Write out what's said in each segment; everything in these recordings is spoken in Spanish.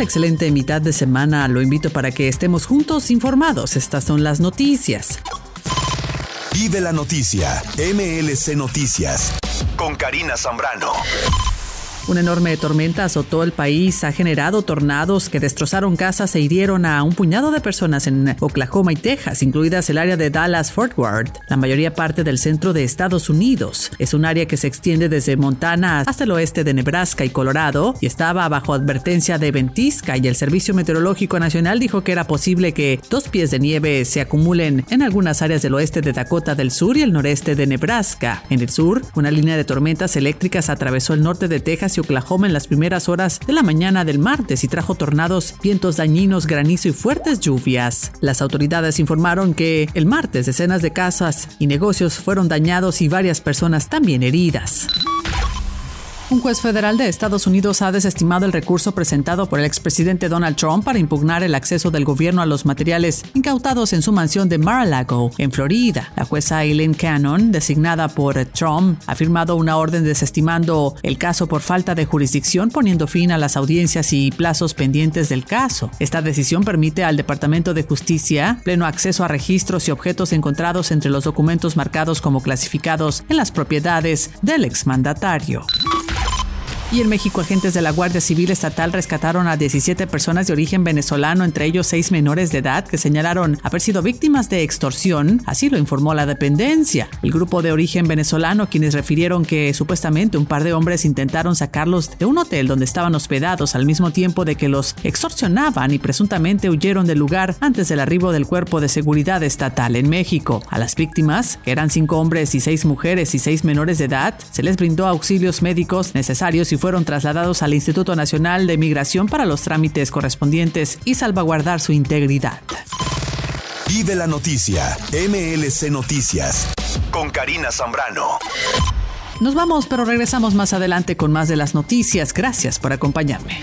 Excelente mitad de semana. Lo invito para que estemos juntos informados. Estas son las noticias. Vive la noticia. MLC Noticias. Con Karina Zambrano. Una enorme tormenta azotó el país, ha generado tornados que destrozaron casas e hirieron a un puñado de personas en Oklahoma y Texas, incluidas el área de Dallas-Fort Worth, la mayoría parte del centro de Estados Unidos. Es un área que se extiende desde Montana hasta el oeste de Nebraska y Colorado y estaba bajo advertencia de ventisca y el Servicio Meteorológico Nacional dijo que era posible que dos pies de nieve se acumulen en algunas áreas del oeste de Dakota del Sur y el noreste de Nebraska. En el sur, una línea de tormentas eléctricas atravesó el norte de Texas Oklahoma en las primeras horas de la mañana del martes y trajo tornados, vientos dañinos, granizo y fuertes lluvias. Las autoridades informaron que el martes decenas de casas y negocios fueron dañados y varias personas también heridas. Un juez federal de Estados Unidos ha desestimado el recurso presentado por el expresidente Donald Trump para impugnar el acceso del gobierno a los materiales incautados en su mansión de Mar-a-Lago, en Florida. La jueza Eileen Cannon, designada por Trump, ha firmado una orden desestimando el caso por falta de jurisdicción, poniendo fin a las audiencias y plazos pendientes del caso. Esta decisión permite al Departamento de Justicia pleno acceso a registros y objetos encontrados entre los documentos marcados como clasificados en las propiedades del exmandatario. Y en México, agentes de la Guardia Civil Estatal rescataron a 17 personas de origen venezolano, entre ellos seis menores de edad, que señalaron haber sido víctimas de extorsión, así lo informó la dependencia. El grupo de origen venezolano, quienes refirieron que supuestamente un par de hombres intentaron sacarlos de un hotel donde estaban hospedados al mismo tiempo de que los extorsionaban y presuntamente huyeron del lugar antes del arribo del Cuerpo de Seguridad Estatal en México. A las víctimas, que eran cinco hombres y seis mujeres y seis menores de edad, se les brindó auxilios médicos necesarios y fueron trasladados al Instituto Nacional de Migración para los trámites correspondientes y salvaguardar su integridad. Vive la noticia, MLC Noticias, con Karina Zambrano. Nos vamos, pero regresamos más adelante con más de las noticias. Gracias por acompañarme.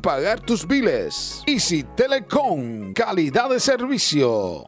pagar tus biles. Easy Telecom, calidad de servicio.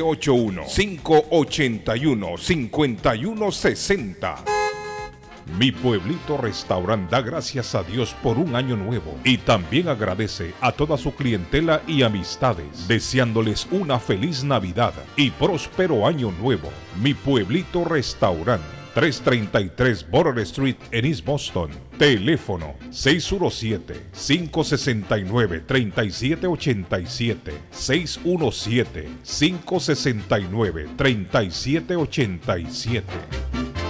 781-581-5160. Mi pueblito restaurante da gracias a Dios por un año nuevo y también agradece a toda su clientela y amistades, deseándoles una feliz Navidad y próspero año nuevo. Mi pueblito restaurante 333 Border Street en East Boston. Teléfono 617-569-3787. 617-569-3787.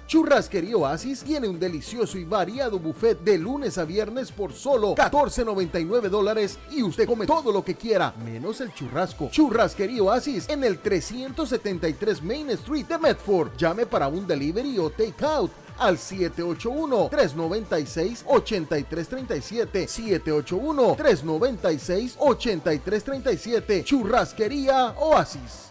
Churrasquería Oasis tiene un delicioso y variado buffet de lunes a viernes por solo 14.99 dólares y usted come todo lo que quiera, menos el churrasco. Churrasquería Oasis en el 373 Main Street de Medford. Llame para un delivery o take out al 781-396-8337. 781-396-8337. Churrasquería Oasis.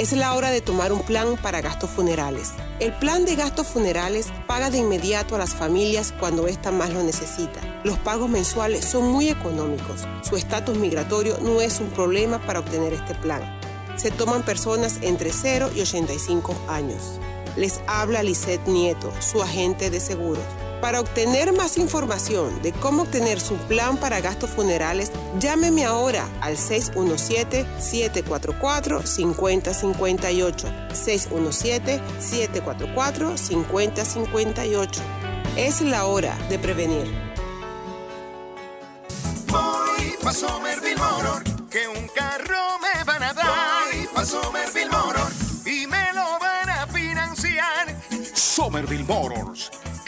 Es la hora de tomar un plan para gastos funerales. El plan de gastos funerales paga de inmediato a las familias cuando ésta más lo necesita. Los pagos mensuales son muy económicos. Su estatus migratorio no es un problema para obtener este plan. Se toman personas entre 0 y 85 años. Les habla Lisette Nieto, su agente de seguros. Para obtener más información de cómo obtener su plan para gastos funerales, llámeme ahora al 617-744-5058. 617-744-5058. Es la hora de prevenir. Voy pa' Somerville Motor, que un carro me van a dar. Voy pa' Somerville Motor y me lo van a financiar. Somerville Motors.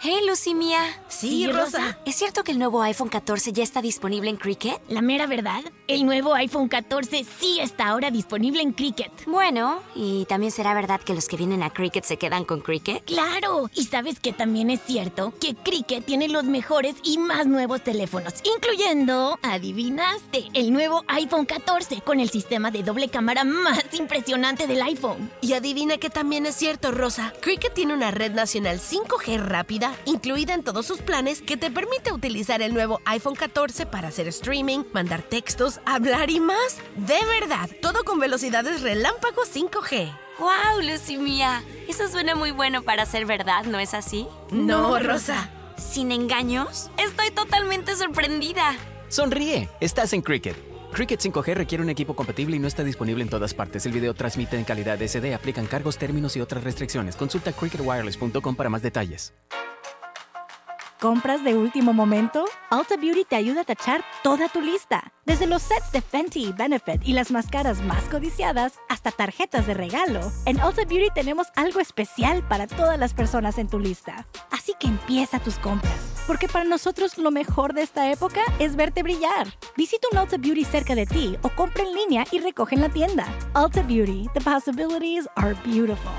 Hey, Lucy Mía. Sí, Rosa. ¿Es cierto que el nuevo iPhone 14 ya está disponible en Cricket? La mera verdad, el nuevo iPhone 14 sí está ahora disponible en Cricket. Bueno, ¿y también será verdad que los que vienen a Cricket se quedan con Cricket? Claro, y sabes que también es cierto que Cricket tiene los mejores y más nuevos teléfonos, incluyendo, adivinaste, el nuevo iPhone 14 con el sistema de doble cámara más impresionante del iPhone. Y adivina que también es cierto, Rosa. Cricket tiene una red nacional 5G rápida incluida en todos sus planes que te permite utilizar el nuevo iPhone 14 para hacer streaming, mandar textos, hablar y más. De verdad, todo con velocidades relámpago 5G. ¡Wow, Lucy mía! Eso suena muy bueno para ser verdad, ¿no es así? No, Rosa. ¿Sin engaños? Estoy totalmente sorprendida. Sonríe, estás en Cricket. Cricket 5G requiere un equipo compatible y no está disponible en todas partes. El video transmite en calidad SD, aplican cargos, términos y otras restricciones. Consulta cricketwireless.com para más detalles. ¿Compras de último momento? Ulta Beauty te ayuda a tachar toda tu lista. Desde los sets de Fenty y Benefit y las máscaras más codiciadas hasta tarjetas de regalo. En Ulta Beauty tenemos algo especial para todas las personas en tu lista. Así que empieza tus compras, porque para nosotros lo mejor de esta época es verte brillar. Visita un Ulta Beauty cerca de ti o compra en línea y recoge en la tienda. Ulta Beauty, the possibilities are beautiful.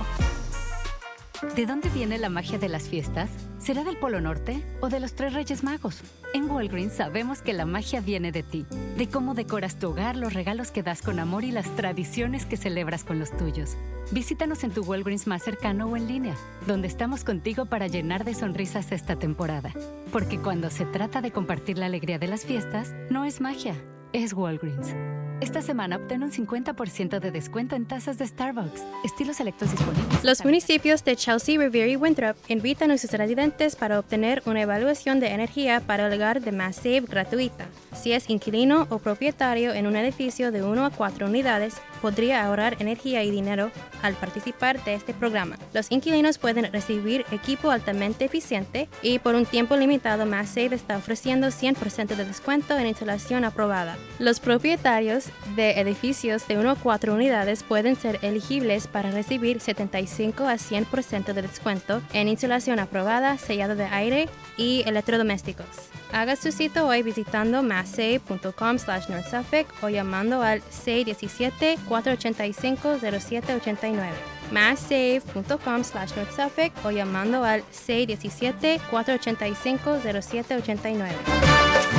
¿De dónde viene la magia de las fiestas? ¿Será del Polo Norte o de los Tres Reyes Magos? En Walgreens sabemos que la magia viene de ti, de cómo decoras tu hogar, los regalos que das con amor y las tradiciones que celebras con los tuyos. Visítanos en tu Walgreens más cercano o en línea, donde estamos contigo para llenar de sonrisas esta temporada. Porque cuando se trata de compartir la alegría de las fiestas, no es magia, es Walgreens. Esta semana obtén un 50% de descuento en tazas de Starbucks. Estilos selectos disponibles. Los municipios de Chelsea, Revere y Winthrop invitan a sus residentes para obtener una evaluación de energía para el hogar de MassSave gratuita. Si es inquilino o propietario en un edificio de 1 a 4 unidades, podría ahorrar energía y dinero al participar de este programa. Los inquilinos pueden recibir equipo altamente eficiente y por un tiempo limitado MassSave está ofreciendo 100% de descuento en instalación aprobada. Los propietarios de edificios de 1 a 4 unidades pueden ser elegibles para recibir 75 a 100% de descuento en insulación aprobada, sellado de aire y electrodomésticos. Haga su cita hoy visitando masssave.com slash o llamando al 617-485-0789. masssave.com slash o llamando al 617-485-0789.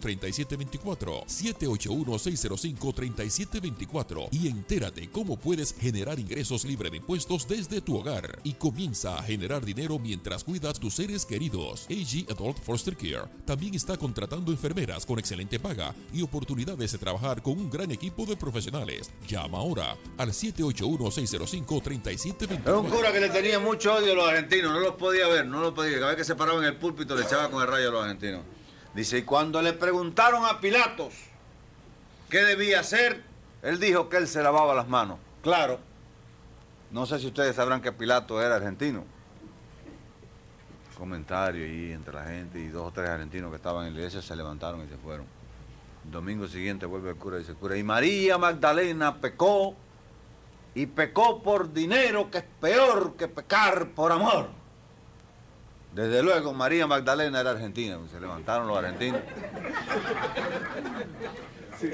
3724 781-605-3724 y entérate cómo puedes generar ingresos libres de impuestos desde tu hogar y comienza a generar dinero mientras cuidas tus seres queridos. AG Adult Foster Care también está contratando enfermeras con excelente paga y oportunidades de trabajar con un gran equipo de profesionales. Llama ahora al 781-605-3724. Era un cura que le tenía mucho odio a los argentinos, no los podía ver, no los podía. Cada vez que se paraba en el púlpito le echaba con el rayo a los argentinos. Dice, y cuando le preguntaron a Pilatos qué debía hacer, él dijo que él se lavaba las manos. Claro. No sé si ustedes sabrán que Pilato era argentino. Comentario ahí entre la gente y dos o tres argentinos que estaban en la iglesia se levantaron y se fueron. Domingo siguiente vuelve el cura y dice, cura, y María Magdalena pecó y pecó por dinero que es peor que pecar por amor. Desde luego, María Magdalena era argentina, se levantaron los argentinos.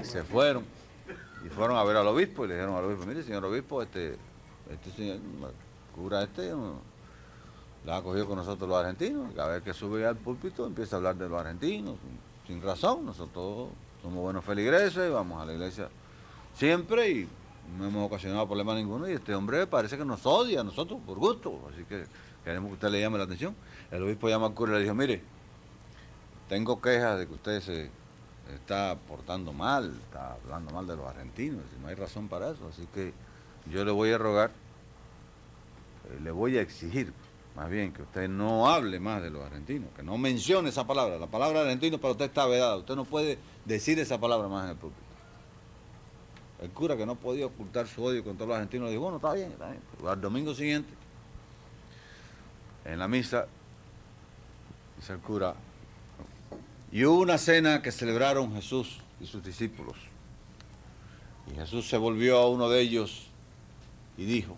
Se fueron y fueron a ver al obispo y le dijeron al obispo, mire señor obispo, este, este señor cura este la ha cogido con nosotros los argentinos, cada vez que sube al púlpito empieza a hablar de los argentinos, sin razón, nosotros somos buenos feligreses, vamos a la iglesia siempre y no hemos ocasionado problema ninguno y este hombre parece que nos odia a nosotros por gusto, así que queremos que usted le llame la atención. El obispo llama al cura y le dijo, mire, tengo quejas de que usted se está portando mal, está hablando mal de los argentinos, y no hay razón para eso, así que yo le voy a rogar, eh, le voy a exigir más bien que usted no hable más de los argentinos, que no mencione esa palabra. La palabra argentino para usted está vedada. Usted no puede decir esa palabra más en el público. El cura que no podía ocultar su odio contra los argentinos le dijo, bueno, está bien, está bien. Al domingo siguiente, en la misa, dice el cura, y hubo una cena que celebraron Jesús y sus discípulos. Y Jesús se volvió a uno de ellos y dijo,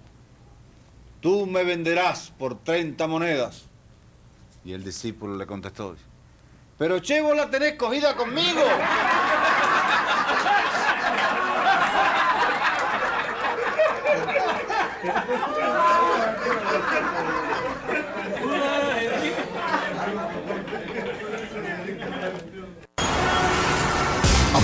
tú me venderás por 30 monedas. Y el discípulo le contestó, pero che, vos la tenés cogida conmigo.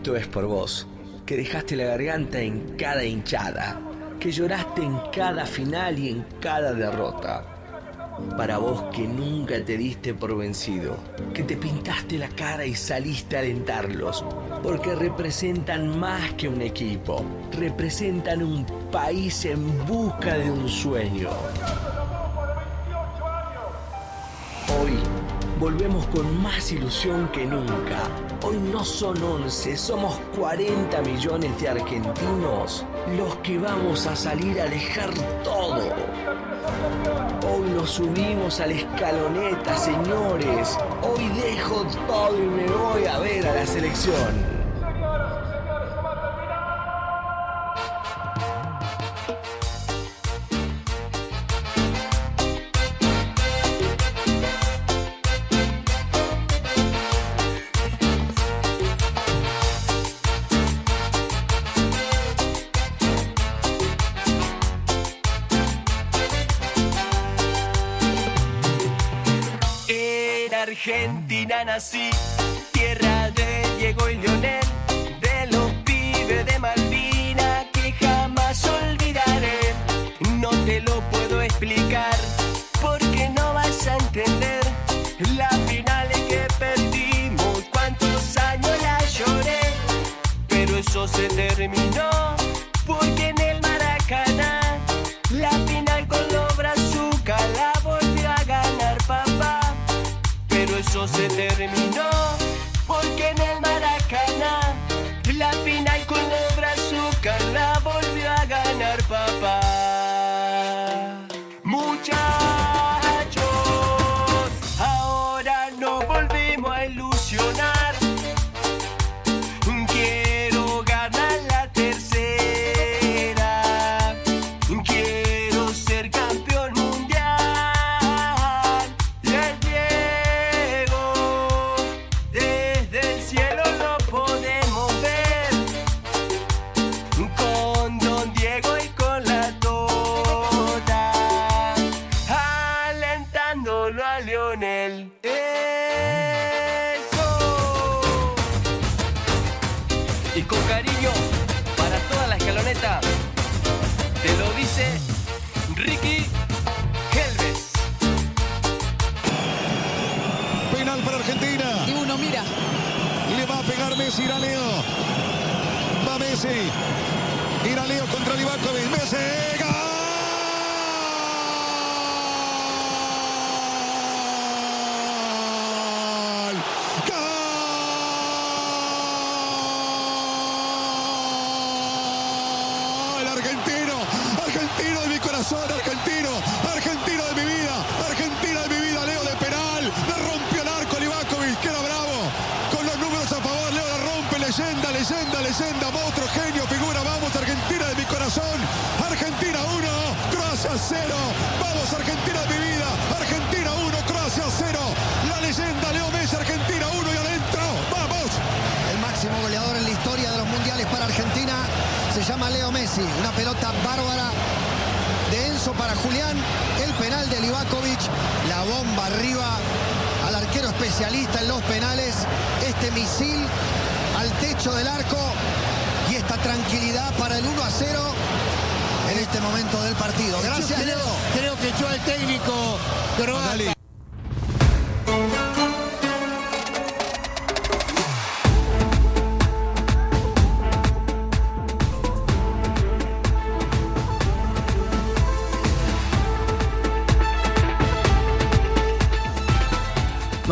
Esto es por vos, que dejaste la garganta en cada hinchada, que lloraste en cada final y en cada derrota. Para vos que nunca te diste por vencido, que te pintaste la cara y saliste a alentarlos, porque representan más que un equipo, representan un país en busca de un sueño. Volvemos con más ilusión que nunca. Hoy no son 11, somos 40 millones de argentinos los que vamos a salir a dejar todo. Hoy nos subimos a la escaloneta, señores. Hoy dejo todo y me voy a ver a la selección.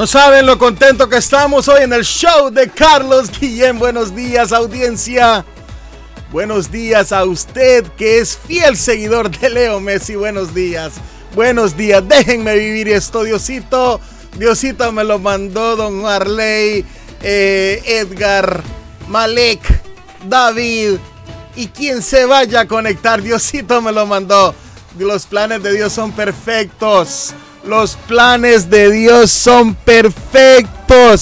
Saben lo contento que estamos hoy en el show de Carlos Guillén. Buenos días, audiencia. Buenos días a usted que es fiel seguidor de Leo Messi. Buenos días. Buenos días. Déjenme vivir esto, Diosito. Diosito me lo mandó Don Marley, eh, Edgar, Malek, David y quien se vaya a conectar. Diosito me lo mandó. Los planes de Dios son perfectos. Los planes de Dios son perfectos.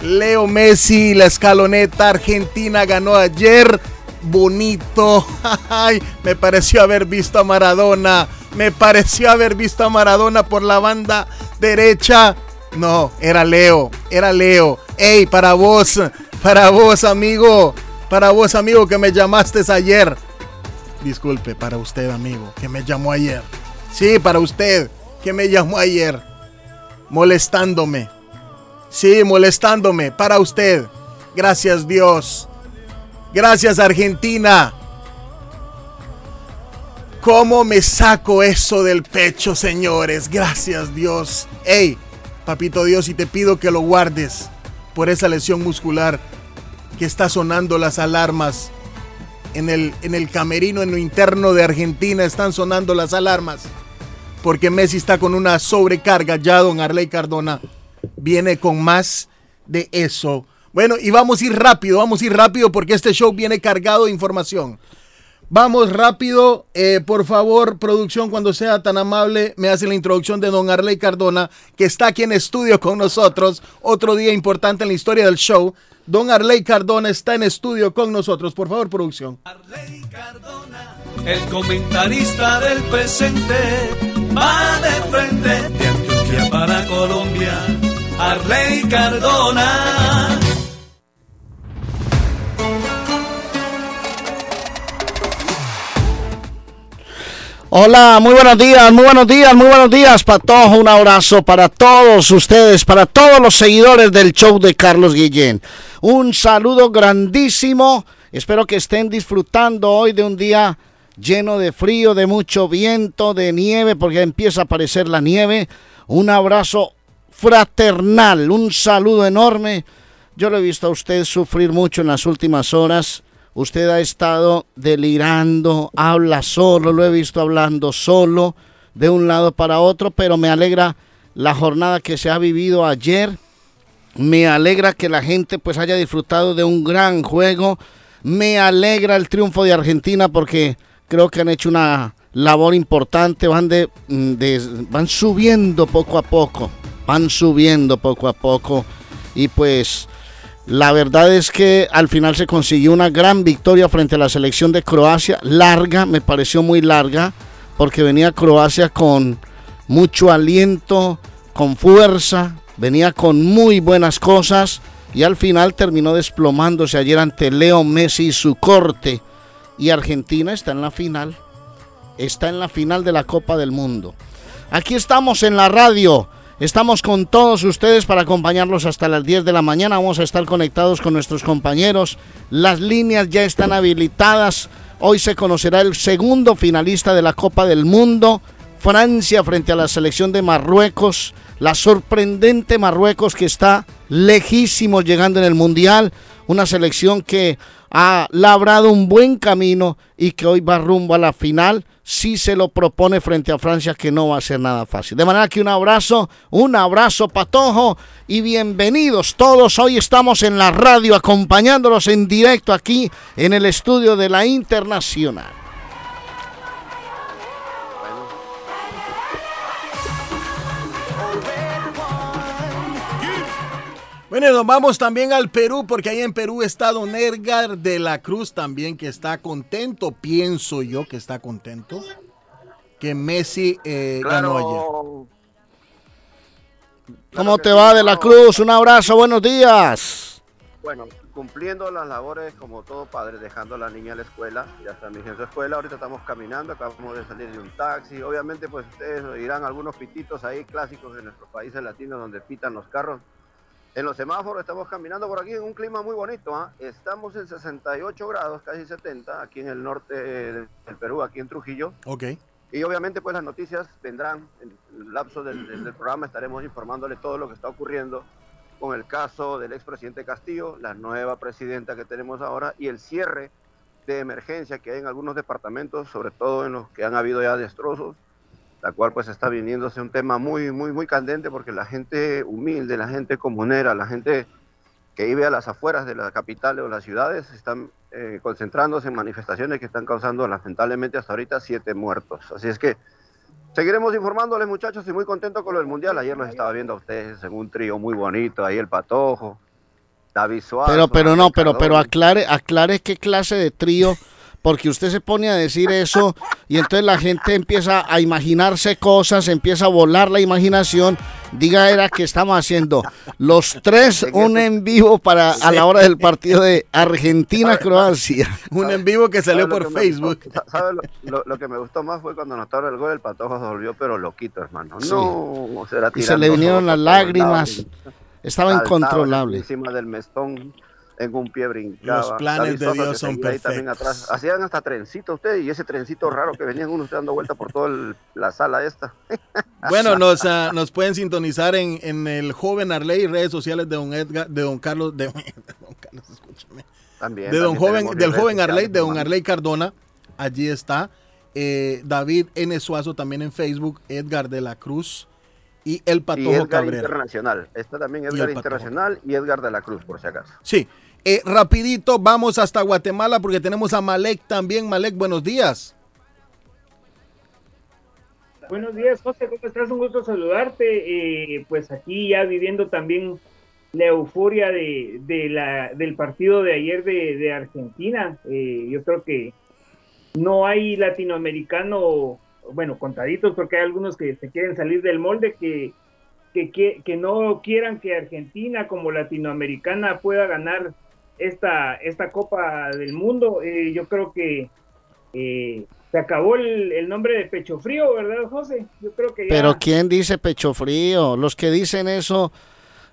Leo Messi, la escaloneta argentina ganó ayer. Bonito. Ay, me pareció haber visto a Maradona. Me pareció haber visto a Maradona por la banda derecha. No, era Leo. Era Leo. Ey, para vos. Para vos, amigo. Para vos, amigo, que me llamaste ayer. Disculpe, para usted, amigo, que me llamó ayer. Sí, para usted, que me llamó ayer. Molestándome. Sí, molestándome. Para usted. Gracias Dios. Gracias Argentina. ¿Cómo me saco eso del pecho, señores? Gracias Dios. Hey, papito Dios, y te pido que lo guardes por esa lesión muscular que está sonando las alarmas. En el, en el camerino, en lo interno de Argentina, están sonando las alarmas. Porque Messi está con una sobrecarga. Ya don Arley Cardona viene con más de eso. Bueno, y vamos a ir rápido, vamos a ir rápido porque este show viene cargado de información. Vamos rápido, eh, por favor, producción, cuando sea tan amable, me hace la introducción de don Arley Cardona, que está aquí en estudio con nosotros. Otro día importante en la historia del show. Don Arley Cardona está en estudio con nosotros. Por favor, producción. El comentarista del presente va de frente de Antioquia para Colombia. Arley Cardona. Hola, muy buenos días, muy buenos días, muy buenos días, Patojo. Un abrazo para todos ustedes, para todos los seguidores del show de Carlos Guillén. Un saludo grandísimo. Espero que estén disfrutando hoy de un día lleno de frío, de mucho viento, de nieve, porque empieza a aparecer la nieve. Un abrazo fraternal, un saludo enorme. Yo lo he visto a usted sufrir mucho en las últimas horas. Usted ha estado delirando, habla solo, lo he visto hablando solo, de un lado para otro, pero me alegra la jornada que se ha vivido ayer. Me alegra que la gente pues haya disfrutado de un gran juego. Me alegra el triunfo de Argentina porque creo que han hecho una labor importante, van de, de, van subiendo poco a poco, van subiendo poco a poco y pues la verdad es que al final se consiguió una gran victoria frente a la selección de Croacia, larga, me pareció muy larga, porque venía Croacia con mucho aliento, con fuerza, venía con muy buenas cosas y al final terminó desplomándose ayer ante Leo Messi y su corte. Y Argentina está en la final, está en la final de la Copa del Mundo. Aquí estamos en la radio. Estamos con todos ustedes para acompañarlos hasta las 10 de la mañana. Vamos a estar conectados con nuestros compañeros. Las líneas ya están habilitadas. Hoy se conocerá el segundo finalista de la Copa del Mundo. Francia frente a la selección de Marruecos. La sorprendente Marruecos que está lejísimos llegando en el Mundial. Una selección que ha labrado un buen camino y que hoy va rumbo a la final si se lo propone frente a Francia que no va a ser nada fácil. De manera que un abrazo, un abrazo patojo y bienvenidos todos. Hoy estamos en la radio acompañándolos en directo aquí en el estudio de la Internacional. Bueno, nos vamos también al Perú, porque ahí en Perú está Don Edgar de la Cruz también, que está contento, pienso yo que está contento. que Messi eh, ganó ayer. ¿Cómo te va de la Cruz? Un abrazo, buenos días. Bueno, cumpliendo las labores como todo padre, dejando a la niña a la escuela, ya está mi hija en su escuela, ahorita estamos caminando, acabamos de salir de un taxi, obviamente pues ustedes oirán algunos pititos ahí clásicos de nuestros países latinos donde pitan los carros. En los semáforos estamos caminando por aquí en un clima muy bonito, ¿ah? estamos en 68 grados, casi 70, aquí en el norte del Perú, aquí en Trujillo. Ok. Y obviamente pues las noticias vendrán en el lapso del, del- del programa, estaremos informándole todo lo que está ocurriendo con el caso del expresidente Castillo, la nueva presidenta que tenemos ahora y el cierre de emergencia que hay en algunos departamentos, sobre todo en los que han habido ya destrozos, la cual pues está viniéndose un tema muy, muy, muy candente porque la gente humilde, la gente comunera, la gente que vive a las afueras de la capital o las ciudades están eh, concentrándose en manifestaciones que están causando lamentablemente hasta ahorita siete muertos. Así es que seguiremos informándoles muchachos y muy contento con lo del Mundial. Ayer los estaba viendo a ustedes en un trío muy bonito, ahí el Patojo, David Suárez. Pero, pero no, pero, pero aclare, aclare qué clase de trío, porque usted se pone a decir eso y entonces la gente empieza a imaginarse cosas, empieza a volar la imaginación. Diga era que estamos haciendo los tres un en vivo para a la hora del partido de Argentina-Croacia. Un en vivo que salió ¿Sabe lo por Facebook. lo, que me gustó más fue cuando anotaron el gol, el Patojo se volvió pero loquito, hermano. Sí. No, se, era Y se le vinieron las lágrimas. Estaba incontrolable. Encima del mestón, en un pie brincaba. Los planes de Dios son perfectos. atrás. Hacían hasta trencito ustedes y ese trencito raro que venían uno usted dando vuelta por toda la sala esta. Bueno, nos, ah, nos pueden sintonizar en, en el joven Arley, redes sociales de don Edgar, de don Carlos, de, de don Carlos, escúchame. También, de don también joven, del joven Arley, de don. Arley Cardona, allí está. Eh, David N. Suazo también en Facebook, Edgar de la Cruz y el Y Patojo Edgar Cabrera. Internacional. Está también Y Edgar Patojo. Internacional y Edgar de la Cruz, por si acaso. Sí. Eh, rapidito, vamos hasta Guatemala porque tenemos a Malek también. Malek, buenos días. Buenos días, José, ¿cómo estás? Un gusto saludarte. Eh, pues aquí ya viviendo también la euforia de, de la, del partido de ayer de, de Argentina. Eh, yo creo que no hay latinoamericano, bueno, contaditos, porque hay algunos que se quieren salir del molde, que, que, que, que no quieran que Argentina como latinoamericana pueda ganar esta, esta Copa del Mundo. Eh, yo creo que eh, se acabó el, el nombre de Pecho Frío, ¿verdad, José? Yo creo que. Pero ¿quién dice pecho frío? Los que dicen eso...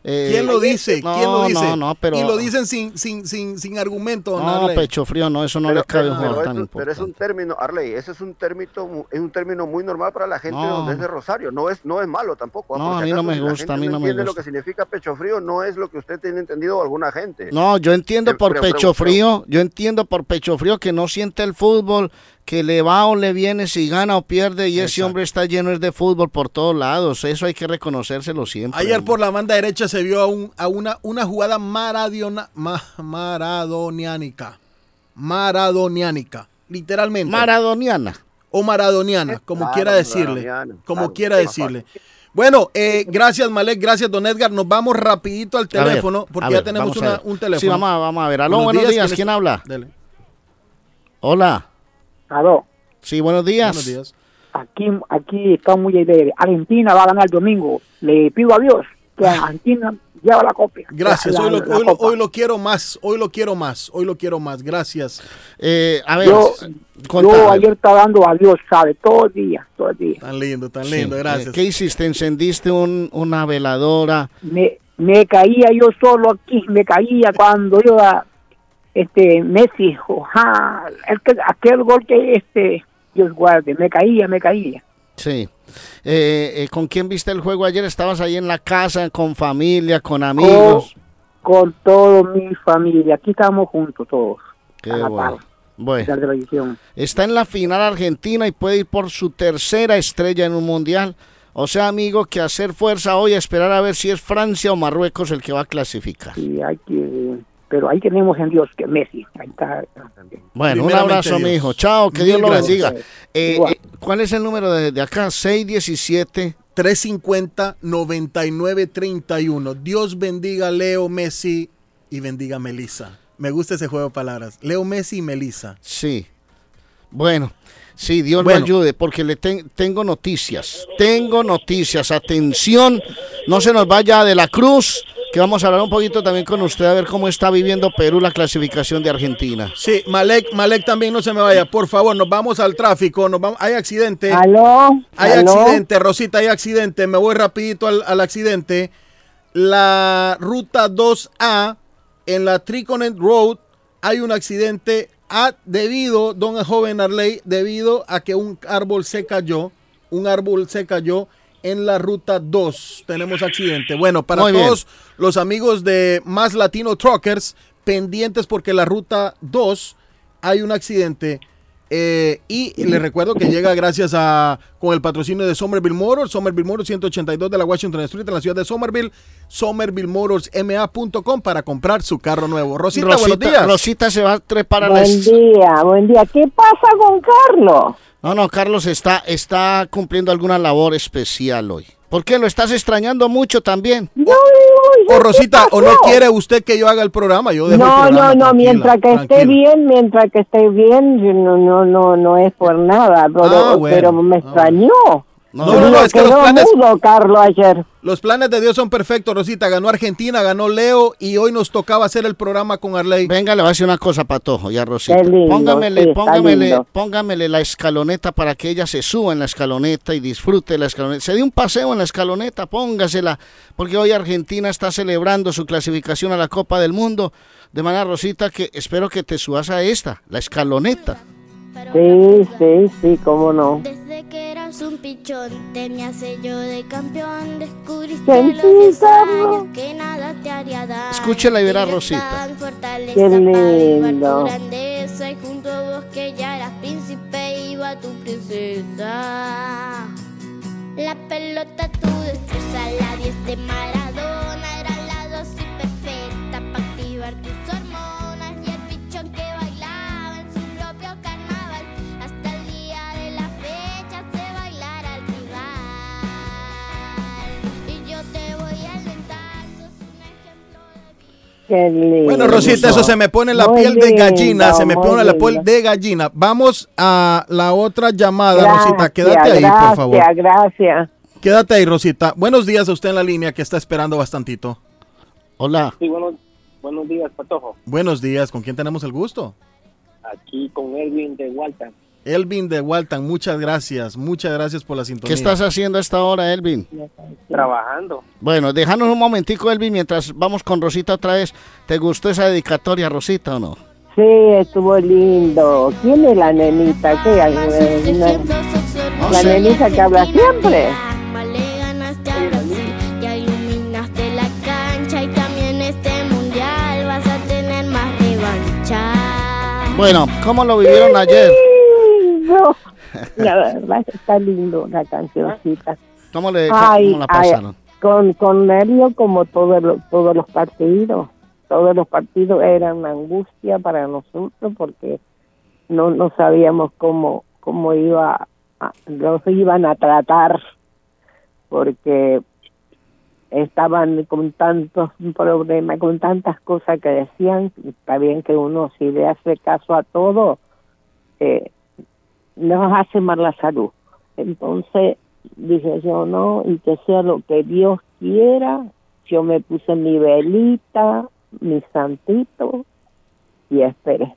eh, ¿Quién lo dice? No, ¿Quién lo dice? No, no, pero... Y lo dicen sin, sin, sin, sin argumento. No, Arley. pecho frío, no, eso no Pero- le cabe a un pero jugador es tan un- pero es importante. un término, Arley, ese es un término, es un término muy normal para la gente No. donde es de Rosario. No es, no es malo tampoco. ¿ah? No, a mí no me gusta, a mí no me entiende gusta. lo que significa pecho frío, no es lo que usted tiene entendido o alguna gente. No, yo entiendo Pero- por pero- pecho pero- frío, yo entiendo por pecho frío que no siente el fútbol, que le va o le viene si gana o pierde y ese hombre está lleno de fútbol por todos lados, eso hay que reconocérselo siempre. Ayer por la banda derecha se vio a, un- a una, una jugada maradiona, ma- maradoniánica. Maradoniánica. Literalmente. Maradoniana. O maradoniana, como Claro, quiera decirle. maradoniana, Como claro, quiera decirle. Bueno, eh, gracias Malek, gracias Don Edgar. Nos vamos rapidito al ver, teléfono, porque ya tenemos una- un teléfono. Sí, vamos a, vamos a ver. Aló, buenos, días, ¿quién, es- habla? Dele. Hola. Aló. Sí, buenos días. Buenos días. Aquí, aquí está muy alegre. Argentina va a ganar el domingo. Le pido a Dios que Argentina lleva la copia. Gracias, La- hoy, lo, la hoy, lo, copa. hoy lo quiero más, hoy lo quiero más, hoy lo quiero más, gracias. Eh, a Yo, yo ayer estaba dando a Dios, ¿sabe? Todo el día, todo el día. Tan lindo, tan Sí, lindo, gracias. eh, ¿Qué hiciste? ¿Encendiste un- una veladora? Me, me caía yo solo aquí, me caía cuando iba este Messi, oja, el que- aquel gol que este Dios guarde, me caía, me caía. Sí. Eh, eh, ¿Con quién viste el juego ayer? ¿Estabas ahí en la casa, con familia, con amigos? Con toda mi familia, aquí estamos juntos todos. Qué bueno. Bueno, está en la final Argentina y puede ir por su tercera estrella en un mundial. O sea, amigo, que hacer fuerza hoy esperar a ver si es Francia o Marruecos el que va a clasificar. Y hay que, pero ahí tenemos en Dios que Messi, ahí está. Bueno, un abrazo, mi hijo. Chao, que Dios lo bendiga. Eh, eh, ¿Cuál es el número de, de acá? 617. 350 9931. Dios bendiga a Leo Messi y bendiga a Melissa. Me gusta ese juego de palabras. Leo Messi y Melissa. Sí. Bueno, Sí, Dios Bueno. lo ayude, porque le ten- tengo noticias. Tengo noticias. Atención, no se nos vaya de la cruz, que vamos a hablar un poquito también con usted a ver cómo está viviendo Perú la clasificación de Argentina. Sí, Malek, Malek también no se me vaya, por favor, nos vamos al tráfico, nos vamos, hay accidente. ¿Aló? Hay ¿Aló? accidente, Rosita, hay accidente, me voy rapidito al, al accidente. La ruta 2A en la Triconet Road hay un accidente a, debido, don joven Arley, debido a que un árbol se cayó, un árbol se cayó en la ruta 2. Tenemos accidente. Bueno, para Muy bien. todos los amigos de Más Latino Truckers, pendientes porque la ruta 2 hay un accidente. Eh, y les recuerdo que llega gracias a con el patrocinio de Somerville Motors, Somerville Motors 182 de la Washington Street en la ciudad de Somerville, somervillemotorsma.com para comprar su carro nuevo. Rosita, buenos días. Rosita se va a trepar a la... Buen día, buen día. ¿Qué pasa con Carlos? No, no, Carlos está, está cumpliendo alguna labor especial hoy. ¿Por qué? ¿Lo estás extrañando mucho también? O Rosita, o no quiere usted que yo haga el programa, yo dejo el No, programa, no, no, mientras que esté bien, mientras que esté bien, yo no, no, no, no es por nada, pero, Ah, bueno, pero me extrañó. No, no, no, es que los planes, mudo, Carlos, ayer. los planes de Dios son perfectos, Rosita. Ganó Argentina, ganó Leo y hoy nos tocaba hacer el programa con Arley. Venga, le voy a decir una cosa, Patojo, ya Rosita. Qué lindo, póngamele, sí, póngamele, lindo. póngamele la escaloneta para que ella se suba en la escaloneta y disfrute la escaloneta. Se dio un paseo en la escaloneta, póngasela, porque hoy Argentina está celebrando su clasificación a la Copa del Mundo. De manera, Rosita, que espero que te subas a esta, la escaloneta. Sí, sí, sí, cómo no. Eras un pichón, tenía sello de campeón, descubriste los 10 Carlos. años que nada te haría daño. Escúchela y verá, Rosita. tan fortaleza Qué lindo. tu grandeza y junto a vos que ya eras príncipe iba tu princesa. La pelota tu destreza, la 10 de Maradona era la dosis perfecta Qué lindo. Bueno, Rosita, eso se me pone la Muy piel de gallina, se me pone la piel de gallina. Vamos a la otra llamada, Gracias, Rosita. Quédate ahí, por favor. Gracias, gracias. Quédate ahí, Rosita. Buenos días a usted en la línea que está esperando bastantito. Hola. Sí, buenos, buenos días, Patojo. Buenos días, ¿con quién tenemos el gusto? Aquí con Edwin de Walter. Elvin de Walton, muchas gracias, muchas gracias por la sintonía. ¿Qué estás haciendo a esta hora, Elvin? Trabajando. Bueno, déjanos un momentico, Elvin, mientras vamos con Rosita otra vez. ¿Te gustó esa dedicatoria, Rosita, o no? Sí, estuvo lindo. ¿Quién es la nenita? ¿Qué? Una- la nenita que habla siempre. Le ganaste a Brasil, ya iluminaste la cancha y también este mundial vas a tener más revancha. Bueno, ¿cómo lo vivieron ayer? La verdad está lindo la cancioncita. ¿Cómo, le, Ay, cómo la ay, pasaron? con, con nervio como todos los, todos los partidos. Todos los partidos eran una angustia para nosotros porque no, no sabíamos cómo, cómo iba a- los iban a tratar porque estaban con tantos problemas, con tantas cosas que decían, está bien que uno si le hace caso a todo, eh, nos hace mal la salud. Entonces dije yo no, y que sea lo que Dios quiera, yo me puse mi velita, mi santito, y esperé.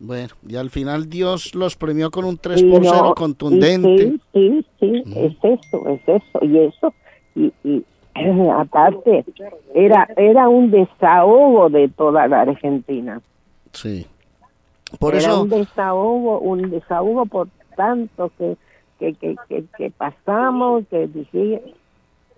Bueno, y al final Dios los premió con un 3 Y por no, 0 y contundente. Sí, sí, sí, es eso, es eso, y eso, y, y eh, aparte, era, era un desahogo de toda la Argentina. Sí. Por era eso, un desahogo, un desahogo por tanto que, que, que, que, que pasamos, que dije,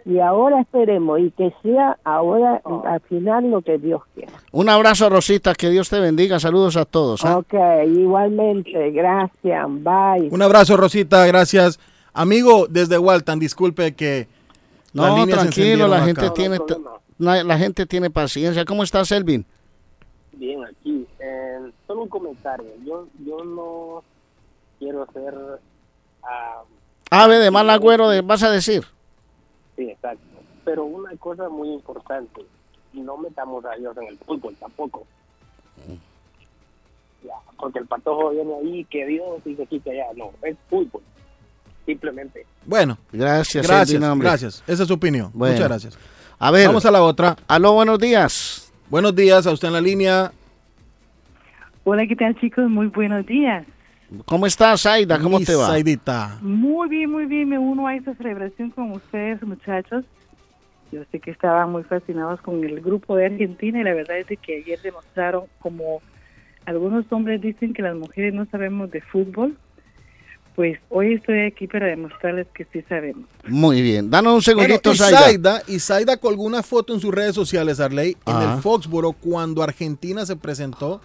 y ahora esperemos, y que sea ahora al final lo que Dios quiera. un abrazo, Rosita, que Dios te bendiga. Saludos a todos. ¿ah? Ok, igualmente, gracias, bye. Un abrazo, Rosita, gracias. Amigo, desde Walton, disculpe que las No, tranquilo, la gente acá. tiene la, la gente tiene paciencia. ¿Cómo estás, Elvin? Bien, aquí. Eh, solo un comentario. Yo, yo no quiero ser... ah, Ave de mal agüero, de, vas a decir. sí, exacto. Pero una cosa muy importante. No metamos a Dios en el fútbol tampoco. Ya, porque el patojo viene ahí, que Dios dice aquí, que allá. No, es fútbol. Simplemente. Bueno, Gracias, gracias, gracias. Esa es su opinión. Bueno. Muchas gracias. A ver. Vamos a la otra. Aló, buenos días. Buenos días, a usted en la línea. Hola, ¿qué tal chicos? Muy buenos días. ¿Cómo estás, Aida? ¿Cómo Mi te va? Saidita. Muy bien, muy bien. Me uno a esta celebración con ustedes, muchachos. Yo sé que estaban muy fascinados con el grupo de Argentina y la verdad es de que ayer demostraron como algunos hombres dicen que las mujeres no sabemos de fútbol. Pues hoy estoy aquí para demostrarles que sí sabemos. Muy bien. Danos un Bueno, segundito, y Zaida. Zaida, y Zaida colgó una foto en sus redes sociales, Arley, en Ajá. el Foxboro cuando Argentina se presentó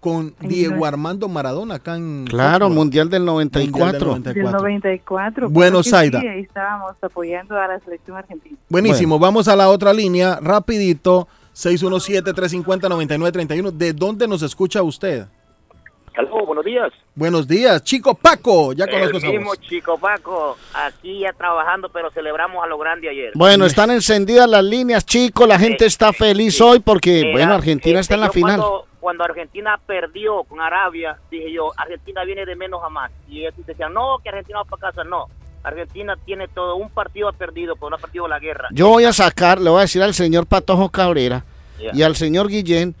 con Diego Armando Maradona acá en Claro, Foxboro. Mundial del 94. Mundial del Del 94. Bueno, Zaida. Sí, ahí estábamos apoyando a la selección argentina. Buenísimo, vamos a la otra línea, rapidito, 617-350-9931. ¿De dónde nos escucha usted? Aló, buenos días. Buenos días, Chico Paco, ya conozco El mismo chico Paco, aquí ya trabajando, pero celebramos a lo grande ayer. Bueno, están encendidas las líneas, chicos. La gente está feliz hoy porque, bueno, Argentina este, está en la yo final. Cuando, cuando Argentina perdió con Arabia, dije yo, Argentina viene de menos a más. Y ellos decían, no, que Argentina va para casa. No, Argentina tiene todo, un partido ha perdido, pero no ha perdido la guerra. Yo voy a sacar, le voy a decir al señor Patojo Cabrera y al señor Guillén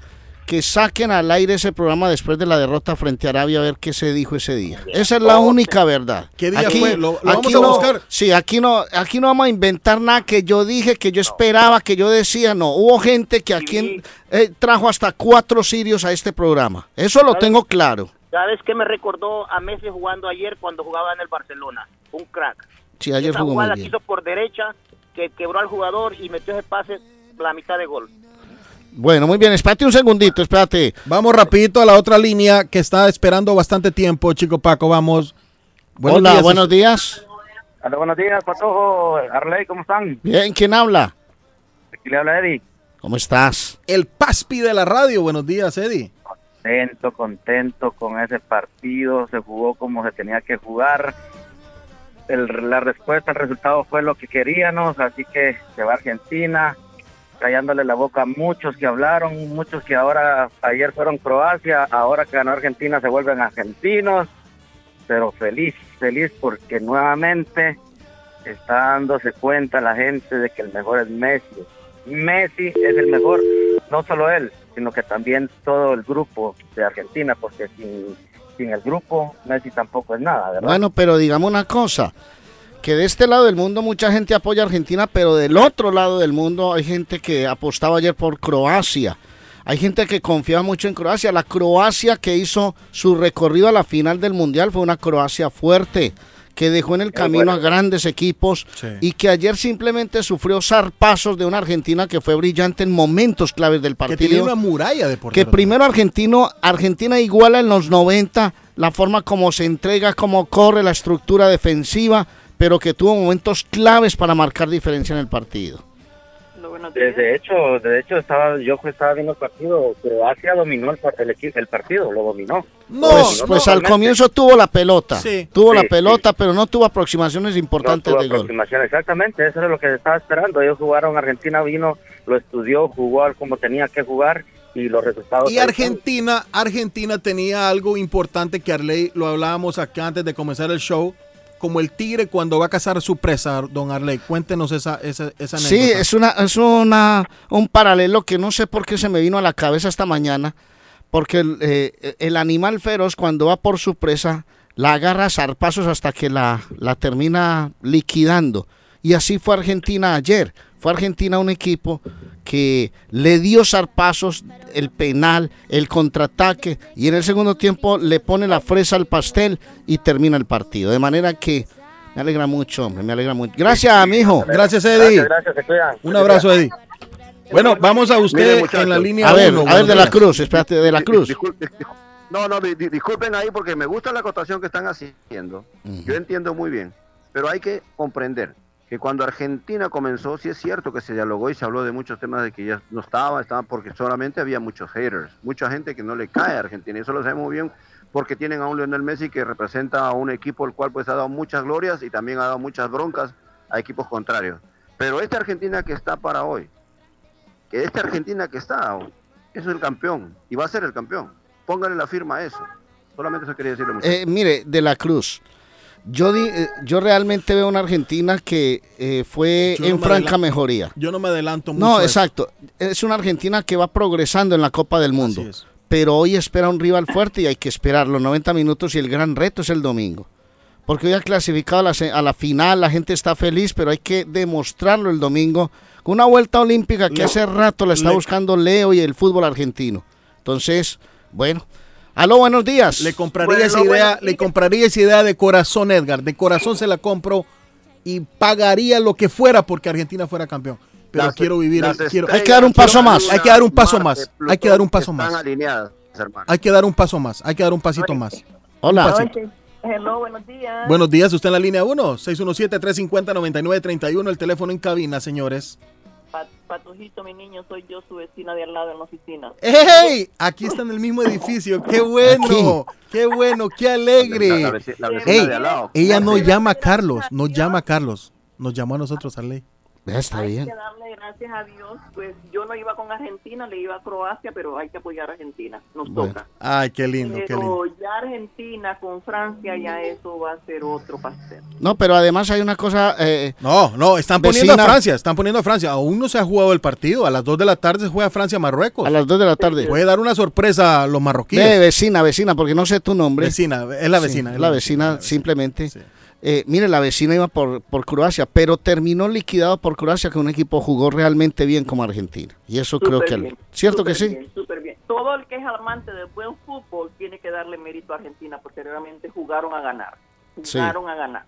que saquen al aire ese programa después de la derrota frente a Arabia a ver qué se dijo ese día. Esa es la única verdad. ¿Qué día fue? Lo- lo vamos a no- buscar. Sí, aquí no, aquí no vamos a inventar nada que yo dije, que yo esperaba, que yo decía. No, hubo gente que aquí eh, trajo hasta cuatro sirios a este programa. Eso lo tengo claro. ¿Sabes qué me recordó a Messi jugando ayer cuando jugaba en el Barcelona? Un crack. Sí, ayer Esa jugó muy jugada bien. que hizo por derecha, que quebró al jugador y metió ese pase la mitad de gol. Bueno, muy bien, espérate un segundito, espérate. Vamos rapidito a la otra línea que está esperando bastante tiempo, Chico Paco, vamos. Hola, buenos días. Hola, buenos días, Patojo, Arley, ¿cómo están? Bien, ¿quién habla? Aquí le habla Eddie. ¿Cómo estás? El Paspi de la radio, buenos días, Eddie. Contento, contento con ese partido, se jugó como se tenía que jugar. El- la respuesta, el resultado fue lo que queríamos, así que se va Argentina, callándole la boca a muchos que hablaron, muchos que ahora, ayer fueron Croacia, ahora que ganó Argentina se vuelven argentinos, pero feliz, feliz porque nuevamente está dándose cuenta la gente de que el mejor es Messi. Messi es el mejor, no solo él, sino que también todo el grupo de Argentina, porque sin, sin el grupo Messi tampoco es nada, ¿verdad? Bueno, pero digamos una cosa, que de este lado del mundo mucha gente apoya a Argentina, pero del otro lado del mundo hay gente que apostaba ayer por Croacia. Hay gente que confiaba mucho en Croacia. La Croacia que hizo su recorrido a la final del Mundial fue una Croacia fuerte, que dejó en el camino a grandes equipos y que ayer simplemente sufrió zarpazos de una Argentina que fue brillante en momentos claves del Que partido tiene una muralla de que primero argentino, Argentina iguala en los 90 la forma como se entrega, como corre, la estructura defensiva, pero que tuvo momentos claves para marcar diferencia en el partido. De, hecho, de hecho estaba yo estaba viendo el partido, Croacia dominó el, el, el partido, lo dominó. pues Lo dominó pues al comienzo tuvo la pelota, Sí. tuvo la Sí, pelota, pero no tuvo aproximaciones No importantes tuvo de gol. aproximación, exactamente, eso era lo que se estaba esperando. Ellos jugaron, Argentina vino, lo estudió, jugó como tenía que jugar y los resultados. Y. Argentina, Argentina tenía algo importante que Arley, lo hablábamos acá antes de comenzar el show, como el tigre cuando va a cazar su presa, don Arley. Cuéntenos esa, esa, esa Sí, es una es una un paralelo que no sé por qué se me vino a la cabeza esta mañana, porque el, eh, el animal feroz cuando va por su presa la agarra a zarpazos hasta que la, la termina liquidando. Y así fue Argentina ayer. Fue Argentina un equipo que le dio zarpazos, el penal, el contraataque, y en el segundo tiempo le pone la fresa al pastel y termina el partido. De manera que me alegra mucho, hombre, me alegra mucho. Gracias, amigo. Gracias, Eddie. Gracias, gracias. Un abrazo, Eddie. Bueno, vamos a usted en la línea A ver, uno, a ver, de la. Cruz, espérate, de la Cruz. No, no, di- di- disculpen ahí porque me gusta la acotación que están haciendo. Yo entiendo muy bien, pero hay que comprender que cuando Argentina comenzó, sí es cierto que se dialogó y se habló de muchos temas de que ya no estaba, estaba porque solamente había muchos haters, mucha gente que no le cae a Argentina. Y eso lo sabemos bien porque tienen a un Lionel Messi que representa a un equipo el cual pues ha dado muchas glorias y también ha dado muchas broncas a equipos contrarios. Pero esta Argentina que está para hoy, que esta Argentina que está hoy, es el campeón y va a ser el campeón. póngale la firma a eso. Solamente eso quería muchachos. Eh, mire, de la Cruz. Yo, di- eh, yo realmente veo una Argentina que eh, fue Yo en franca mejoría. Yo no me adelanto mucho. No, exacto. Es una Argentina que va progresando en la Copa del Mundo. Pero hoy espera un rival fuerte y hay que esperar los 90 minutos y el gran reto es el domingo. Porque hoy ha clasificado a la, a la final, la gente está feliz, pero hay que demostrarlo el domingo con una vuelta olímpica que hace rato la está buscando Leo y el fútbol argentino. Entonces, bueno. Aló, buenos días. Le compraría esa idea, le compraría esa idea de corazón, Edgar. De corazón se la compro y pagaría lo que fuera porque Argentina fuera campeón. Pero Las- quiero vivir. quiero- Hay que dar un paso más. Hay que dar un paso más. Hay que dar un paso están más. alineadas. Hay que dar un paso más. Hay que dar un pasito más. Hola. Pasito. Hello, buenos días. Buenos días, usted en la línea 1, 617-350-9931, el teléfono en cabina, señores. Pa- Patujito, mi niño, soy yo, su vecina de al lado en la oficina. ¡Ey! Aquí está en el mismo edificio, qué bueno, qué bueno, qué alegre. La- la veci- la vecina Ey, de al lado. ella no llama a Carlos, no llama a Carlos, nos llamó a nosotros a ley. Está hay bien. que darle gracias a Dios. Pues yo no iba con Argentina, le iba a Croacia, pero hay que apoyar a Argentina. Nos Bueno. toca. Ay, qué lindo, qué lindo. Pero ya Argentina con Francia, ya eso va a ser otro pastel. No, pero además hay una cosa. eh, No, no, están poniendo Vecina. a Francia, están poniendo a Francia. Aún no se ha jugado el partido. A las 2 de la tarde se juega Francia-Marruecos. A las 2 de la tarde. Puede dar una sorpresa a los marroquíes. Ve, vecina, vecina, porque no sé tu nombre. Vecina, es la Sí, vecina. es la vecina, simplemente. Eh, mire, la vecina iba por, por Croacia, pero terminó liquidado por Croacia, que un equipo jugó realmente bien como Argentina. Y eso creo que... bien, ¿Cierto que sí? súper bien. Todo el que es amante del buen fútbol tiene que darle mérito a Argentina porque realmente jugaron a ganar. Sí. Jugaron a ganar.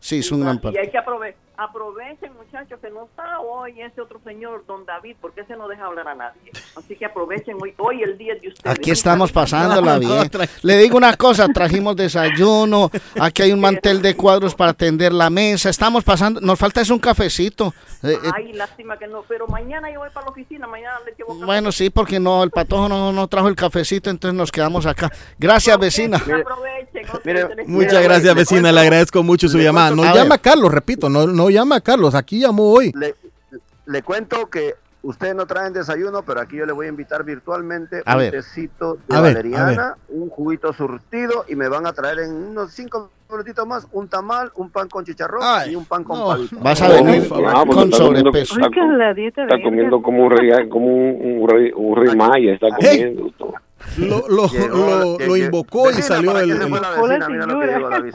Sí, es un gran Y hay que aprove aprovechen, muchachos, que no está hoy ese otro señor, don David, porque ese no deja hablar a nadie. Así que aprovechen hoy, hoy el día de ustedes. Aquí estamos pasándola bien. Le digo una cosa, trajimos desayuno, aquí hay un mantel de cuadros para atender la mesa, estamos pasando, nos falta es un cafecito. Eh, eh, Ay, lástima que no, pero mañana yo voy para la oficina, mañana le llevo café. bueno, sí, porque no, el patojo no, no trajo el cafecito, entonces nos quedamos acá. Gracias, vecina. Aprovechen. Les Muchas gracias, vecina. cuento- Le agradezco mucho su llamada. No llama A Carlos, repito, no, no llama a Carlos. Aquí llamó hoy. Le, le cuento que ustedes no traen desayuno, pero aquí yo le voy a invitar virtualmente A un ver. tecito de A ver, valeriana, un juguito surtido y me van a traer en unos cinco minutitos más un tamal, un pan con chicharrón Ay, y un pan con no. Vas a venir. Ah, con está comiendo- sobrepeso. Está, comiendo como un rey, como un, un rey, un rey maya, está Hey. comiendo. todo. Lo, lo, Llegó- lo, que- lo que- invocó y Vecina, salió ¿para el. que.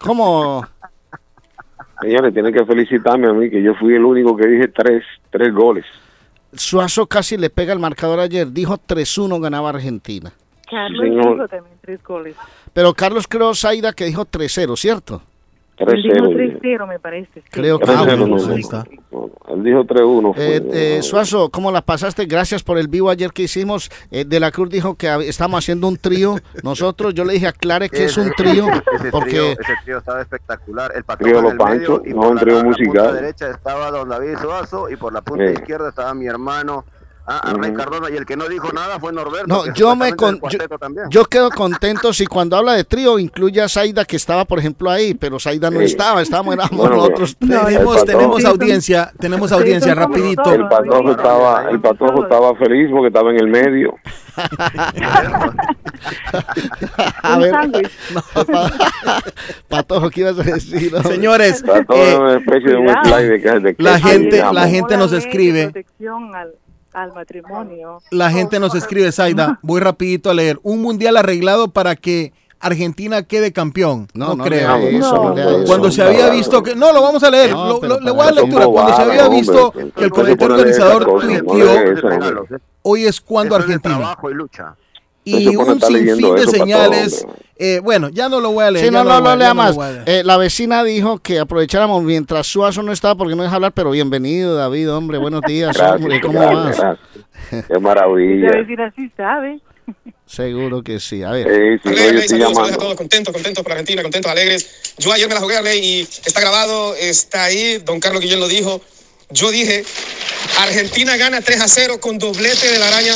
¿Cómo? Señores, tienen que felicitarme a mí, que yo fui el único que dije tres, tres goles. Suazo casi le pega el marcador ayer, dijo 3-1 ganaba Argentina. Carlos dijo también tres goles. Pero Carlos creo, Zaida, que dijo 3-0, ¿cierto? Él dijo 3-0. 3-0, me parece. Creo que... 3-0, Ah, no, bueno, no, está. no, Él dijo 3-1. fue. Eh, eh, Suazo, ¿cómo la pasaste? Gracias por el vivo ayer que hicimos. Eh, de la Cruz dijo que estamos haciendo un trío. Nosotros, yo le dije, aclare que es un trío, Ese porque trío, ese trío estaba espectacular. El patrón Trío en Los el medio Panchos, y no, por un la, trío la punta musical. derecha estaba don David Suazo y por la punta izquierda estaba mi hermano ah, Arley Cardona y el que no dijo nada fue Norberto. No, yo me con- también. yo quedo contento si cuando habla de trío incluye a Zaida, que estaba, por ejemplo, ahí, pero Zaida no Sí. estamos, estábamos Bueno, nosotros No, tres. Tenemos, tenemos audiencia, tenemos audiencia, rapidito. El patojo estaba, el patojo estaba feliz porque estaba en el medio. A ver. Patojo, ¿qué ibas a decir? hombre? Señores, Patojo eh, una especie de un slide de, que- de La gente- la gente nos escribe. Al, matrimonio. la gente nos escribe, Zaida, voy rapidito a leer. Un mundial arreglado para que Argentina quede campeón. No, No, no creo. eso, no No. Cuando se había visto que... No, lo vamos a leer. No, Lo- le voy a dar lectura. Cuando se había hombre. visto que el comité organizador tuiteó, hoy es cuando Eso es de Argentina. Y un sinfín de señales. eh, bueno, ya no lo voy a leer. Sí, no, no, no lea más. Eh, la vecina dijo que aprovecháramos mientras Suazo no estaba porque no deja hablar, pero bienvenido, David, hombre, buenos días, Gracias, hombre, ¿cómo gracias, vas? gracias. Qué maravilla. Esa vecina sí sabe. Seguro que sí, a ver. Eh, sí, Arley, estoy saludos, saludos a todos, contentos, contentos por Argentina, contentos, alegres. Yo ayer me la jugué, Arley, y está grabado, está ahí, don Carlos Guillén lo dijo. Yo dije, Argentina gana 3 a 0 con doblete de la araña.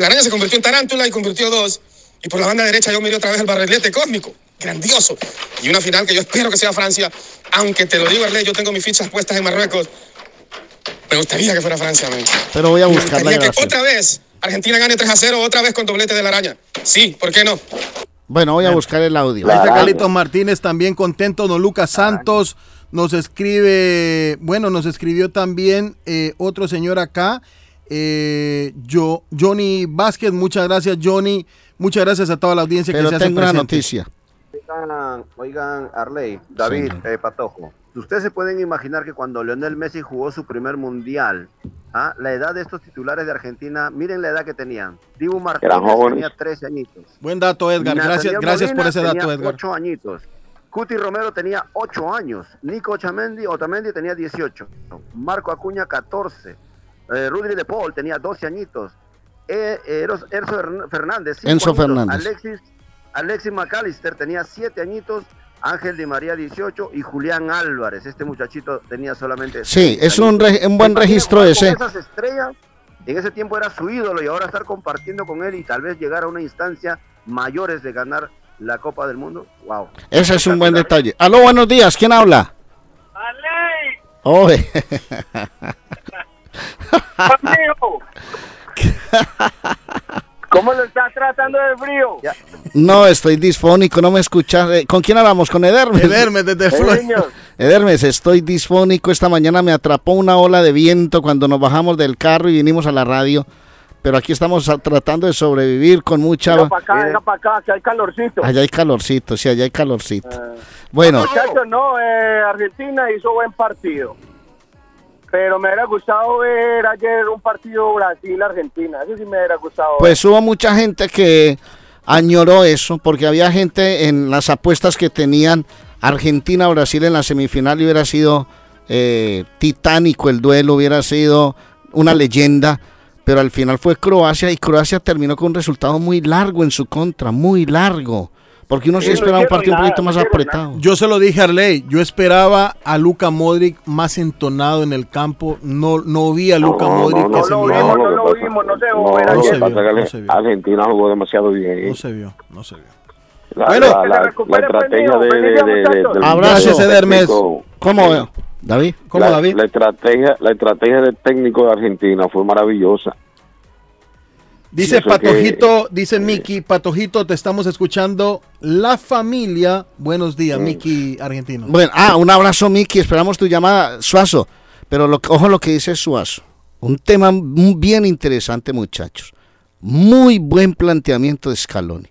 La araña se convirtió en tarántula y convirtió dos. Y por la banda derecha yo miré otra vez el barrilete cósmico, grandioso. Y una final que yo espero que sea Francia, aunque te lo digo, Arley, yo tengo mis fichas puestas en Marruecos. Me gustaría que fuera Francia, man. Pero voy a Me buscar la que otra vez Argentina gane 3 a 0, otra vez con doblete de la araña. Sí, ¿por qué no? Bueno, voy a buscar el audio. Ahí está Carlitos Martínez también contento. Don Lucas Santos nos escribe, bueno, nos escribió también eh, otro señor acá. Eh, yo, Johnny Vázquez, muchas gracias Johnny, muchas gracias a toda la audiencia Pero que se hace una noticia. Oigan, oigan, Arley, David, eh, Patojo. Ustedes se pueden imaginar que cuando Lionel Messi jugó su primer mundial, ¿ah? la edad de estos titulares de Argentina, miren la edad que tenían. Dibu Martínez tenía 13 añitos. Buen dato Edgar, gracias, Nathaniel gracias por ese dato tenía Edgar. 8 añitos. Cuti Romero tenía 8 años. Nico Otamendi, Otamendi tenía 18. Marco Acuña 14. Eh, Rudri de Paul tenía 12 añitos. Eh, Eros- Enzo Hern- Fernández. Enzo añitos. Fernández. Alexis, Alexis McAllister tenía 7 añitos. Ángel Di María 18 y Julián Álvarez, este muchachito tenía solamente Sí, es un, añitos. re- un buen ¿Se imagina registro ese. Esas estrellas, en ese tiempo era su ídolo y ahora estar compartiendo con él y tal vez llegar a una instancia mayores de ganar la Copa del Mundo. Wow. Ese es un buen detalle. Aló, buenos días. ¿Quién habla? Oye. ¿Cómo lo estás tratando de frío? No, estoy disfónico, no me escuchas. Eh, ¿Con quién hablamos? ¿Con Edermes? Edermes desde Florida. Edermes, estoy disfónico. Esta mañana me atrapó una ola de viento cuando nos bajamos del carro y vinimos a la radio. Pero aquí estamos tratando de sobrevivir con mucha... Venga para acá, venga para acá, que hay calorcito. Allá hay calorcito, sí, allá hay calorcito. Bueno, Muchachos, no, eh, Argentina hizo buen partido. Pero me hubiera gustado ver ayer un partido Brasil-Argentina. Eso sí me hubiera gustado. pues hubo mucha gente que añoró eso, porque había gente en las apuestas que tenían Argentina-Brasil en la semifinal y hubiera sido eh, titánico el duelo, hubiera sido una leyenda, pero al final fue Croacia y Croacia terminó con un resultado muy largo en su contra, muy largo, porque uno se esperaba un partido un poquito más apretado. Yo se lo dije a Arley, yo esperaba a Luka Modric más entonado en el campo, no, no vi a Luka Modric que se miraba. no lo vimos, no se No, vio. lo vio, no se vio. Argentina jugó demasiado bien. No se vio, no se vio. La, Bueno, la, estrategia de, de, de- de- Abrazo, del Hermes. ¿Cómo, David? la, La estrategia, la estrategia del técnico de Argentina fue maravillosa. Dice Patojito, dice Miki, Patojito, te estamos escuchando. La familia, buenos días, Miki argentino. Bueno, ah, un abrazo, Miki. Esperamos tu llamada, Suazo. Pero lo, ojo lo que dice Suazo. Un tema bien interesante, muchachos. Muy buen planteamiento de Scaloni.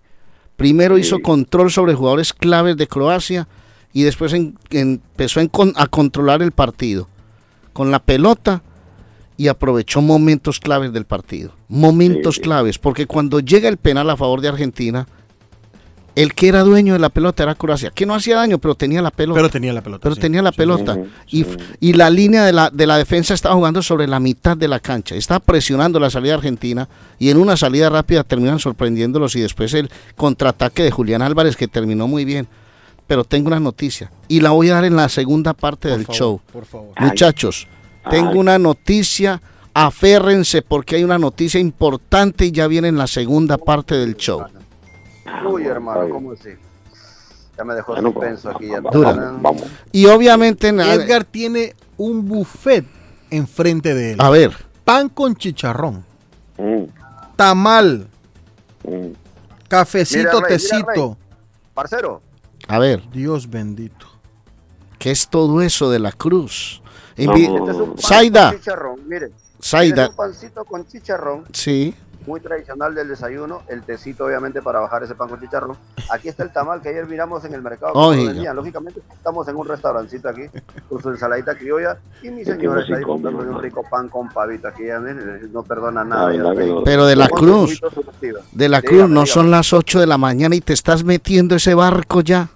Primero hizo control sobre jugadores claves de Croacia y después en- empezó en a controlar el partido con la pelota y aprovechó momentos claves del partido. Momentos claves, porque cuando llega el penal a favor de Argentina, el que era dueño de la pelota era Croacia, que no hacía daño, pero tenía la pelota. Pero tenía la pelota. Pero sí. tenía la Sí, pelota. sí, y, y la línea de la, de la defensa estaba jugando sobre la mitad de la cancha. Estaba presionando la salida argentina y en una salida rápida terminan sorprendiéndolos y después el contraataque de Julián Álvarez que terminó muy bien. Pero tengo una noticia y la voy a dar en la segunda parte del favor, show. por favor. Muchachos, tengo una noticia. Aférrense porque hay una noticia importante y ya viene en la segunda parte del show. Uy, hermano, ¿cómo así? Ya me dejó Bueno, suspenso aquí. Ya Dura. Y obviamente... en- Edgar tiene un buffet enfrente de él. A ver. Pan con chicharrón. Mm. Tamal. Cafecito, Mira, Rey, mira, tecito. Parcero, A ver. Dios bendito. ¿Qué es todo eso de la cruz? Invi- este es un pan con chicharrón, mire. Zaida. Este es un pancito con chicharrón, Sí. muy tradicional del desayuno. El tecito, obviamente, para bajar ese pan con chicharrón. Aquí está el tamal que ayer miramos en el mercado. vendían. Lógicamente, estamos en un restaurancito aquí con su ensaladita criolla. Y mi señora no está disfrutando de un rico pan con pavito aquí. ya ven, No perdona nada. No. Pero de la cruz. De la cruz no son las 8 de la mañana y te estás metiendo ese barco ya.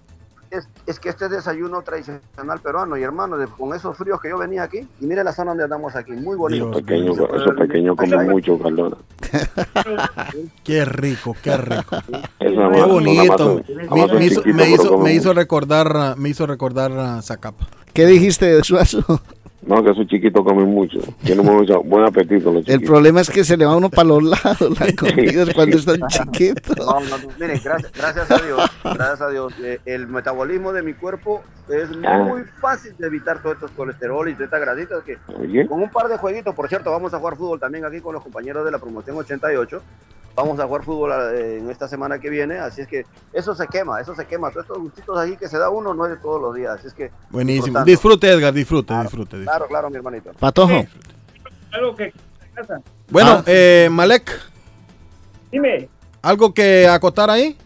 Es, que este es desayuno tradicional peruano y hermano, de- con esos fríos que yo venía aquí, y mire la zona donde andamos aquí, muy bonito. Esos pequeños, esos pequeños comen mucho, Carlona. Qué rico, qué rico. Eso Qué bonito. más- Me, hizo, me me recordar, me hizo recordar a Zacapa. ¿Qué dijiste de Suazo? No, que esos chiquitos comen mucho. Tienen mucho, buen apetito los El chiquitos. problema es que se le va uno para los lados la comida cuando están chiquitos. No, no, no, miren, gracias, gracias a Dios, gracias a Dios, eh, el metabolismo de mi cuerpo es Ah. muy fácil de evitar todos estos colesterol y todas estas grasitas que Oye. con un par de jueguitos, por cierto, vamos a jugar fútbol también aquí con los compañeros de la promoción 88. Vamos a jugar fútbol eh, en esta semana que viene, así es que eso se quema, eso se quema. Todos estos gustitos ahí que se da uno no es de todos los días, así es que. Buenísimo. Disfrute, Edgar, disfrute, disfrute. disfrute. Claro, claro, mi hermanito. Patojo. Algo que. Bueno, Ah. eh, Malek, Dime. ¿algo que acotar ahí?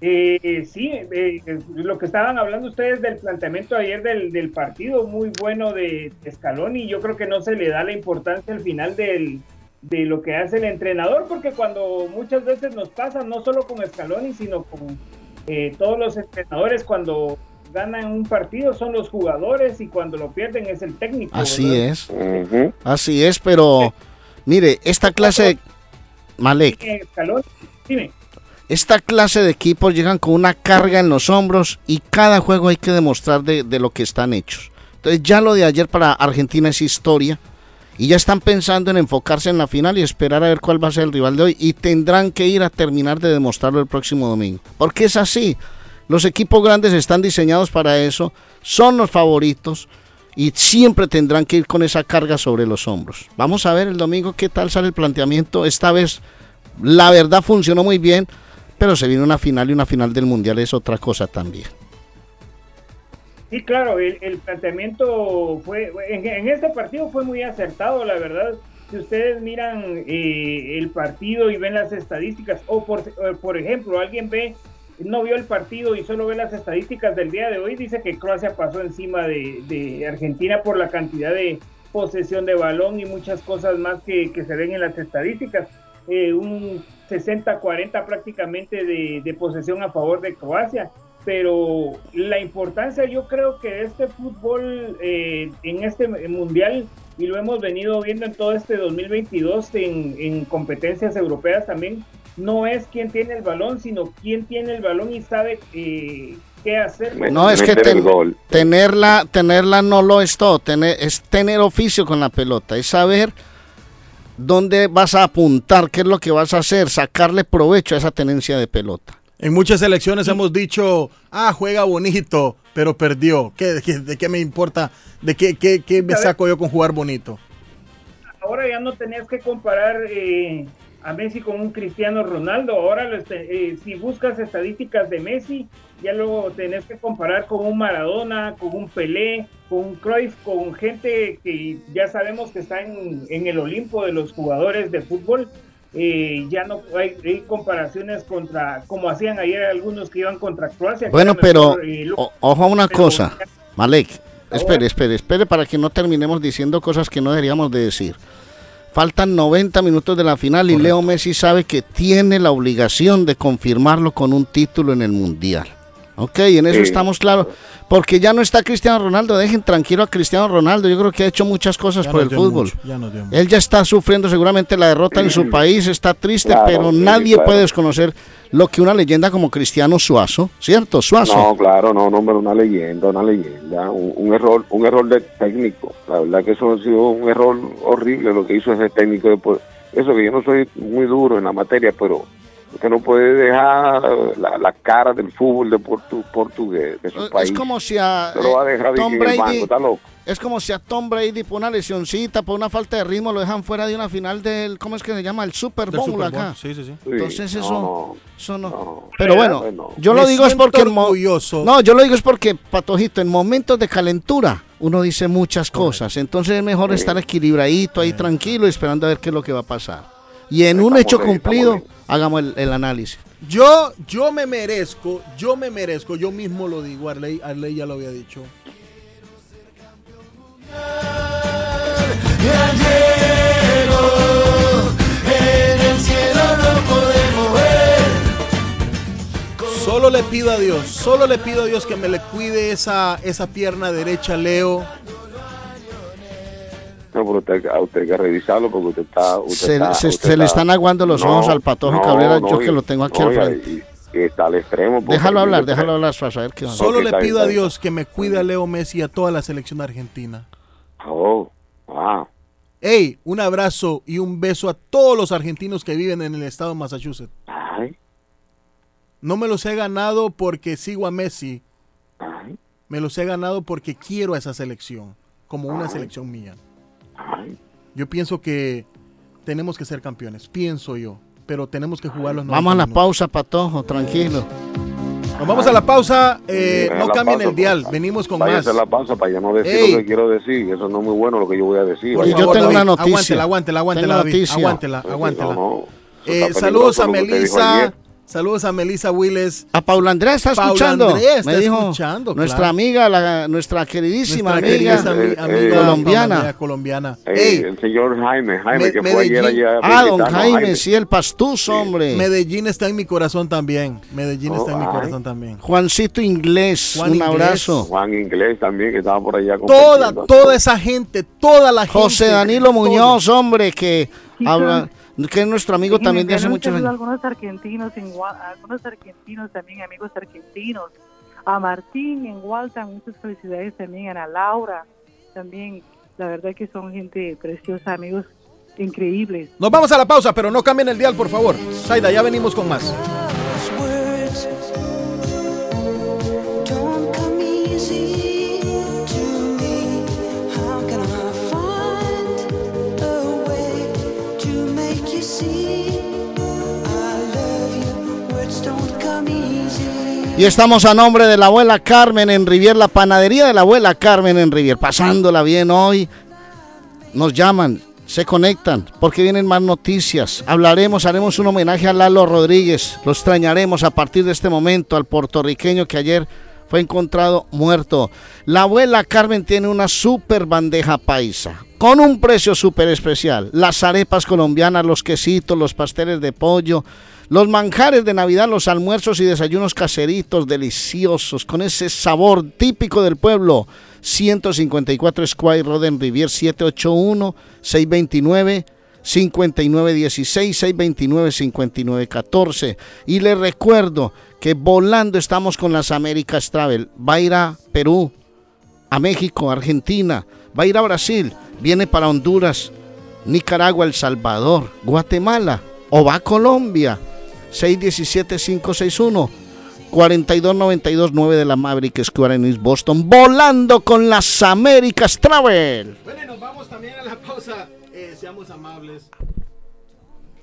Eh, sí, eh, lo que estaban hablando ustedes del planteamiento ayer del, del partido, muy bueno de Scaloni. Yo creo que no se le da la importancia al final del, de lo que hace el entrenador, porque cuando muchas veces nos pasa, no solo con Scaloni, sino con eh, todos los entrenadores, cuando ganan un partido son los jugadores y cuando lo pierden es el técnico. Así ¿verdad? es. Así es, pero mire, esta clase de Malek, esta clase de equipos llegan con una carga en los hombros y cada juego hay que demostrar de, de lo que están hechos. Entonces ya lo de ayer para Argentina es historia y ya están pensando en enfocarse en la final y esperar a ver cuál va a ser el rival de hoy y tendrán que ir a terminar de demostrarlo el próximo domingo. Porque es así, los equipos grandes están diseñados para eso, son los favoritos y siempre tendrán que ir con esa carga sobre los hombros. Vamos a ver el domingo qué tal sale el planteamiento. Esta vez la verdad funcionó muy bien, pero se viene una final y una final del mundial es otra cosa también. Sí, claro, el, planteamiento fue, en, este partido fue muy acertado, la verdad. Si ustedes miran eh, el partido y ven las estadísticas, o por, o por ejemplo, alguien ve, no vio el partido y solo ve las estadísticas del día de hoy, dice que Croacia pasó encima de, Argentina por la cantidad de posesión de balón y muchas cosas más que, se ven en las estadísticas. Eh, un 60-40 prácticamente de posesión a favor de Croacia pero la importancia yo creo que este fútbol eh, en este mundial y lo hemos venido viendo en todo este 2022 en, en, competencias europeas también no es quién tiene el balón sino quién tiene el balón y sabe eh, qué hacer. No es que ten- tenerla, tenerla no lo es todo, tener, es tener oficio con la pelota, es saber dónde vas a apuntar, qué es lo que vas a hacer, sacarle provecho a esa tenencia de pelota. En muchas elecciones hemos dicho, ah, juega bonito, pero perdió. ¿Qué, de, qué, de qué me importa? ¿De qué, qué, qué me saco yo con jugar bonito? ahora ya no tenías que comparar eh, a Messi con un Cristiano Ronaldo. Ahora, lo este- eh, si buscas estadísticas de Messi, ya luego tenés que comparar con un Maradona, con un Pelé, con un Cruyff, con gente que ya sabemos que está en, en el Olimpo de los jugadores de fútbol. Eh, ya no hay, hay comparaciones contra, como hacían ayer algunos que iban contra Croacia. Bueno, pero mejor, eh, lo- o- ojo a una pero- cosa, Malek, espere, espere, espere para que no terminemos diciendo cosas que no deberíamos de decir. Faltan 90 minutos de la final y Leo Messi sabe que tiene la obligación de confirmarlo con un título en el Mundial. Ok, en eso Sí. estamos claros. Porque ya no está Cristiano Ronaldo, dejen tranquilo a Cristiano Ronaldo. Yo creo que ha hecho muchas cosas Ya por el fútbol. mucho, ya. Él ya está sufriendo seguramente la derrota en su país, está triste, Claro, pero sí, nadie claro. puede desconocer lo que una leyenda como Cristiano Suazo, ¿cierto? Suazo. No, claro, no, no, pero una leyenda, una leyenda, un, un error, un error de técnico. La verdad que eso ha sido un error horrible lo que hizo ese técnico después. Eso que yo no soy muy duro en la materia, pero usted no puede dejar la, la cara del fútbol de portu- portugués de su país. Es como si a Se lo va a dejar eh, Tom banco, Brady, está loco. es como si a Tom Brady por una lesioncita, por una falta de ritmo, lo dejan fuera de una final del, ¿cómo es que se llama? El Super Bowl Super Bowl, acá. sí, sí, sí. Entonces Sí, eso, no, eso no. Pero bueno, Bueno. yo lo digo es porque orgulloso. no, yo lo digo es porque Patojito, en momentos de calentura uno dice muchas cosas, entonces es mejor estar equilibradito ahí tranquilo esperando a ver qué es lo que va a pasar. Y en un hecho cumplido. Hagamos el, análisis. Yo, yo me merezco, yo me merezco, yo mismo lo digo, Arley, Arley ya lo había dicho. En el cielo no podemos ver. Solo le pido a Dios, solo le pido a Dios que me le cuide esa, esa pierna derecha, Leo. No, pero usted, a usted hay que revisarlo porque usted está... Usted Se, está- se- usted se le está- están aguando los No, ojos al Patojo no, Cabrera, no, yo que lo tengo aquí no, al frente. y- y está al extremo. Déjalo hablar, déjalo hablar, Suazo, a ver qué. Solo le pido a. Dios que me cuide a Leo Messi y a toda la selección argentina. Oh, wow. Hey, un abrazo y un beso a todos los argentinos que viven en el estado de Massachusetts. Ay, No me los he ganado porque sigo a Messi. ay, Me los he ganado porque quiero a esa selección, como una selección mía. Yo pienso que tenemos que ser campeones, pienso yo. Pero tenemos que jugar los Vamos a la 90 pausa, Patojo, tranquilo. Nos vamos a la pausa. eh, no la cambien pausa, el dial. Venimos con más. hacer la pausa para yo no decir Ey. lo que quiero decir. Eso no es muy bueno lo que yo voy a decir. Por favor, David, Aguántela, aguántela, aguántela, Tengo David. noticia. Aguántela, Sí, sí, aguántela. no, no. Eso Eh, saludos a Melissa. Saludos a Melissa Willes. A Paula Andrea está Paula escuchando. Andrea está me dijo escuchando, nuestra claro. amiga, la, nuestra queridísima Nuestra amiga, Eh, amiga eh, colombiana. Colombiana. Eh, Ey, el señor Jaime, Jaime Me- que fue ayer allá. Ah, don visitarnos, Jaime, sí, el pastuz, hombre. Medellín está en mi corazón también. Medellín está en mi Oh, corazón también. Juancito Inglés, Juan un Inglés. abrazo. Juan Inglés también, que estaba por allá. Toda, compartiendo. toda esa gente, toda la gente. José Danilo Muñoz, hombre, que Sí, habla, que es nuestro amigo también de hace muchos años. algunos argentinos, en, algunos argentinos también, amigos argentinos. A Martín en Walton, muchas felicidades también. A Laura también. La verdad que son gente preciosa, amigos increíbles. Nos vamos a la pausa, pero no cambien el dial, por favor. Saida, ya venimos con más. Y estamos a nombre de la abuela Carmen en Rivier, la panadería de la abuela Carmen en Rivier, pasándola bien hoy. Nos llaman, se conectan, porque vienen más noticias. Hablaremos, haremos un homenaje a Lalo Rodríguez. Lo extrañaremos a partir de este momento al puertorriqueño que ayer fue encontrado muerto. La abuela Carmen tiene una super bandeja paisa, con un precio súper especial. Las arepas colombianas, los quesitos, los pasteles de pollo, los manjares de Navidad, los almuerzos y desayunos caseritos deliciosos, con ese sabor típico del pueblo. 154 Squire Road en Rivier 781-629. 5916 629 5914 y les recuerdo que volando estamos con las Américas Travel va a ir a Perú a México, Argentina, va a ir a Brasil, viene para Honduras, Nicaragua, El Salvador, Guatemala o va a Colombia. 617-561. 4292-9 de la Maverick Square en East Boston. Volando con las Américas Travel. Bueno, y nos vamos también a la pausa. Eh, seamos amables.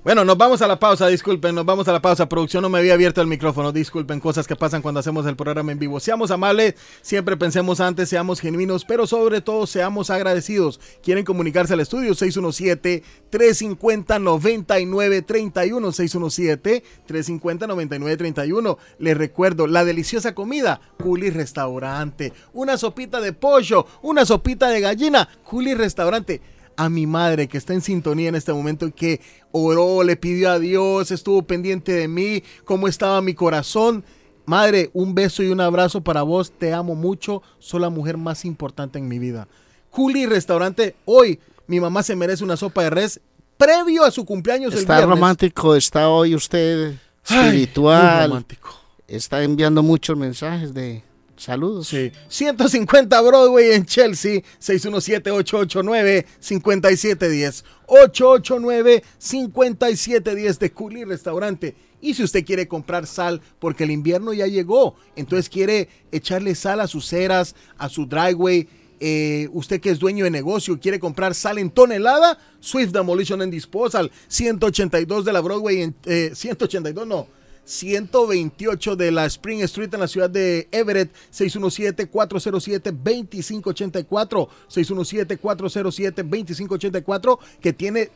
Bueno, nos vamos a la pausa, disculpen, nos vamos a la pausa. Producción no me había abierto el micrófono, disculpen, cosas que pasan cuando hacemos el programa en vivo. Seamos amables, siempre pensemos antes, seamos genuinos, pero sobre todo seamos agradecidos. Quieren comunicarse al estudio 617-350-9931, 617-350-9931. Les recuerdo, la deliciosa comida, Culi Restaurante. Una sopita de pollo, una sopita de gallina, Culi Restaurante a mi madre que está en sintonía en este momento y que oró, le pidió a Dios, estuvo pendiente de mí, cómo estaba mi corazón. Madre, un beso y un abrazo para vos, te amo mucho, soy la mujer más importante en mi vida. Juli Restaurante, hoy mi mamá se merece una sopa de res previo a su cumpleaños el Está viernes. romántico, está hoy usted Ay, espiritual. romántico. está enviando muchos mensajes de saludos. Sí. 150 Broadway en Chelsea, 617-889-5710. 889-5710 de Culi Restaurante. Y si usted quiere comprar sal, porque el invierno ya llegó, entonces quiere echarle sal a sus ceras, a su driveway, eh, usted que es dueño de negocio quiere comprar sal en tonelada, Swift Demolition and Disposal, 182 de la Broadway, en, eh, 182 no, 128 de la Spring Street en la ciudad de Everett, 617-407-2584, 617-407-2584, que tiene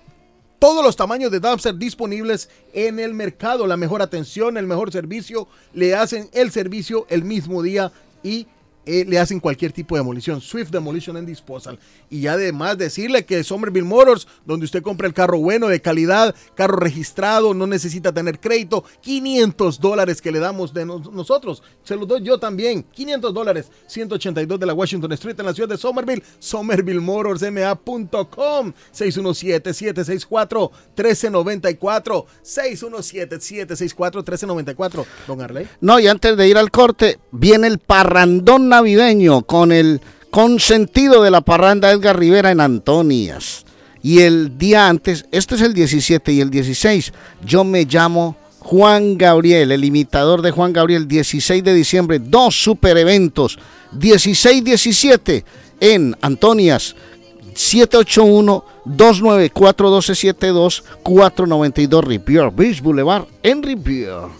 todos los tamaños de dumpster disponibles en el mercado, la mejor atención, el mejor servicio, le hacen el servicio el mismo día y eh, le hacen cualquier tipo de demolición. Swift Demolition and Disposal. Y además decirle que Somerville Motors, donde usted compra el carro bueno, de calidad, carro registrado, no necesita tener crédito, 500 dólares que le damos de nos- nosotros. Se los doy yo también, 500 dólares. 182 de la Washington Street en la ciudad de Somerville, somervillemotorsma.com, 617-764-1394, 617-764-1394. Don Arley. No, y antes de ir al corte, viene el parrandón navideño con el consentido de la parranda Edgar Rivera en Antonias. Y el día antes, este es el 17 y el 16, yo me llamo Juan Gabriel, el imitador de Juan Gabriel, 16 de diciembre, dos super eventos, 16-17 en Antonias. 781-294-1272, 492 Rivier Beach Boulevard en Rivier.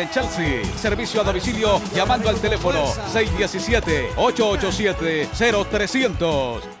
en Chelsea. Servicio a domicilio llamando al teléfono 617-887-0300.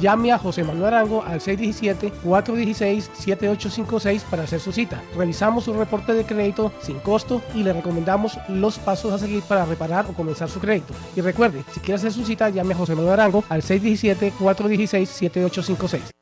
Llame a José Manuel Arango al 617-416-7856 para hacer su cita. Revisamos su reporte de crédito sin costo y le recomendamos los pasos a seguir para reparar o comenzar su crédito. Y recuerde, si quiere hacer su cita, llame a José Manuel Arango al 617-416-7856.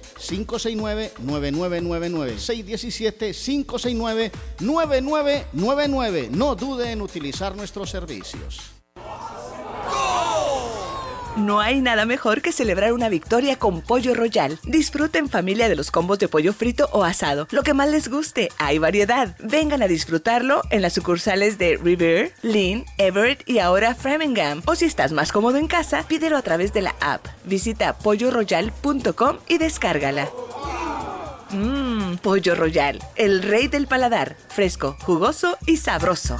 569-9999. 617-569-9999. No dude en utilizar nuestros servicios. No hay nada mejor que celebrar una victoria con Pollo Royal. Disfruta en familia de los combos de pollo frito o asado. Lo que más les guste, hay variedad. Vengan a disfrutarlo en las sucursales de River, Lynn, Everett y ahora Framingham. O si estás más cómodo en casa, pídelo a través de la app. Visita polloroyal.com y descárgala. Mmm, Pollo Royal, el rey del paladar. Fresco, jugoso y sabroso.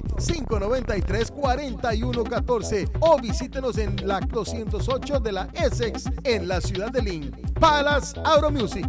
593-4114 o visítenos en la 208 de la Essex en la ciudad de Lynn. Palace Auto Music.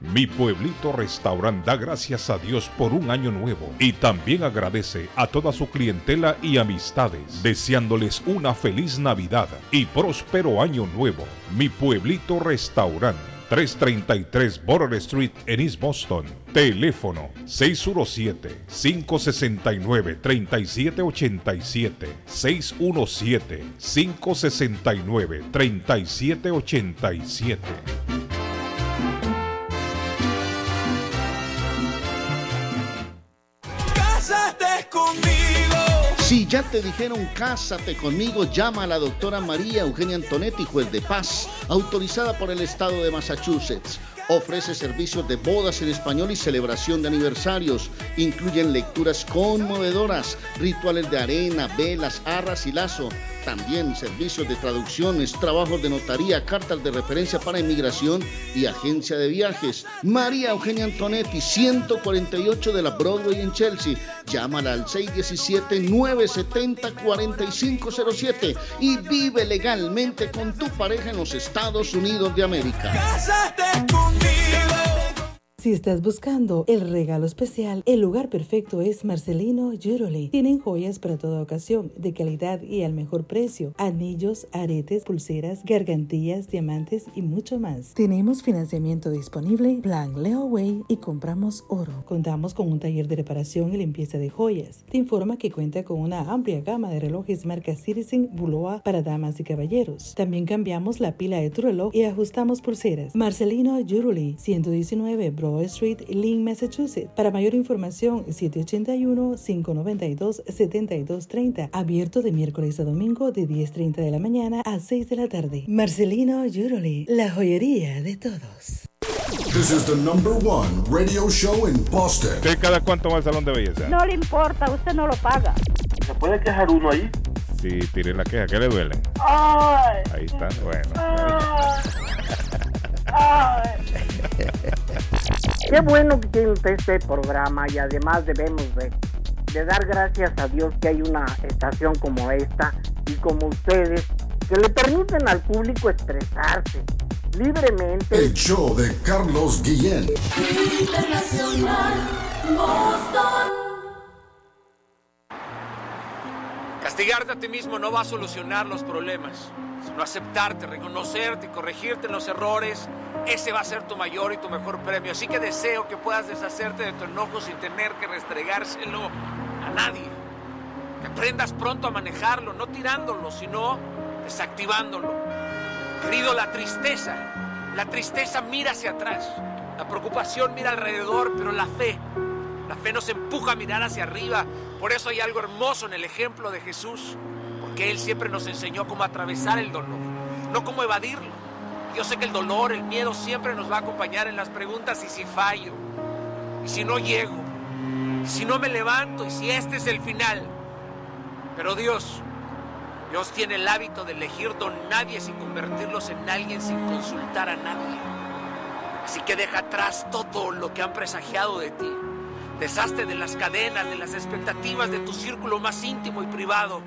Mi pueblito restaurant da gracias a Dios por un año nuevo y también agradece a toda su clientela y amistades, deseándoles una feliz Navidad y próspero año nuevo. Mi pueblito restaurant 333 Border Street en East Boston. Teléfono 617-569-3787. 617-569-3787. Si ya te dijeron cásate conmigo, llama a la doctora María Eugenia Antonetti, juez de paz, autorizada por el estado de Massachusetts. Ofrece servicios de bodas en español y celebración de aniversarios. Incluyen lecturas conmovedoras, rituales de arena, velas, arras y lazo. También servicios de traducciones, trabajos de notaría, cartas de referencia para inmigración y agencia de viajes. María Eugenia Antonetti, 148 de la Broadway en Chelsea. Llámala al 617-970-4507 y vive legalmente con tu pareja en los Estados Unidos de América. Cásate conmigo. Si estás buscando el regalo especial, el lugar perfecto es Marcelino Jewelry. Tienen joyas para toda ocasión, de calidad y al mejor precio. Anillos, aretes, pulseras, gargantillas, diamantes y mucho más. Tenemos financiamiento disponible, plan Leeway y compramos oro. Contamos con un taller de reparación y limpieza de joyas. Te informa que cuenta con una amplia gama de relojes marca Citizen Buloa para damas y caballeros. También cambiamos la pila de tu reloj y ajustamos pulseras. Marcelino Jewelry, 119 Broad Street, Lynn, Massachusetts. Para mayor información, 781-592-7230. Abierto de miércoles a domingo de 10.30 de la mañana a 6 de la tarde. Marcelino Jewelry, la joyería de todos. This is the number one radio show in Boston. ¿Usted cada cuánto va al salón de belleza? No le importa, usted no lo paga. ¿Se puede quejar uno ahí? Sí, tire la queja, ¿qué le duele? Ay, Ahí está, bueno. Qué bueno que tiene usted este programa y además debemos de, de dar gracias a Dios que hay una estación como esta y como ustedes que le permiten al público expresarse libremente. El show de Carlos Guillén. Internacional Boston. Castigarte a ti mismo no va a solucionar los problemas, sino aceptarte, reconocerte corregirte los errores. Ese va a ser tu mayor y tu mejor premio. Así que deseo que puedas deshacerte de tu enojo sin tener que restregárselo a nadie. Que aprendas pronto a manejarlo, no tirándolo, sino desactivándolo. Querido, la tristeza, la tristeza mira hacia atrás. La preocupación mira alrededor, pero la fe, la fe nos empuja a mirar hacia arriba. Por eso hay algo hermoso en el ejemplo de Jesús, porque Él siempre nos enseñó cómo atravesar el dolor, no cómo evadirlo. Yo sé que el dolor, el miedo siempre nos va a acompañar en las preguntas y si fallo, y si no llego, y si no me levanto, y si este es el final. Pero Dios, Dios tiene el hábito de elegir don nadie sin convertirlos en alguien sin consultar a nadie. Así que deja atrás todo lo que han presagiado de ti. Deshazte de las cadenas, de las expectativas de tu círculo más íntimo y privado.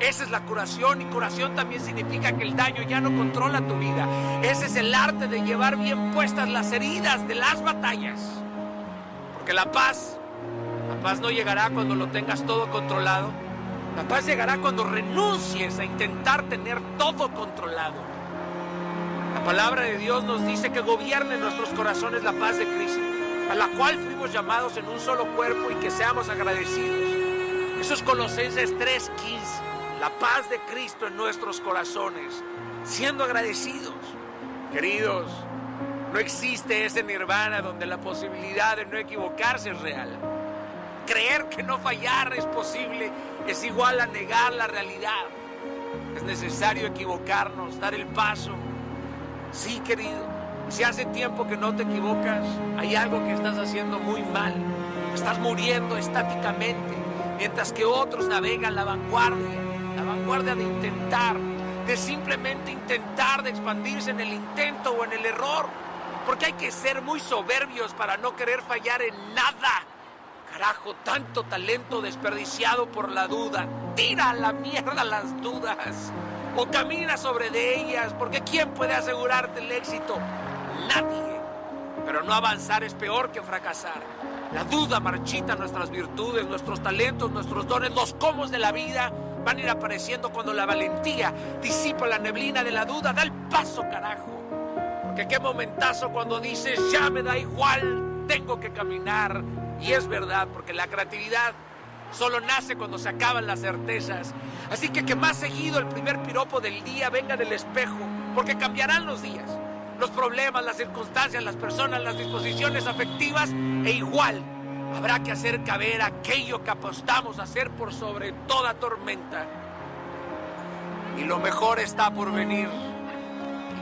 Esa es la curación y curación también significa que el daño ya no controla tu vida. Ese es el arte de llevar bien puestas las heridas de las batallas. Porque la paz, la paz no llegará cuando lo tengas todo controlado. La paz llegará cuando renuncies a intentar tener todo controlado. La palabra de Dios nos dice que gobierne nuestros corazones la paz de Cristo, a la cual fuimos llamados en un solo cuerpo y que seamos agradecidos. Eso es Colosenses 3:15, la paz de Cristo en nuestros corazones, siendo agradecidos. Queridos, no existe ese nirvana donde la posibilidad de no equivocarse es real. Creer que no fallar es posible es igual a negar la realidad. Es necesario equivocarnos, dar el paso. Sí, querido. Si hace tiempo que no te equivocas, hay algo que estás haciendo muy mal. Estás muriendo estáticamente, mientras que otros navegan la vanguardia, la vanguardia de intentar, de simplemente intentar de expandirse en el intento o en el error. Porque hay que ser muy soberbios para no querer fallar en nada. Carajo, tanto talento desperdiciado por la duda. Tira a la mierda las dudas. O camina sobre ellas, porque ¿quién puede asegurarte el éxito? Nadie. Pero no avanzar es peor que fracasar. La duda marchita nuestras virtudes, nuestros talentos, nuestros dones, los comos de la vida van a ir apareciendo cuando la valentía disipa la neblina de la duda. Da el paso, carajo. Que qué momentazo cuando dices, ya me da igual, tengo que caminar. Y es verdad, porque la creatividad solo nace cuando se acaban las certezas. Así que que más seguido el primer piropo del día venga del espejo, porque cambiarán los días, los problemas, las circunstancias, las personas, las disposiciones afectivas, e igual habrá que hacer caber aquello que apostamos a hacer por sobre toda tormenta. Y lo mejor está por venir.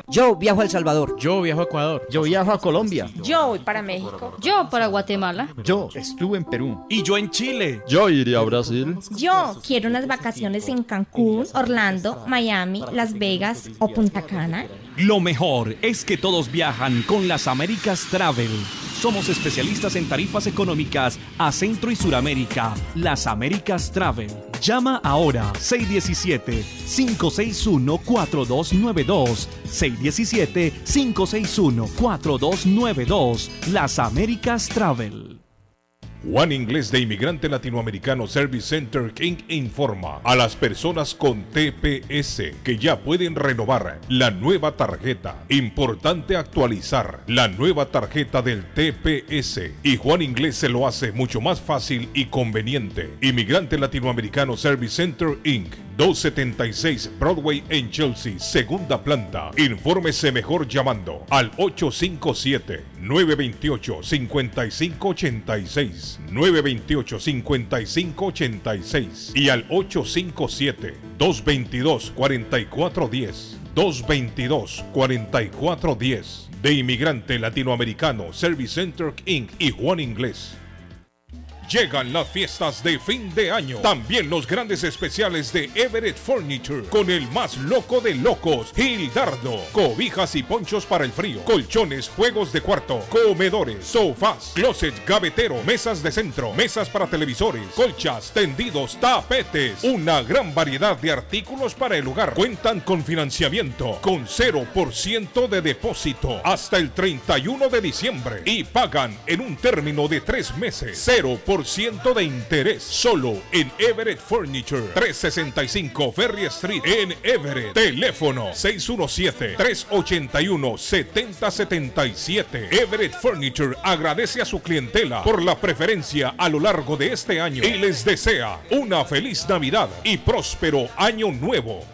Yo viajo a El Salvador. Yo viajo a Ecuador. Yo viajo a Colombia. Yo voy para México. Yo para Guatemala. Yo estuve en Perú. Y yo en Chile. Yo iría a Brasil. Yo quiero unas vacaciones en Cancún, Orlando, Miami, Las Vegas o Punta Cana. Lo mejor es que todos viajan con las Américas Travel. Somos especialistas en tarifas económicas a Centro y Suramérica. Las Américas Travel. Llama ahora 617-561-4292. 617-561-4292. Las Américas Travel. Juan Inglés de Inmigrante Latinoamericano Service Center King informa a las personas con TPS que ya pueden renovar la nueva tarjeta. Importante actualizar la nueva tarjeta del TPS y Juan Inglés se lo hace mucho más fácil y conveniente. Inmigrante Latinoamericano Service Center Inc. 276 Broadway en Chelsea, segunda planta. Infórmese mejor llamando al 857-928-5586, 928-5586 y al 857-222-4410, 222-4410 de Inmigrante Latinoamericano Service Center Inc. y Juan Inglés. Llegan las fiestas de fin de año. También los grandes especiales de Everett Furniture con el más loco de locos, Gildardo. Cobijas y ponchos para el frío, colchones, juegos de cuarto, comedores, sofás, closet, gavetero, mesas de centro, mesas para televisores, colchas, tendidos, tapetes. Una gran variedad de artículos para el hogar. Cuentan con financiamiento con 0% de depósito hasta el 31 de diciembre y pagan en un término de tres meses. 0% de interés solo en Everett Furniture 365 Ferry Street en Everett. Teléfono 617-381-7077. Everett Furniture agradece a su clientela por la preferencia a lo largo de este año y les desea una feliz Navidad y próspero año nuevo.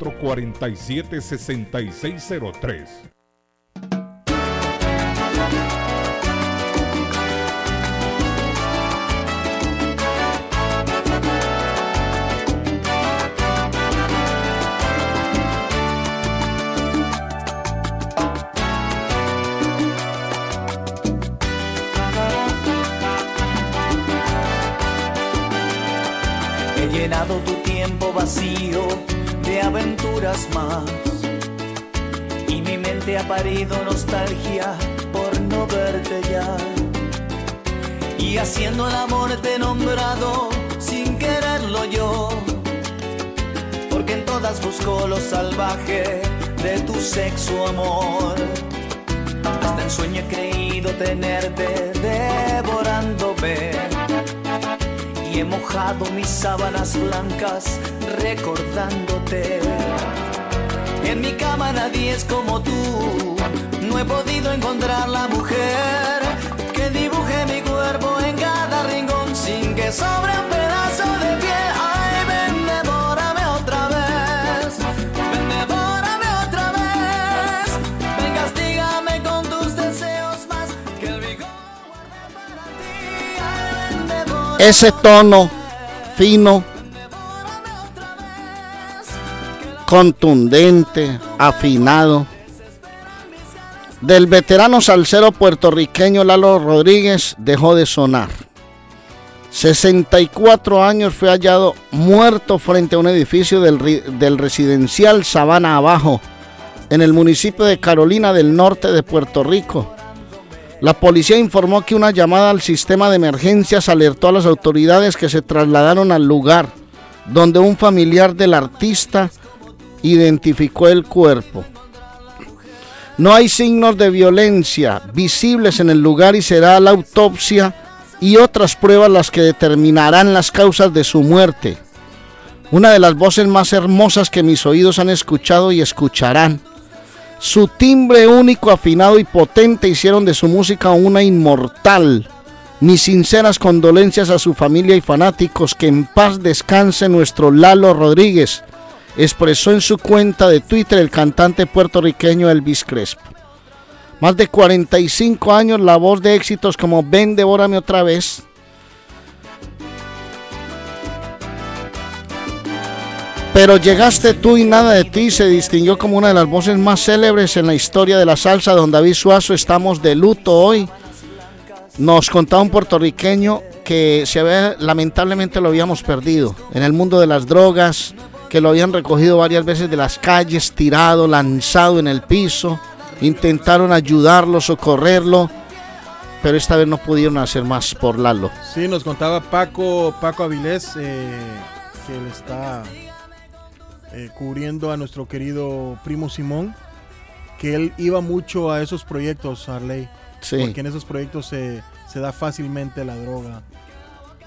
447-6603. He llenado tu tiempo vacío de aventuras más. Y mi mente ha parido nostalgia por no verte ya. Y haciendo el amor te he nombrado sin quererlo yo. Porque en todas busco lo salvaje de tu sexo amor. Hasta en sueño he creído tenerte devorándome y he mojado mis sábanas blancas recordándote. En mi cama nadie es como tú, no he podido encontrar la mujer que dibuje mi cuerpo en cada rincón sin que sobre un pedazo de piel. Ese tono fino, contundente, afinado, del veterano salsero puertorriqueño Lalo Rodríguez dejó de sonar. 64 años fue hallado muerto frente a un edificio del, del residencial Sabana Abajo en el municipio de Carolina del Norte de Puerto Rico. La policía informó que una llamada al sistema de emergencias alertó a las autoridades que se trasladaron al lugar, donde un familiar del artista identificó el cuerpo. No hay signos de violencia visibles en el lugar y será la autopsia y otras pruebas las que determinarán las causas de su muerte. Una de las voces más hermosas que mis oídos han escuchado y escucharán. Su timbre único, afinado y potente hicieron de su música una inmortal. Mis sinceras condolencias a su familia y fanáticos, que en paz descanse nuestro Lalo Rodríguez, expresó en su cuenta de Twitter el cantante puertorriqueño Elvis Crespo. Más de 45 años, la voz de éxitos como Ven, devórame otra vez. Pero llegaste tú y nada de ti se distinguió como una de las voces más célebres en la historia de la salsa. Don David Suazo, estamos de luto hoy. Nos contaba un puertorriqueño que se había, lamentablemente lo habíamos perdido en el mundo de las drogas, que lo habían recogido varias veces de las calles, tirado, lanzado en el piso. Intentaron ayudarlo, socorrerlo, pero esta vez no pudieron hacer más por Lalo. Sí, nos contaba Paco, Paco Avilés, eh, que él está eh, cubriendo a nuestro querido primo Simón, que él iba mucho a esos proyectos, Arley. Sí. Porque en esos proyectos se, se da fácilmente la droga.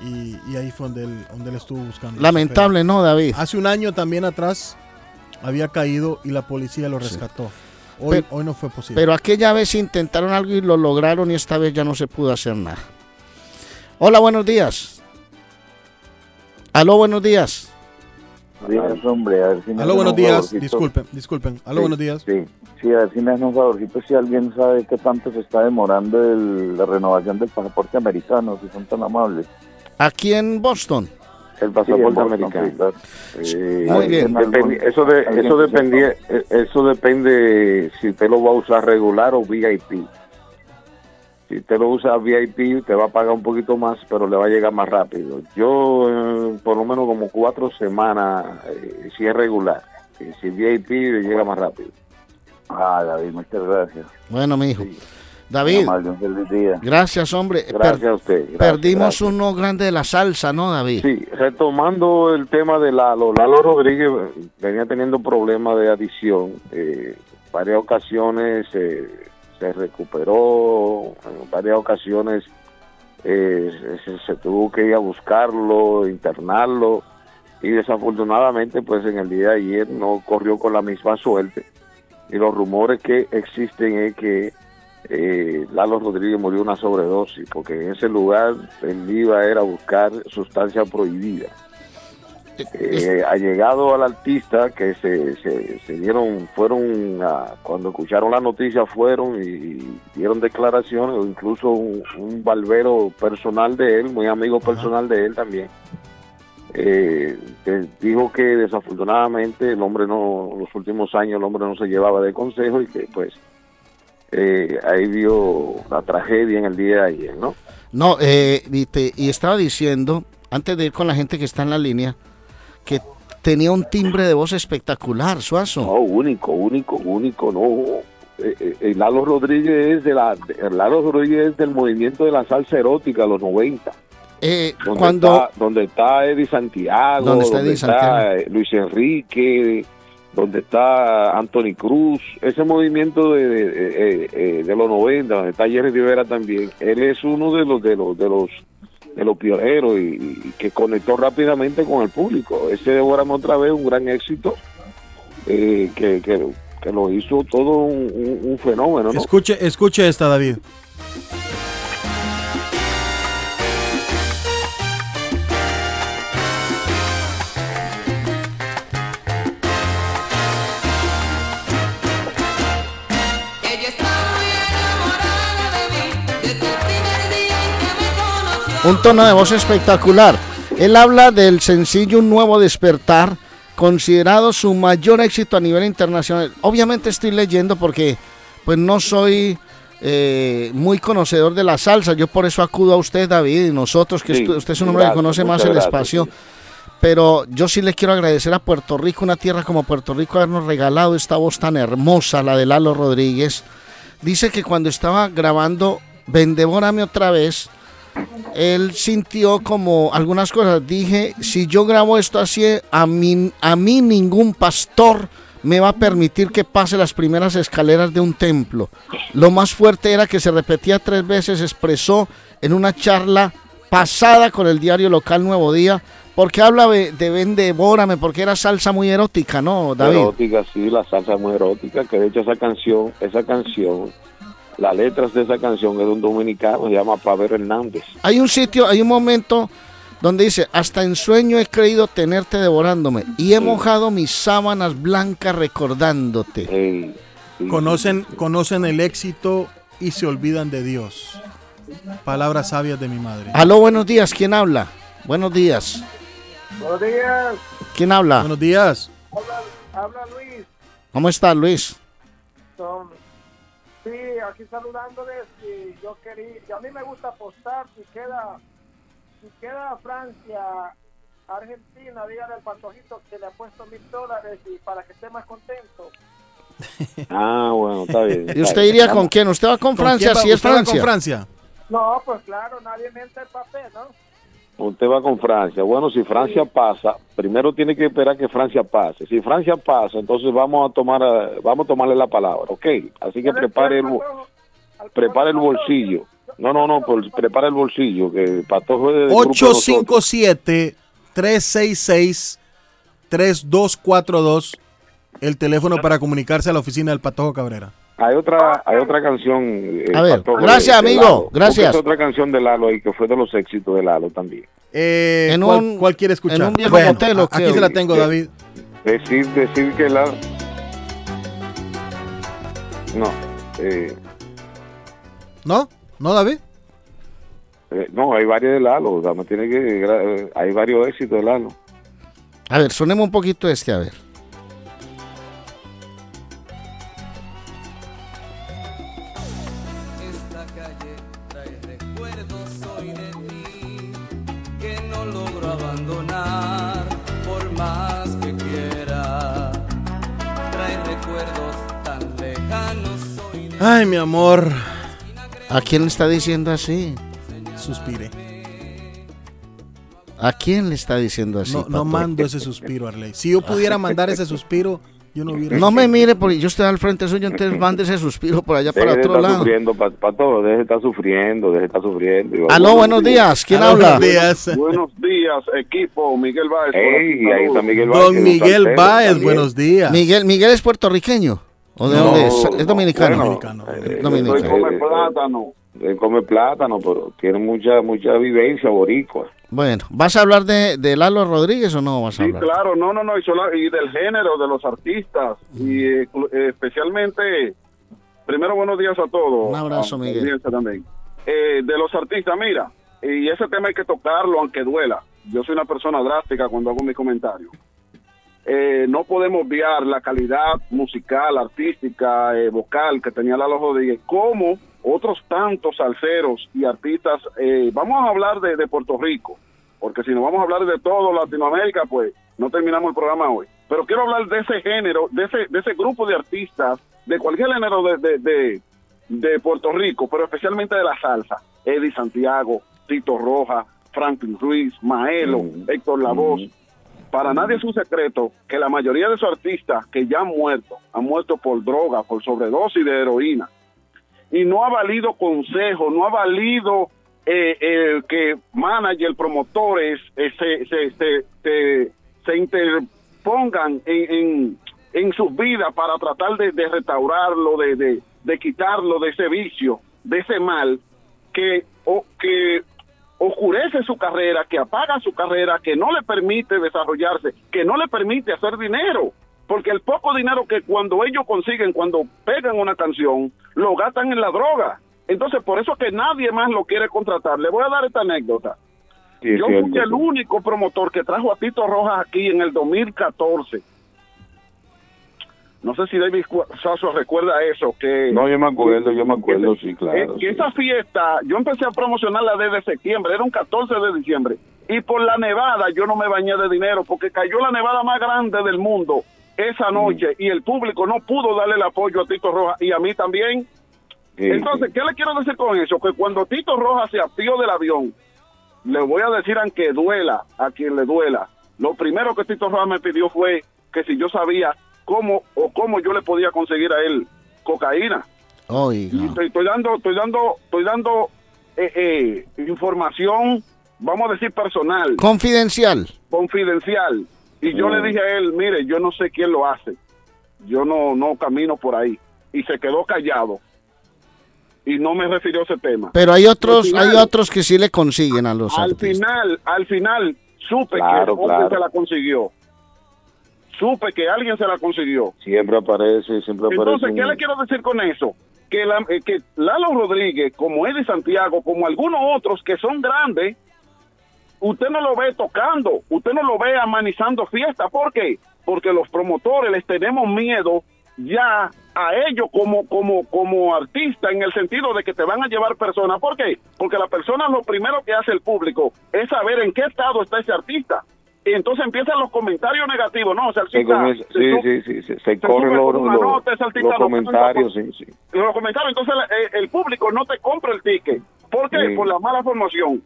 Y, y ahí fue donde él, donde él estuvo buscando. Lamentable, ¿no, David? Hace un año también atrás había caído y la policía lo rescató. Hoy, Pero- hoy no fue posible. Pero aquella vez intentaron algo y lo lograron y esta vez ya no se pudo hacer nada. Hola, buenos días. Aló, buenos días. Días, hombre, a ver si me Aló, hacen buenos un días. favorcito. Disculpen, disculpen. Aló, Sí, buenos días. Sí, sí, a ver si me hacen un favorcito si alguien sabe qué tanto se está demorando el- la renovación del pasaporte americano, si son tan amables. Aquí en Boston. El pasaporte americano. Eh, Muy bien. dependi- eso de, eso depende eh, eso depende si usted lo va a usar regular o VIP. Si usted lo usa VIP, te va a pagar un poquito más, pero le va a llegar más rápido. Yo, eh, por lo menos como cuatro semanas, eh, si es regular. Si es VIP, le llega más rápido. Ah, David, muchas gracias. Bueno, mi hijo. David, gracias, hombre. Gracias Per- a usted. gracias, perdimos gracias. uno grande de la salsa, ¿no, David? Sí, retomando el tema de Lalo, Lalo Rodríguez venía teniendo problemas de adicción. Eh, varias ocasiones eh, se recuperó, en varias ocasiones eh, se, tuvo que ir a buscarlo, internarlo y desafortunadamente pues en el día de ayer no corrió con la misma suerte y los rumores que existen es que eh, Lalo Rodríguez murió una sobredosis porque en ese lugar él iba era buscar sustancia prohibida. Eh, ha llegado al artista que se, se, se dieron, fueron, a- cuando escucharon la noticia fueron y, dieron declaraciones, o incluso un, un barbero personal de él, muy amigo personal de él también, eh, que dijo que desafortunadamente el hombre no, los últimos años el hombre no se llevaba de consejo y que pues eh, ahí vio la tragedia en el día de ayer, ¿no? No, eh, viste, y estaba diciendo, antes de ir con la gente que está en la línea, que tenía un timbre de voz espectacular, Suazo. No, único, único, único, no. Eh, eh, eh, Lalo Rodríguez es de la, de- Lalo Rodríguez es del movimiento de la salsa erótica, los 90. Eh, Donde cuando está, donde está Eddie Santiago, Donde está está, Eddie Santiago. eh, Luis Enrique, donde está Anthony Cruz, ese movimiento de, de, eh, eh, de los 90, donde está Jerry Rivera también, él es uno de los de los de los de los pioneros y, y que conectó rápidamente con el público. Ese Devórame otra vez un gran éxito eh, que, que, que lo hizo todo un, un- un fenómeno, ¿no? Escuche, escuche esta, David. Un tono de voz espectacular. Él habla del sencillo Un Nuevo Despertar, considerado su mayor éxito a nivel internacional. Obviamente estoy leyendo porque pues no soy eh, muy conocedor de la salsa, yo por eso acudo a usted, David, y nosotros, que Sí, usted es un hombre que conoce más el gracias, espacio. pero yo sí le quiero agradecer a Puerto Rico, una tierra como Puerto Rico, habernos regalado esta voz tan hermosa, la de Lalo Rodríguez. Dice que cuando estaba grabando Vendevórame otra vez, él sintió como algunas cosas. Dije, si yo grabo esto así, a mí, a mí ningún pastor me va a permitir que pase las primeras escaleras de un templo. Lo más fuerte era que se repetía tres veces, expresó en una charla pasada con el diario local Nuevo Día, porque habla de, de porque era salsa muy erótica, ¿no, David? Erótica, sí, la salsa muy erótica, que de hecho esa canción, esa canción, las letras de esa canción es de un dominicano, se llama Pavel Hernández. Hay un sitio, hay un momento donde dice, hasta en sueño he creído tenerte devorándome y he mojado mis sábanas blancas recordándote. Conocen, conocen el éxito y se olvidan de Dios. Palabras sabias de mi madre. Aló, buenos días, ¿quién habla? Buenos días. Buenos días. ¿Quién habla? Buenos días. Habla, habla Luis. ¿Cómo estás, Luis? Son- sí, aquí saludándoles y yo quería, y a mí me gusta apostar si queda, si queda Francia, Argentina, dígale al patojito que le ha puesto mil dólares y para que esté más contento. Ah, bueno, está bien. ¿Y usted iría con quién? ¿Usted va con Francia si es usted va con Francia? Francia? No, pues claro, nadie miente el papel, ¿no? Usted va con Francia. Bueno, si Francia pasa, primero tiene que esperar que Francia pase. Si Francia pasa, entonces vamos a tomar, eh, vamos a tomarle la palabra, ¿ok? Así que prepare el, prepare el bolsillo. No, no, no, por- prepare el bolsillo, que el patojo es del grupo de nosotros. 857-366-3242, el teléfono para comunicarse a la oficina del Patojo Cabrera. Hay otra, hay otra canción. eh, A ver, gracias, de- de amigo, Lalo. gracias. Otra canción de Lalo ahí que fue de los éxitos de Lalo también. Eh, En ¿cuál, un- cuál quiere escuchar? en un viejo Bueno, aquí se la tengo, Eh, David. Decir, decir que la... No, eh, ¿No? ¿No, David? eh, no, hay varios de Lalo. o sea, tiene que, eh, hay varios éxitos de Lalo. A ver, sonemos un poquito este, a ver. Ay, mi amor. ¿A quién le está diciendo así? Suspire. ¿A quién le está diciendo así? No, no mando ese suspiro, Arley. Si yo pudiera mandar ese suspiro, yo no hubiera. No me mire, porque yo estoy al frente suyo, entonces mande ese suspiro por allá Deje para otro lado. sufriendo, Pato, deje de estar sufriendo, deje de estar sufriendo. Aló, buenos días, ¿quién habla? Buenos días, equipo. Miguel Báez. Ey, ahí está Miguel Don Miguel Báez, buenos días. Miguel, Miguel es puertorriqueño. ¿O de No, dónde es? Es dominicano. bueno, eh, Dominicano. él come plátano. Él come plátano, pero tiene mucha mucha vivencia boricua. Bueno, ¿vas a hablar de, de Lalo Rodríguez o no vas a Sí, hablar? claro, no, no, no, y, del género, de los artistas, y eh, eh, especialmente, primero buenos días a todos. Un abrazo, a- Miguel. audiencia también. Eh, de los artistas, mira, y ese tema hay que tocarlo aunque duela. Yo soy una persona drástica cuando hago mi comentario. Eh, no podemos obviar la calidad musical, artística, eh, vocal que tenía Lalo Rodríguez, como otros tantos salseros y artistas. eh, vamos a hablar de, de Puerto Rico, porque si nos vamos a hablar de todo Latinoamérica, pues no terminamos el programa hoy. Pero quiero hablar de ese género, de ese, de ese grupo de artistas, de cualquier género de, de, de, Puerto Rico, pero especialmente de la salsa. Eddie Santiago, Tito Roja, Franklin Ruiz, Maelo, Héctor Lavoe. Para nadie es un secreto que la mayoría de esos artistas que ya han muerto, han muerto por droga, por sobredosis de heroína. Y no ha valido consejo, no ha valido eh, eh, que managers, promotores se, interpongan en, en, sus vidas para tratar de, restaurarlo, de, de, quitarlo de ese vicio, de ese mal que, que oscurece su carrera, que apaga su carrera, que no le permite desarrollarse, que no le permite hacer dinero. Porque el poco dinero que cuando ellos consiguen, cuando pegan una canción, lo gastan en la droga. Entonces, por eso que nadie más lo quiere contratar. Le voy a dar esta anécdota. Sí, Yo fui el sí. único promotor que trajo a Tito Rojas aquí en el 2014. No sé si David Sasso recuerda eso, que... No, yo me acuerdo, yo me acuerdo, sí, claro. que esa fiesta, yo empecé a promocionarla desde septiembre, era un 14 de diciembre. Y por la nevada yo no me bañé de dinero porque cayó la nevada más grande del mundo esa noche y el público no pudo darle el apoyo a Tito Rojas y a mí también. Sí, Entonces, ¿qué le quiero decir con eso? Que cuando Tito Rojas se apió del avión, le voy a decir, aunque duela, a quien le duela, lo primero que Tito Rojas me pidió fue que si yo sabía cómo o cómo yo le podía conseguir a él cocaína. Oiga. Y estoy, estoy dando, estoy dando, estoy dando eh, eh, información, vamos a decir personal, Confidencial. confidencial. Y yo le dije a él, mire, yo no sé quién lo hace, yo no, no camino por ahí. Y se quedó callado y no me refirió a ese tema. Pero hay otros, final- hay otros que sí le consiguen a los al artistas. final, al final, supe Claro, que claro. se la consiguió. Supe que alguien se la consiguió. Siempre aparece, siempre aparece. Entonces, ¿qué le quiero decir con eso? Que, la- eh, que Lalo Rodríguez, como Eddie Santiago, como algunos otros que son grandes, usted no lo ve tocando, usted no lo ve amanizando fiesta. ¿Por qué? Porque los promotores les tenemos miedo ya a ellos como, como, como artista en el sentido de que te van a llevar personas. ¿Por qué? Porque la persona lo primero que hace el público es saber en qué estado está ese artista. Y entonces empiezan los comentarios negativos. No, se sí, sí, sí, sí, se corren los, los- comentarios, sí, sí. los comentarios. Entonces la- eh, el público no te compra el ticket. ¿Por qué? Sí. Por la mala formación.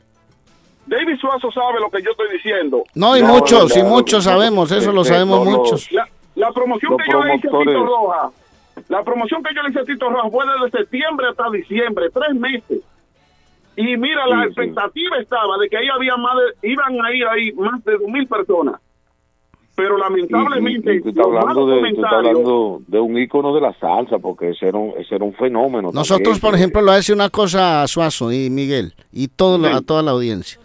David Suazo sabe lo que yo estoy diciendo. No, y muchos, y muchos sabemos, eso lo sabemos muchos. La, la promoción Los que yo le hice a Tito. Roja, la promoción que yo le hice a Tito Roja fue desde septiembre hasta diciembre, tres meses. Y mira, la Sí, sí. expectativa estaba de que ahí había más de, iban a ir ahí más de dos mil personas. Pero Y, y- lamentablemente, y tú estás hablando de, tú estás comentarios- hablando de un ícono de la salsa, porque ese era un, ese era un fenómeno. Nosotros, también, por ejemplo, le voy a decir una cosa a Suazo y Miguel y todo lo- a toda la audiencia.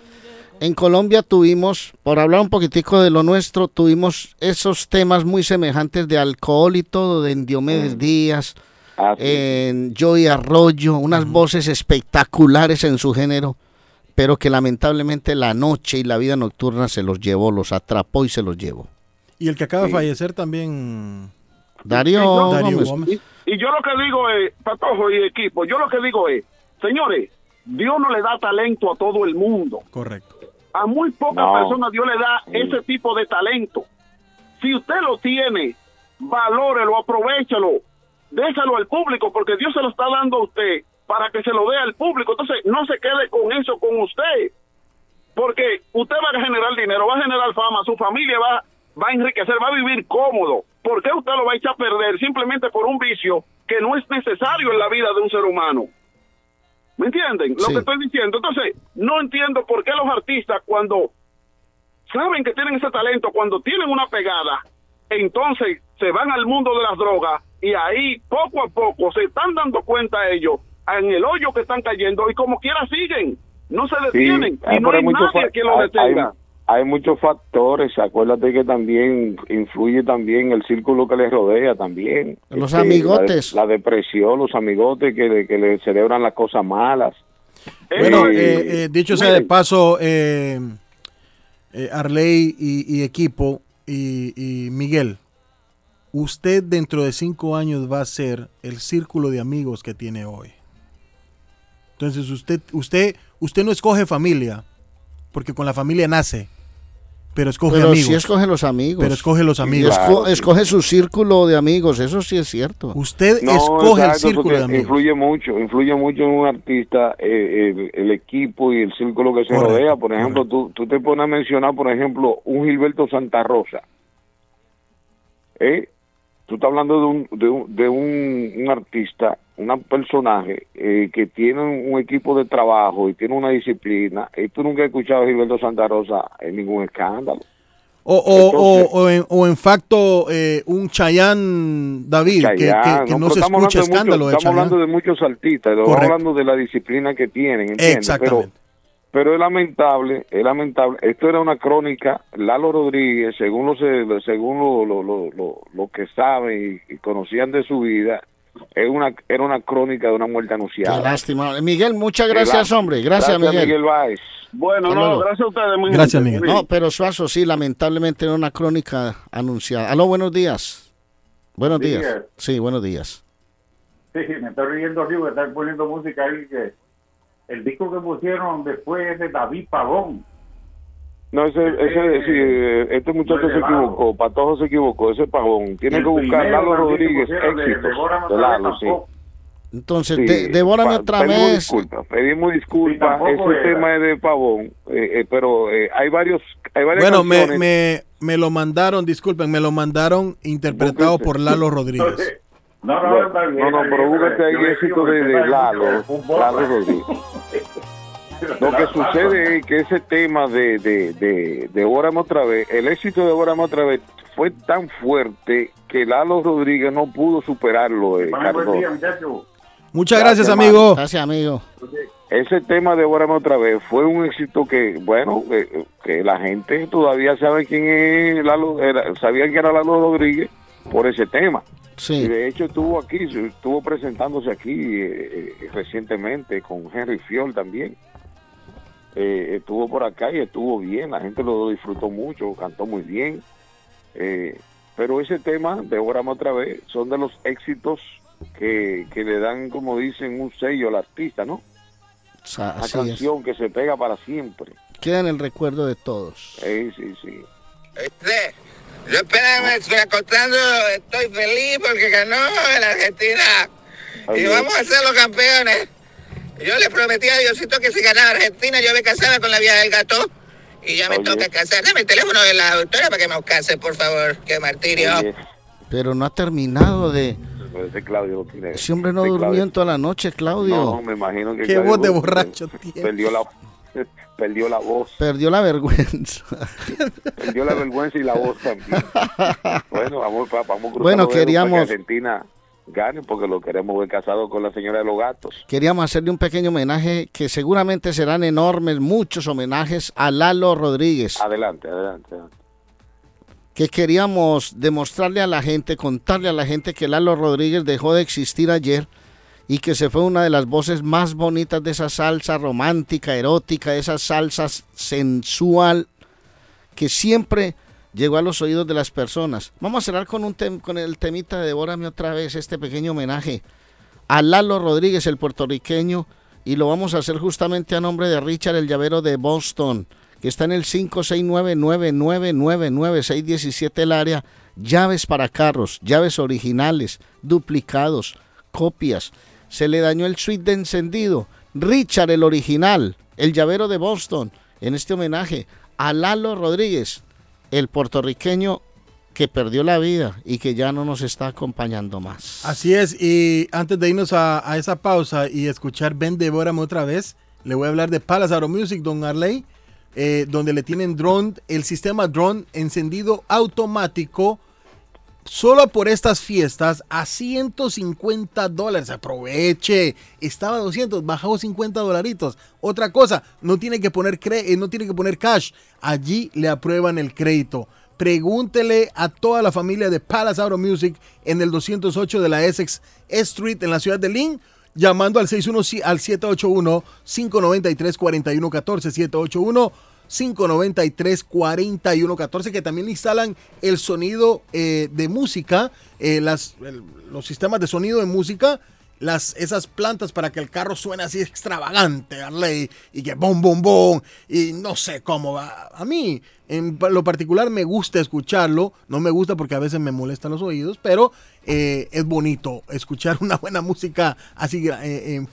En Colombia tuvimos, por hablar un poquitico de lo nuestro, tuvimos esos temas muy semejantes de alcohol y todo, de Diomedes Díaz, Ah, sí. Joey Arroyo, unas voces espectaculares en su género, pero que lamentablemente la noche y la vida nocturna se los llevó, los atrapó y se los llevó. Y el que acaba Sí. de fallecer también. Darío, Darío Gómez. Gómez. Y yo lo que digo es, Patojo y equipo, yo lo que digo es, señores, Dios no le da talento a todo el mundo. Correcto. A muy pocas No. personas Dios le da ese tipo de talento. Si usted lo tiene, valórelo, aprovechalo, déjalo al público, porque Dios se lo está dando a usted para que se lo dé al público. Entonces, no se quede con eso con usted. Porque usted va a generar dinero, va a generar fama, su familia va, va a enriquecer, va a vivir cómodo. ¿Por qué usted lo va a echar a perder simplemente por un vicio que no es necesario en la vida de un ser humano? ¿Me entienden lo Sí. que estoy diciendo? Entonces, no entiendo por qué los artistas cuando saben que tienen ese talento, cuando tienen una pegada, entonces se van al mundo de las drogas y ahí poco a poco se están dando cuenta ellos en el hoyo que están cayendo y como quiera siguen, no se detienen y no hay nadie que lo hay- detenga. Hay, hay muchos factores, acuérdate que también influye también el círculo que les rodea también. Los Este, amigotes. La, de- la depresión, los amigotes que, le- que le celebran las cosas malas. Bueno, Eh, eh, eh, dicho sea de paso, eh, eh, Arley y, y equipo y, y Miguel, usted dentro de cinco años va a ser el círculo de amigos que tiene hoy. Entonces usted, usted, usted no escoge familia, porque con la familia nace, pero escoge Pero amigos. sí escoge los amigos. Pero escoge los amigos. esco- escoge su círculo de amigos, eso sí es cierto. Usted No, escoge el círculo de amigos. Influye mucho, influye mucho en un artista eh, el, el equipo y el círculo que se Correcto, rodea. Por ejemplo, tú, tú te pones a mencionar, por ejemplo, un Gilberto Santa Rosa. ¿Eh? Tú estás hablando de un, de un, de un, un artista, un personaje eh, que tiene un equipo de trabajo y tiene una disciplina. Y tú nunca has escuchado a Gilberto Santa Rosa en ningún escándalo. O, o, Entonces- o, o en, o en facto, eh, un Chayán David, que- que, Chayanne, que no, se escucha escándalo muchos- de Estamos hablando de muchos artistas, estamos hablando de la disciplina que tienen, ¿entiendes? Exactamente. Pero, pero es lamentable, es lamentable. Esto era una crónica, Lalo Rodríguez, según los según lo, lo, lo, lo- lo que saben y, y conocían de su vida, es una, era una crónica de una muerte Qué anunciada. lástima. Miguel, muchas Qué gracias, lástima. hombre. Gracias, Miguel. Báez. Bueno, Hasta no, luego. gracias a ustedes. muy Gracias, gente. Miguel. No, pero Suazo sí, lamentablemente era una crónica anunciada. Aló, buenos días. Buenos Sí, días. Sí, buenos días. Sí, me estoy riendo porque están poniendo música ahí que el disco que pusieron después es de David Pavón. No, ese, ese, sí, eh, este muchacho se equivocó, Patojo se equivocó, ese pavón. Tiene que buscar Lalo Rodríguez, éxitos de Lalo, sí. Entonces, Sí, de, devórame otra pedimos vez. Disculpas, pedimos disculpas, Sí, ese era. tema es de pavón, eh, eh, pero eh, hay varios, hay varias Bueno, me, me, me lo mandaron, disculpen, me lo mandaron interpretado por Lalo Rodríguez. No, no, Bueno, bien, no, no, está pero búscate ahí éxito de, que de Lalo. Lalo Rodríguez. Lo que sucede es que ese tema de, de, de, de Órame otra vez, el éxito de Órame otra vez fue tan fuerte que Lalo Rodríguez no pudo superarlo, eh, Buen Carlos. día. Muchas gracias, amigo. Gracias, amigo. Ese tema de Órame otra vez fue un éxito que, bueno, eh, que la gente todavía sabe quién es Lalo, era, sabían que era Lalo Rodríguez por ese tema. Sí. Y de hecho estuvo aquí, estuvo presentándose aquí eh, eh, recientemente con Henry Fiol también. Eh, estuvo por acá y estuvo bien, la gente lo disfrutó mucho, cantó muy bien. Eh, pero ese tema de Órame otra vez son de los éxitos que, que le dan, como dicen, un sello al artista, ¿no? Sa- Una Así es. canción que se pega para siempre. Queda en el recuerdo de todos. Sí, sí, sí. Este, yo apenas me estoy acostando, estoy feliz porque ganó la Argentina. Ay, y vamos a ser los campeones. Yo le prometí a Diosito que si ganaba Argentina yo me casaba con la vieja del gato. Y ya me toca casar. Dame el teléfono de la doctora para que me case, por favor. Qué martirio. Pero no ha terminado de... ese Claudio lo tiene. Ese hombre no ese durmió Claudio- en toda la noche, Claudio. No, me imagino que Qué Claudio voz de borracho tiene. Perdió la, perdió la voz, Perdió la vergüenza. perdió la vergüenza y la voz también. Bueno, vamos, vamos Bueno, queríamos- que Argentina gane porque lo queremos ver casado con la señora de los gatos. Queríamos hacerle un pequeño homenaje que seguramente serán enormes, muchos homenajes a Lalo Rodríguez. Adelante, adelante. adelante. que queríamos demostrarle a la gente, contarle a la gente que Lalo Rodríguez dejó de existir ayer y que se fue una de las voces más bonitas de esa salsa romántica, erótica, de esa salsa sensual que siempre llegó a los oídos de las personas. Vamos a cerrar con, un tem- con el temita de Devórame otra vez, este pequeño homenaje a Lalo Rodríguez, el puertorriqueño, y lo vamos a hacer justamente a nombre de Richard el Llavero de Boston, que está en el 569-9999-617 el área. Llaves para carros, llaves originales, duplicados, copias. Se le dañó el suite de encendido. Richard el original, el Llavero de Boston, en este homenaje a Lalo Rodríguez, el puertorriqueño que perdió la vida y que ya no nos está acompañando más. Así es, y antes de irnos a, esa pausa y escuchar Ven, Devórame otra vez, le voy a hablar de Palace Auto Music, Don Arley, eh, donde le tienen drone, el sistema drone encendido automático, solo por estas fiestas a 150 dólares. Aproveche, estaba a 200, bajó 50 dolaritos. Otra cosa, no tiene que poner, cre- eh, no tiene que poner cash, allí le aprueban el crédito. Pregúntele a toda la familia de Palace Auto Music en el 208 de la Essex Street en la ciudad de Lynn, llamando al 61 al 781 593 4114 781 593 4114 que también instalan el sonido eh, de música, eh, los sistemas de sonido de música, las, esas plantas para que el carro suene así extravagante, Arley, y que bom, bom, bom, y no sé cómo. A, a mí, en lo particular, me gusta escucharlo, no me gusta porque a veces me molestan los oídos, pero eh, es bonito escuchar una buena música así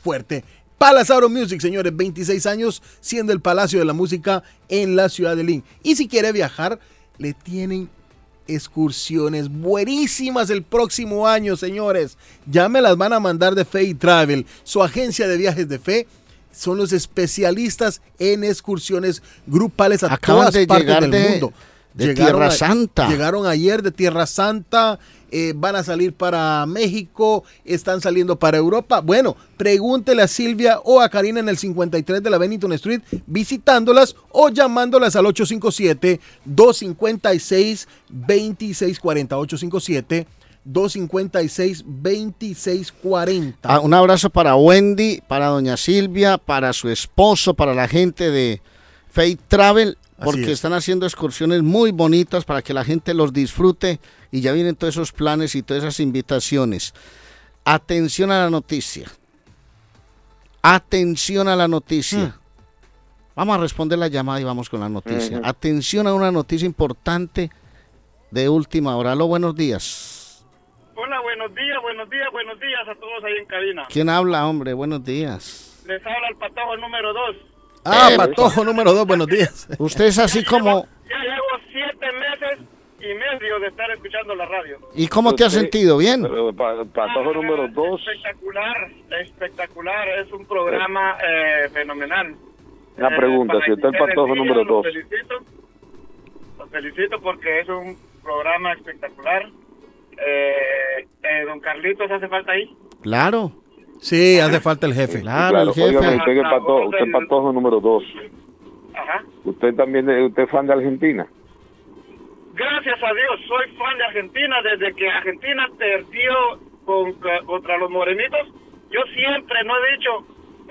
fuerte. Palace Auto Music, señores, 26 años siendo el Palacio de la Música en la ciudad de Lynn. Y si quiere viajar, le tienen excursiones buenísimas el próximo año, señores. Ya me las van a mandar de Fe y Travel, su agencia de viajes de fe. Son los especialistas en excursiones grupales a Acaban todas de partes del de- mundo. de Tierra a- Santa. Llegaron ayer de Tierra Santa, eh, van a salir para México, están saliendo para Europa. Bueno, pregúntele a Silvia o a Karina en el 53 de la Bennington Street, visitándolas o llamándolas al 857-256-2640. 857-256-2640. Ah, un abrazo para Wendy, para doña Silvia, para su esposo, para la gente de Faith Travel, porque es. están haciendo excursiones muy bonitas para que la gente los disfrute y ya vienen todos esos planes y todas esas invitaciones. Atención a la noticia. Atención a la noticia. Vamos a responder la llamada y vamos con la noticia. Atención a una noticia importante de última hora. Aló, buenos días. Hola, buenos días, buenos días, buenos días a todos ahí en cabina. ¿Quién habla, hombre? Buenos días. Les habla el patojo número 2. Ah, Eh, patojo número dos, buenos días. Usted es así como... Ya llevo siete meses y medio de estar escuchando la radio. ¿Y cómo te has sentido? ¿Bien? Patojo número dos. Espectacular, espectacular, es un programa eh, fenomenal. Una Eh, pregunta, si usted es Patojo número los dos. Felicito, los felicito porque es un programa espectacular. Eh, eh, don Carlitos hace falta ahí. Claro. Sí, hace falta el jefe. Claro, Óigame, usted que es patojo, usted es patojo número dos. Ajá. Usted también, es- usted es fan de Argentina. Gracias a Dios, soy fan de Argentina desde que Argentina perdió con- contra los morenitos. Yo siempre no he dicho,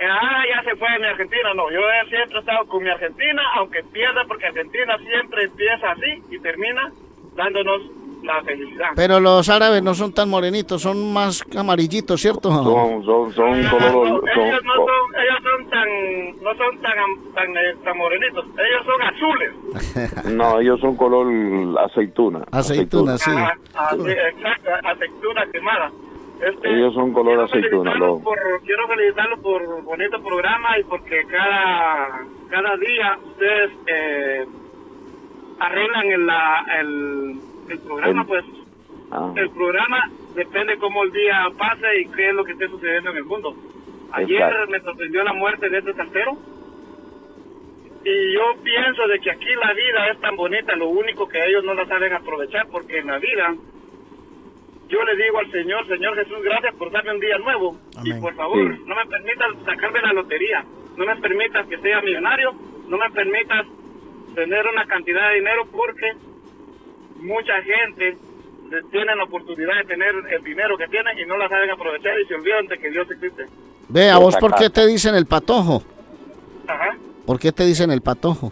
ah, ya se fue mi Argentina. No, yo he siempre he estado con mi Argentina, aunque pierda, porque Argentina siempre empieza así y termina dándonos la felicidad. Pero los árabes no son tan morenitos, son más amarillitos, ¿cierto? Son, son, son color, ellos son, no son, ellos son tan, no son tan, tan, eh, tan morenitos, ellos son azules. no, ellos son color aceituna. Aceituna, sí. Ajá, así, exacto, aceituna quemada. Este, Ellos son color aceituna. felicitarlos Lo, por, quiero felicitarlos por bonito programa y porque cada cada día ustedes eh, arreglan el, la, el, el programa, El- pues ah, el programa depende cómo el día pase y qué es lo que esté sucediendo en el mundo. Ayer Exacto. me sorprendió la muerte de este saltero y yo pienso de que aquí la vida es tan bonita, lo único que ellos no la saben aprovechar porque en la vida yo le digo al Señor, Señor Jesús, gracias por darme un día nuevo y por favor Sí. no me permitas sacarme la lotería, no me permitas que sea millonario, no me permitas tener una cantidad de dinero porque mucha gente tiene la oportunidad de tener el dinero que tienen y no la saben aprovechar y se olvidan de que Dios existe. Ve, ¿a vos por qué te dicen el patojo? Ajá. ¿Por qué te dicen el patojo?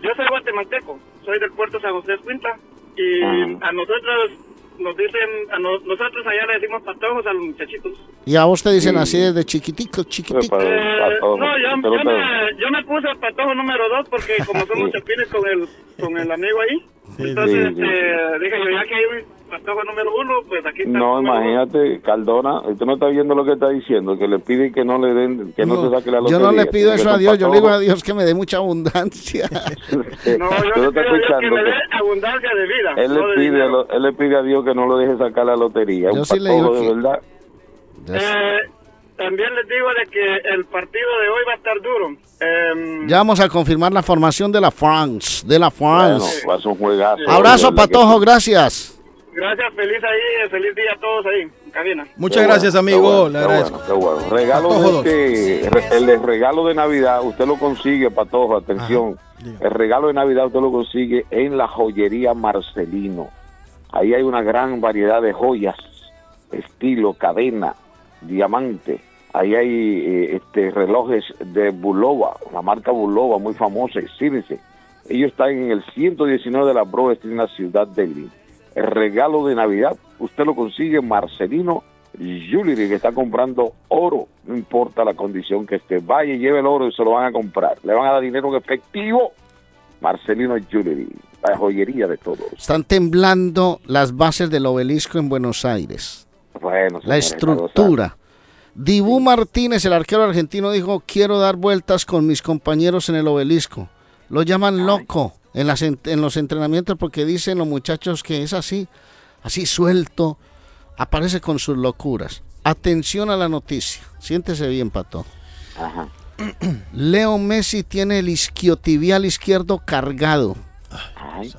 Yo soy guatemalteco, soy del puerto San José de Escuintla y a nosotros nos dicen, a no- nosotros allá le decimos patojos a los muchachitos. Y a vos te dicen Sí. así desde chiquitico, chiquitico. Eh, patojo, no, yo, me, yo me puse el patojo número dos porque como somos chapines con el, con el amigo ahí, entonces sí, sí, este, dije yo, ya que hay un patojo número uno, pues aquí está. no, imagínate, Cardona, usted no está viendo lo que está diciendo, que le pide que no le den, que no, No, se saque la yo lotería. no le pido eso a Dios, yo le digo a. Dios que me dé mucha abundancia. No, yo le está pido a Dios que escuchando me dé abundancia de vida. Él no le, de pide a lo- él le pide a Dios que no lo deje sacar la lotería. Yo un sí le digo de que- verdad. Eh, también les digo de que el partido de hoy va a estar duro. Em, Ya vamos a confirmar la formación de la France, de la Bueno, France. va a ser un juegazo. Abrazo, que patojo, gracias. gracias, feliz ahí, feliz día a todos ahí, en cabina. Muchas Qué gracias, bueno, amigo. bueno, Le qué agradezco. bueno, qué bueno. Regalo de este, el regalo de Navidad, usted lo consigue, Patojo, atención. El regalo de Navidad usted lo consigue en la joyería Marcelino. Ahí hay una gran variedad de joyas, estilo, cadena, diamante. Ahí hay eh, este relojes de Bulova, la marca Bulova, muy famosa, exhíbense. Ellos están en el 119 de la Broad en la ciudad de Lynn. El regalo de Navidad, usted lo consigue Marcelino Jewelry, que está comprando oro, no importa la condición que esté. Vaya lleve el oro y se lo van a comprar. Le van a dar dinero en efectivo. Marcelino Jewelry, la joyería de todos. Están temblando las bases del obelisco en Buenos Aires. Bueno, La estructura. Dibú Martínez, el arquero argentino, dijo, quiero dar vueltas con mis compañeros en el obelisco. Lo llaman loco en, las, en, en los entrenamientos porque dicen los muchachos que es así, así suelto, aparece con sus locuras. Atención a la noticia. Siéntese bien, Pato. Ajá. Leo Messi tiene el isquiotibial izquierdo cargado. Ay,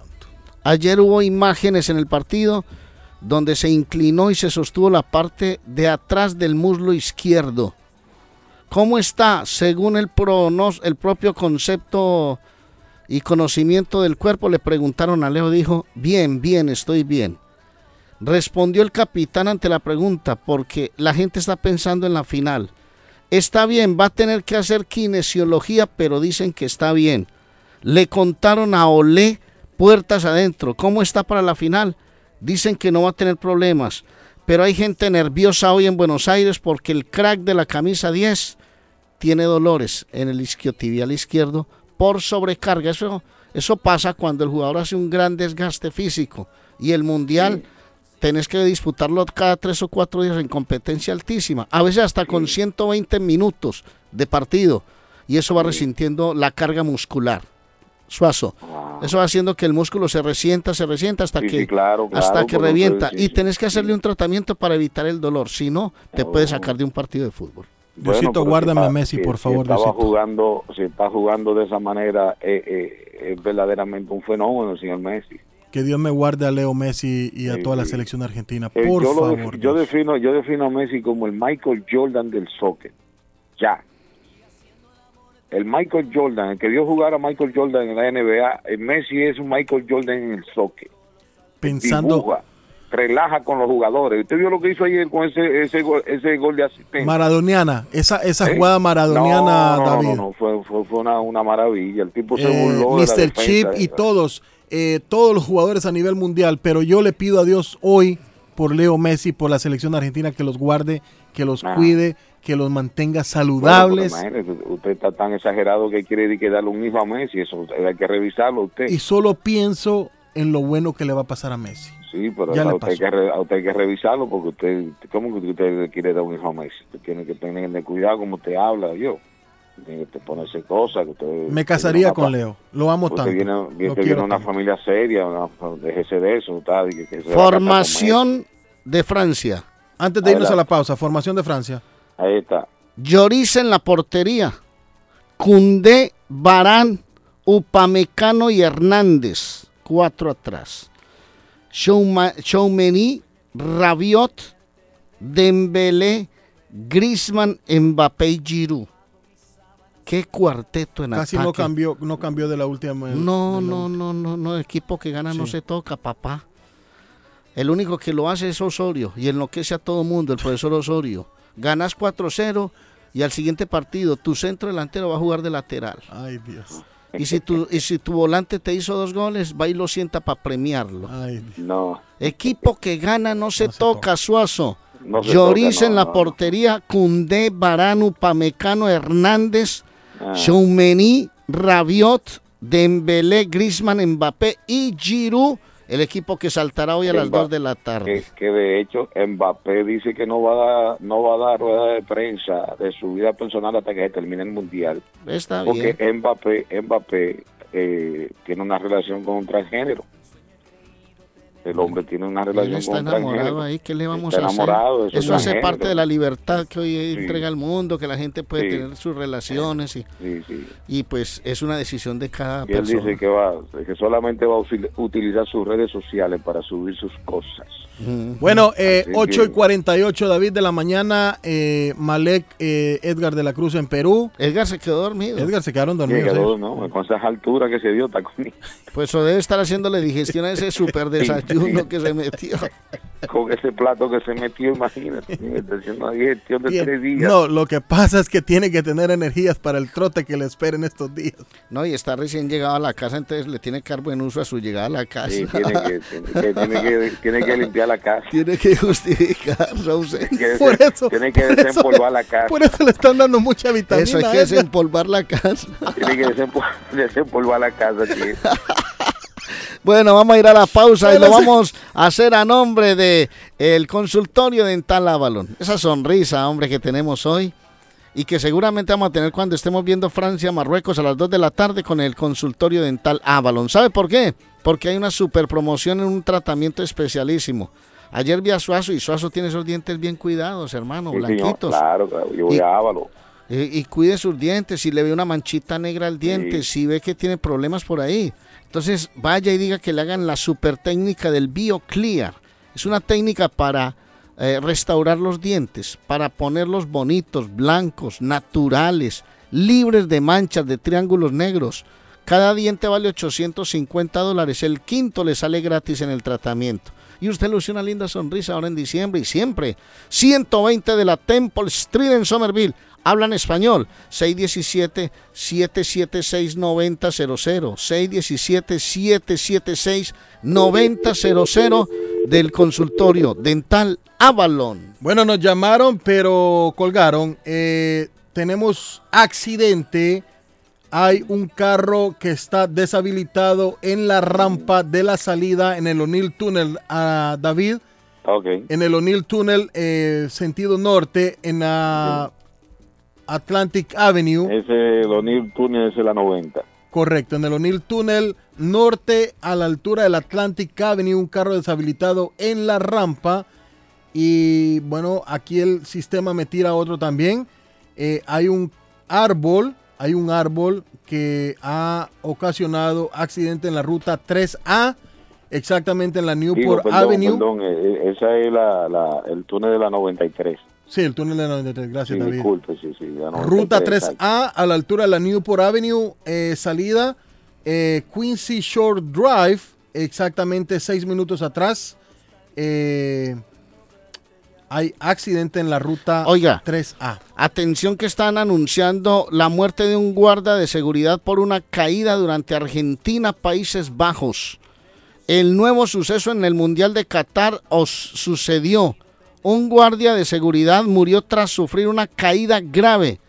Ayer hubo imágenes en el partido donde se inclinó y se sostuvo la parte de atrás del muslo izquierdo. ¿Cómo está? Según el, pronos- el propio concepto y conocimiento del cuerpo, le preguntaron a Leo, dijo, bien, bien, estoy bien. Respondió el capitán ante la pregunta, porque la gente está pensando en la final. Está bien, va a tener que hacer kinesiología, pero dicen que está bien. Le contaron a Olé puertas adentro. ¿Cómo está para la final? Dicen que no va a tener problemas. Pero hay gente nerviosa hoy en Buenos Aires porque el crack de la camisa 10 tiene dolores en el isquiotibial izquierdo por sobrecarga. Eso, eso pasa cuando el jugador hace un gran desgaste físico y el mundial tenés que disputarlo cada tres o cuatro días en competencia altísima, a veces hasta con 120 minutos de partido y eso va resintiendo la carga muscular. Suazo. Eso va haciendo que el músculo se resienta, se resienta hasta Sí, que sí, claro, claro, hasta que eso, revienta sí, y tenés que hacerle un tratamiento para evitar el dolor, si no te puede sacar de un partido de fútbol. Diosito, si guárdame está- a Messi, si- por si favor, estaba Diosito. jugando, si está jugando de esa manera, eh, eh, es verdaderamente un fenómeno, el señor Messi. Que Dios me guarde a Leo Messi y a Sí, toda la selección argentina, Eh, por yo, favor. yo defino, yo defino a Messi como el Michael Jordan del soccer. Ya. El Michael Jordan, el que vio jugar a Michael Jordan en la NBA, el Messi es un Michael Jordan en el soccer. Pensando Dibuja, relaja con los jugadores. ¿Usted vio lo que hizo ayer con ese, ese, gol, ese gol de asistencia? maradoniana, esa, esa ¿Eh? jugada maradoniana, no, no, David. No, no, fue, fue, fue una, una maravilla. El tipo se Eh, burló de la Mr. Chip y todos, eh, todos los jugadores a nivel mundial, pero yo le pido a Dios hoy por Leo Messi, por la selección argentina, que los guarde, que los Ah. cuide, que los mantenga Bueno, saludables. pero usted está tan exagerado que quiere decir que darle un hijo a Messi. Eso hay que revisarlo usted. y solo pienso en lo bueno que le va a pasar a Messi. Sí, pero Ya a usted, hay que, re- a usted hay que revisarlo porque usted, ¿cómo que usted quiere dar un hijo a Messi? Usted tiene que tener cuidado como usted habla, yo. Tiene que ponerse cosas. que usted- Me casaría con Leo, lo amo Usted tanto. viene, lo usted viene quiero de una tanto. familia seria, una, déjese de eso. que- que Formación de Francia. Antes de irnos a la pausa, formación de Francia. Ahí está. Lloris en la portería. Cundé, Barán, Upamecano y Hernández. Cuatro atrás. Choumeny, Rabiot, Dembélé, Griezmann, Mbappé y Giroud. Qué cuarteto en Casi ataque. no cambió, no cambió de la última. No, la no, no, no, no, equipo que gana no se toca, papá. El único que lo hace es Osorio y enloquece a todo mundo, el profesor Osorio. Ganas 4-0 y al siguiente partido tu centro delantero va a jugar de lateral. Ay, Dios. Y si tu, y si tu volante te hizo dos goles, va y lo sienta para premiarlo. Ay, No. Equipo que gana no se toca, Suazo. No se Lloris toca, en la portería, Cundé, Barano, Pamecano, Hernández, Ah. Rabiot, Dembélé, Griezmann, Mbappé y Giroud, el equipo que saltará hoy a las Mba- 2 de la tarde. Que, que de hecho Mbappé dice que no va a dar, no va a dar rueda de prensa de su vida personal hasta que se termine el mundial. Está bien. Porque Mbappé, Mbappé eh, tiene una relación con un transgénero. El hombre tiene una relación está con enamorado ahí, ¿qué le vamos Está a hacer? enamorado su Eso hace parte de la libertad que hoy Sí. entrega el mundo, que la gente puede Sí. tener sus relaciones y, Sí, sí. y pues es una decisión de cada Y él persona. dice que va, que solamente va a utilizar sus redes sociales para subir sus cosas. Bueno, eh, Así que- 8 y 48, David de la mañana, eh, Malek, eh, Edgar de la Cruz en Perú. Edgar se quedó dormido. Edgar se quedaron dormidos. Eh. Con esas alturas que se dio, Pues eso debe estar haciéndole digestión a ese super desayuno que se metió. con ese plato que se metió, imagínate. Está haciendo una digestión de Bien. tres días. No, lo que pasa es que tiene que tener energías para el trote que le esperen estos días. No, y está recién llegado a la casa, entonces le tiene que dar buen uso a su llegada a la casa. Sí, tiene que, tiene, que, tiene, que, tiene que limpiar la casa. Tiene que justificar su ausencia. Tiene que, Por eso- tiene que por desempolvar la casa. Por eso le están dando mucha vitamina. Eso hay a que desempolvar la casa. Tiene que desempol- desempolvar la casa. tío. Bueno, vamos a ir a la pausa y lo vamos a hacer a nombre de el consultorio dental Avalon. Esa sonrisa, hombre, que tenemos hoy y que seguramente vamos a tener cuando estemos viendo Francia, Marruecos a las 2 de la tarde con el consultorio dental Avalon. ¿Sabe por qué? Porque hay una super promoción en un tratamiento especialísimo. Ayer vi a Suazo y Suazo tiene esos dientes bien cuidados, hermano, Sí, señor, blanquitos. claro, claro, yo voy Y- a Ávalo. Eh, y cuide sus dientes. Si le ve una manchita negra al diente, si ve que tiene problemas por ahí. Entonces vaya y diga que le hagan la super técnica del BioClear. Es una técnica para eh, restaurar los dientes, para ponerlos bonitos, blancos, naturales, libres de manchas, de triángulos negros. Cada diente vale 850 dólares. El quinto le sale gratis en el tratamiento. Y usted luce una linda sonrisa ahora en diciembre y siempre. 120 de la Temple Street en Somerville. Hablan español. 617-776-9000. 617-776-9000 del consultorio dental Avalon. Bueno, nos llamaron, pero colgaron. Eh, tenemos accidente. Hay un carro que está deshabilitado en la rampa de la salida en el O'Neill Tunnel a David. Ok. En el O'Neill Tunnel, eh, sentido norte, en la Atlantic Avenue. Ese el O'Neill Tunnel es la 90. Correcto, en el O'Neill Tunnel norte a la altura del Atlantic Avenue, un carro deshabilitado en la rampa. Y bueno, aquí el sistema me tira otro también. Eh, hay un árbol, hay un árbol que ha ocasionado accidente en la ruta 3A, exactamente en la Digo, Newport perdón, Avenue. perdón, eh, eh, esa es la, la- el túnel de la 93. Sí, el túnel de la 93, gracias Sí, David. disculpe, sí, sí. la 93, Ruta exacto. 3A a la altura de la Newport Avenue, eh, salida eh, Quincy Shore Drive, exactamente seis minutos atrás. Eh, hay accidente en la ruta Oiga. 3A. Atención que están anunciando la muerte de un guarda de seguridad por una caída durante Argentina, Países Bajos. El nuevo suceso en el Mundial de Qatar os sucedió. Un guardia de seguridad murió tras sufrir una caída grave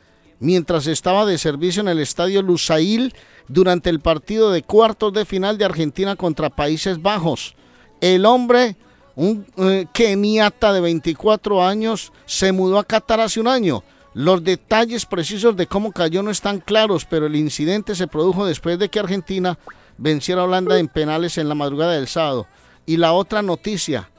mientras estaba de servicio en el estadio Lusail durante el partido de cuartos de final de Argentina contra Países Bajos. El hombre, un eh, keniata de 24 años, se mudó a Qatar hace un año. Los detalles precisos de cómo cayó no están claros, pero el incidente se produjo después de que Argentina venciera a Holanda en penales en la madrugada del sábado. Y la otra noticia,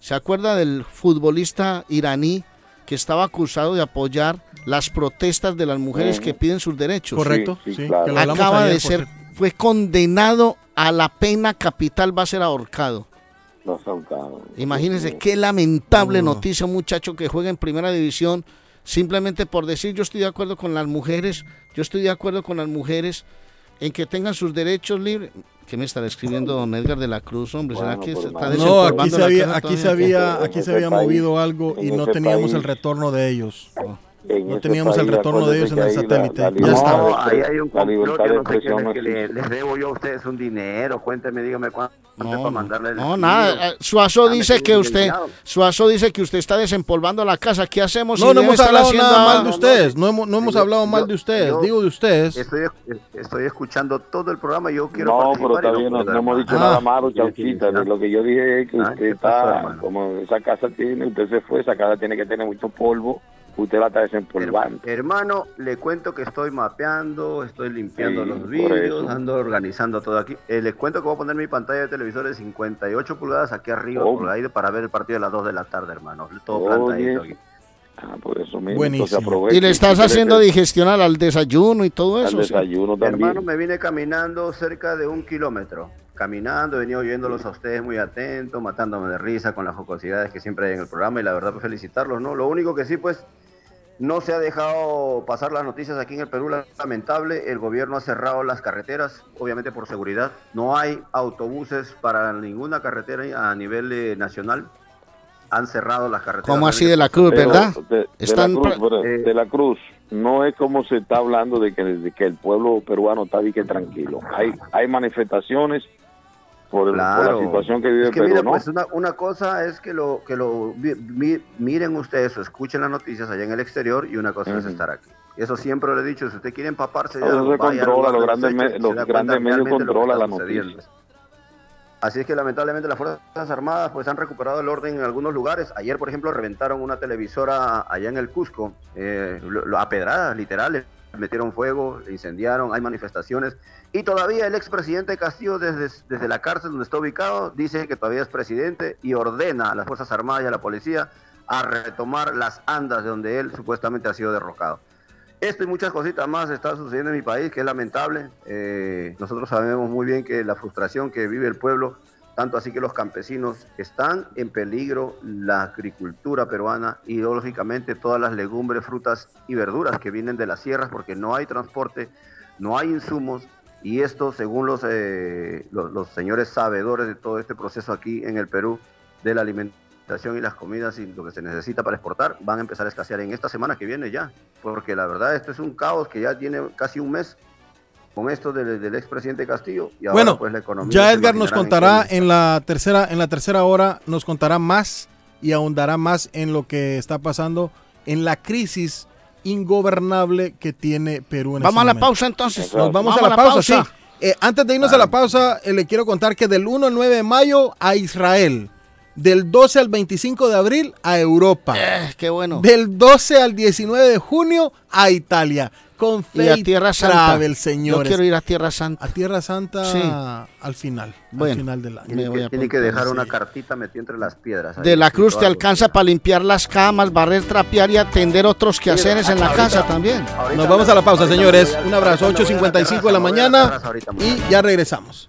¿se acuerda del futbolista iraní que estaba acusado de apoyar las protestas de las mujeres que piden sus derechos? Correcto, sí, claro. Acaba de ser, fue condenado a la pena capital, va a ser ahorcado. Los ahorcados. Imagínense qué lamentable noticia, un muchacho que juega en primera división simplemente por decir yo estoy de acuerdo con las mujeres, yo estoy de acuerdo con las mujeres en que tengan sus derechos libres. ¿Qué me estará escribiendo don Edgar de la Cruz, hombre? ¿Será que se está No, aquí se había, aquí se había, aquí se había movido algo y no teníamos el retorno de ellos. No teníamos el retorno de ellos en el la- satélite. la Ya está. No, ahí hay un complot, yo no sé qué no les, que les debo yo a ustedes un dinero, cuénteme, dígame cuánto para mandarle el No, nada. eh, Suazo me dice que usted. Suazo dice que usted está desempolvando la casa. ¿Qué hacemos? No, si no hemos hablado haciendo nada mal de ustedes. No hemos, no hemos Yo- hablado mal de ustedes. yo Digo de ustedes. Estoy, estoy escuchando todo el programa y yo quiero No, pero está bien, no, no hemos dicho nada Ah, malo, Chauchita. Lo que yo dije es que Ah, usted ¿qué pasó, está, como esa casa tiene, usted se fue, esa casa tiene que tener mucho polvo, usted la está desempolvando. Hermano, le cuento que estoy mapeando, estoy limpiando Sí, los vídeos, ando organizando todo aquí. Eh, les cuento que voy a poner mi pantalla de televisor de 58 pulgadas aquí arriba, Oh. por ahí, para ver el partido de las 2 de la tarde, hermano. Todo Oye. plantadito aquí. Ah, por eso mismo. Buenísimo. Y le estás haciendo digestionar al desayuno y todo Al eso. sea. desayuno también. Hermano, me vine caminando cerca de un kilómetro. Caminando, he venido oyéndolos a ustedes muy atentos, matándome de risa con las jocosidades que siempre hay en el programa y la verdad, pues felicitarlos, ¿no? Lo único que sí, pues, no se ha dejado pasar las noticias aquí en el Perú, lamentable. El gobierno ha cerrado las carreteras, obviamente por seguridad. No hay autobuses para ninguna carretera a nivel eh, nacional. Han cerrado las carreteras. Como así de la cruz, Pero ¿verdad? De, de Están la cruz, pra- pero de la Cruz, no es como se está hablando de que, de que el pueblo peruano está di que tranquilo. Hay, hay manifestaciones por, el- por Claro. la situación que vive Es que Perú, mira, ¿no? pues una, una cosa es que lo que lo mi- miren ustedes o escuchen las noticias allá en el exterior y una cosa es estar aquí. Eso siempre lo he dicho, si usted quiere empaparse de algo, controla, los de grandes me- los medios controlan está la sucediendo. noticia. Así es que lamentablemente las Fuerzas Armadas pues han recuperado el orden en algunos lugares. Ayer, por ejemplo, reventaron una televisora allá en el Cusco, eh, lo- lo- a pedradas, literales. Metieron fuego, incendiaron, hay manifestaciones. Y todavía el expresidente Castillo, desde, la cárcel donde está ubicado, dice que todavía es presidente y ordena a las Fuerzas Armadas y a la policía a retomar las andas de donde él supuestamente ha sido derrocado. Esto y muchas cositas más está sucediendo en mi país, que es lamentable. Eh, nosotros sabemos muy bien que la frustración que vive el pueblo, tanto así que los campesinos, están en peligro la agricultura peruana y lógicamente todas las legumbres, frutas y verduras que vienen de las sierras porque no hay transporte, no hay insumos y esto, según los, eh, los, los señores sabedores de todo este proceso aquí en el Perú, de la alimentación y las comidas y lo que se necesita para exportar, van a empezar a escasear en esta semana que viene ya. Porque la verdad, esto es un caos que ya tiene casi un mes con esto del, del expresidente Castillo. Y ahora, Bueno, pues, la economía ya Edgar nos en contará en la tercera en la tercera hora nos contará más y ahondará más en lo que está pasando en la crisis ingobernable que tiene Perú en Vamos este a la momento. pausa entonces. Nos vamos, a la, pausa, sí. Eh, antes de irnos a la pausa, eh, le quiero contar que del 1 al 9 de mayo a Israel, del 12 al 25 de abril a Europa, Eh, qué bueno. del 12 al 19 de junio a Italia, con Y a Faith Tierra Santa. Travel, Yo señores. quiero ir a Tierra Santa. A Tierra Santa Sí. al final, Bueno. al final del año. Tiene, voy que, a tiene que apuntar, dejar una cartita metida entre las piedras. ahí, De la Cruz te alcanza para limpiar las camas, barrer, trapear y atender otros quehaceres en la ahorita- casa también. ahorita Nos vamos a la pausa, señores. Un abrazo, ahorita me voy a la 8.55 de la mañana y ya regresamos.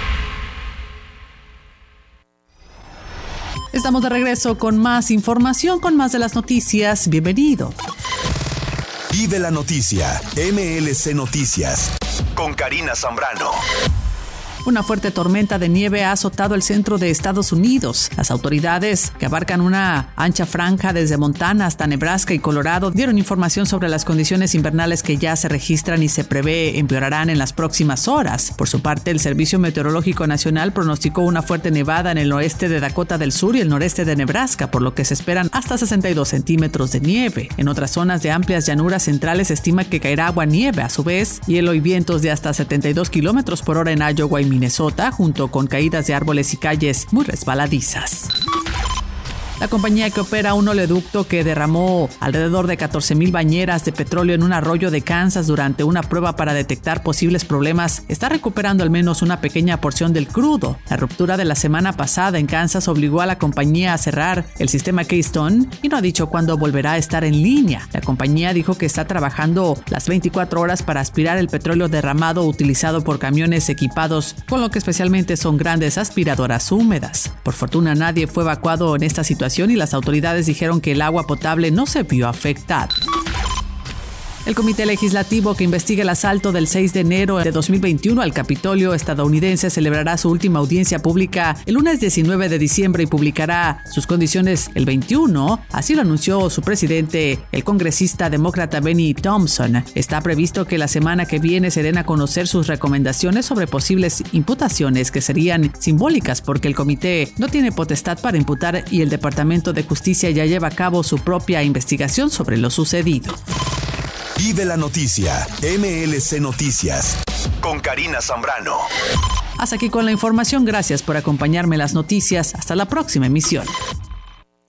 Estamos de regreso con más información, con más de las noticias. Bienvenido. Vive la noticia, MLC Noticias, con Karina Zambrano. Una fuerte tormenta de nieve ha azotado el centro de Estados Unidos. Las autoridades, que abarcan una ancha franja desde Montana hasta Nebraska y Colorado, dieron información sobre las condiciones invernales que ya se registran y se prevé empeorarán en las próximas horas. Por su parte, el Servicio Meteorológico Nacional pronosticó una fuerte nevada en el oeste de Dakota del Sur y el noreste de Nebraska, por lo que se esperan hasta 62 centímetros de nieve. En otras zonas de amplias llanuras centrales se estima que caerá agua nieve a su vez, hielo y vientos de hasta 72 kilómetros por hora en Iowa y Minnesota, junto con caídas de árboles y calles muy resbaladizas. La compañía que opera un oleoducto que derramó alrededor de 14 mil bañeras de petróleo en un arroyo de Kansas durante una prueba para detectar posibles problemas está recuperando al menos una pequeña porción del crudo. La ruptura de la semana pasada en Kansas obligó a la compañía a cerrar el sistema Keystone y no ha dicho cuándo volverá a estar en línea. La compañía dijo que está trabajando las 24 horas para aspirar el petróleo derramado utilizado por camiones equipados con lo que especialmente son grandes aspiradoras húmedas. Por fortuna nadie fue evacuado en esta situación y las autoridades dijeron que el agua potable no se vio afectada. El Comité Legislativo que investiga el asalto del 6 de enero de 2021 al Capitolio estadounidense celebrará su última audiencia pública el lunes 19 de diciembre y publicará sus condiciones el 21. Así lo anunció su presidente, el congresista demócrata Benny Thompson. Está previsto que la semana que viene se den a conocer sus recomendaciones sobre posibles imputaciones que serían simbólicas porque el comité no tiene potestad para imputar y el Departamento de Justicia ya lleva a cabo su propia investigación sobre lo sucedido. Vive la noticia, MLC Noticias, con Karina Zambrano. Hasta aquí con la información. Gracias por acompañarme en las noticias. Hasta la próxima emisión.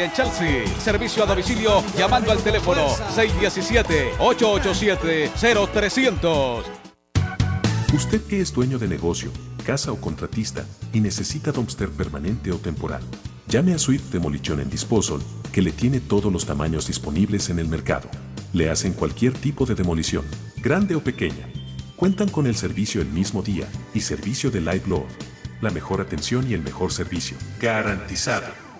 en Chelsea. Servicio a domicilio llamando al teléfono 617-887-0300. Usted que es dueño de negocio, casa o contratista y necesita dumpster permanente o temporal. Llame a Swift Demolition en Disposal, que le tiene todos los tamaños disponibles en el mercado. Le hacen cualquier tipo de demolición, grande o pequeña. Cuentan con el servicio el mismo día y servicio de Live Load. La mejor atención y el mejor servicio. Garantizado.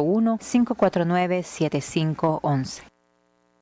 781-549-7511.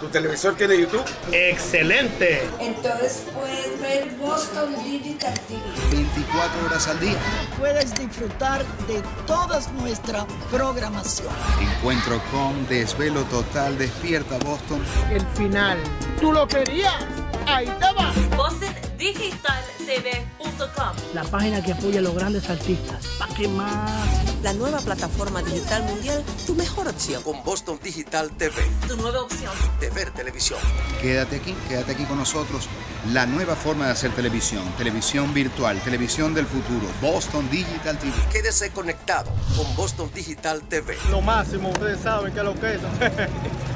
¿Tu televisor tiene YouTube? ¡Excelente! Entonces puedes ver Boston Digital TV. 24 horas al día. Puedes disfrutar de toda nuestra programación. Encuentro con Desvelo Total Despierta Boston. El final. ¿Tú lo querías? Ahí te va. BostonDigitalTV.com La página que apoya a los grandes artistas. ¿Para qué más? La nueva plataforma digital mundial, tu mejor opción. Con Boston Digital TV. Tu nueva opción. De ver televisión. Quédate aquí, quédate aquí con nosotros. La nueva forma de hacer televisión. Televisión virtual, televisión del futuro. Boston Digital TV. Quédese conectado con Boston Digital TV. Lo máximo, ustedes saben que es lo que es.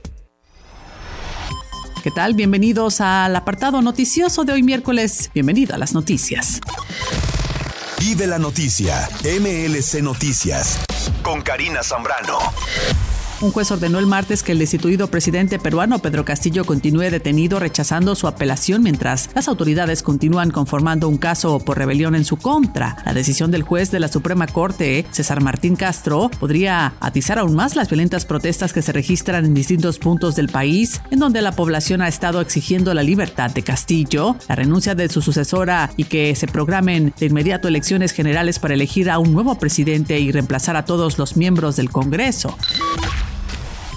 ¿Qué tal? Bienvenidos al apartado noticioso de hoy miércoles. Bienvenido a las noticias. Vive la noticia. MLC Noticias. Con Karina Zambrano. Un juez ordenó el martes que el destituido presidente peruano Pedro Castillo continúe detenido rechazando su apelación mientras las autoridades continúan conformando un caso por rebelión en su contra. La decisión del juez de la Suprema Corte, César Martín Castro, podría atizar aún más las violentas protestas que se registran en distintos puntos del país, en donde la población ha estado exigiendo la libertad de Castillo, la renuncia de su sucesora y que se programen de inmediato elecciones generales para elegir a un nuevo presidente y reemplazar a todos los miembros del Congreso.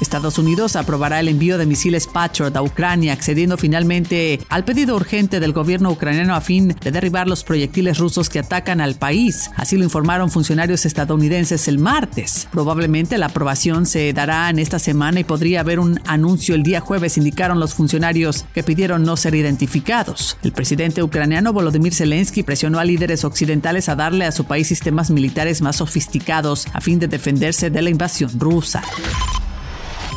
Estados Unidos aprobará el envío de misiles Patriot a Ucrania, accediendo finalmente al pedido urgente del gobierno ucraniano a fin de derribar los proyectiles rusos que atacan al país. Así lo informaron funcionarios estadounidenses el martes. Probablemente la aprobación se dará en esta semana y podría haber un anuncio el día jueves, indicaron los funcionarios que pidieron no ser identificados. El presidente ucraniano Volodymyr Zelensky presionó a líderes occidentales a darle a su país sistemas militares más sofisticados a fin de defenderse de la invasión rusa.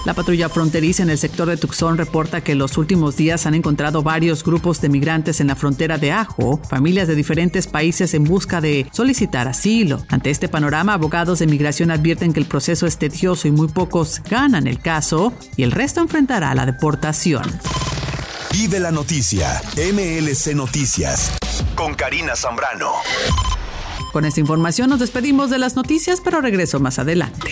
La patrulla fronteriza en el sector de Tucson reporta que en los últimos días han encontrado varios grupos de migrantes en la frontera de Ajo, familias de diferentes países en busca de solicitar asilo. Ante este panorama, abogados de migración advierten que el proceso es tedioso y muy pocos ganan el caso y el resto enfrentará la deportación. Vive la noticia, MLC Noticias, con Karina Zambrano. Con esta información nos despedimos de las noticias, pero regreso más adelante.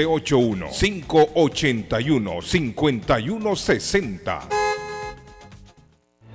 781-581-5160.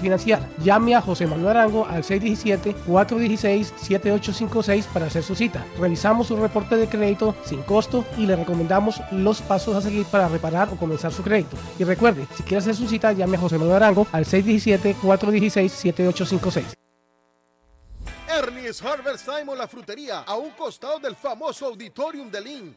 financiar. Llame a José Manuel Arango al 617-416-7856 para hacer su cita. Revisamos su reporte de crédito sin costo y le recomendamos los pasos a seguir para reparar o comenzar su crédito. Y recuerde, si quiere hacer su cita, llame a José Manuel Arango al 617-416-7856. Ernie's Harvest Time o la frutería, a un costado del famoso Auditorium de Lynn.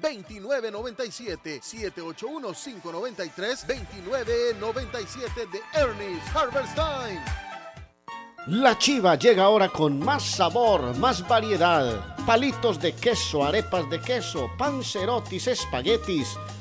2997 781 593 2997 de Ernest Harvest Time. La chiva llega ahora con más sabor, más variedad. Palitos de queso, arepas de queso, pancerotis, espaguetis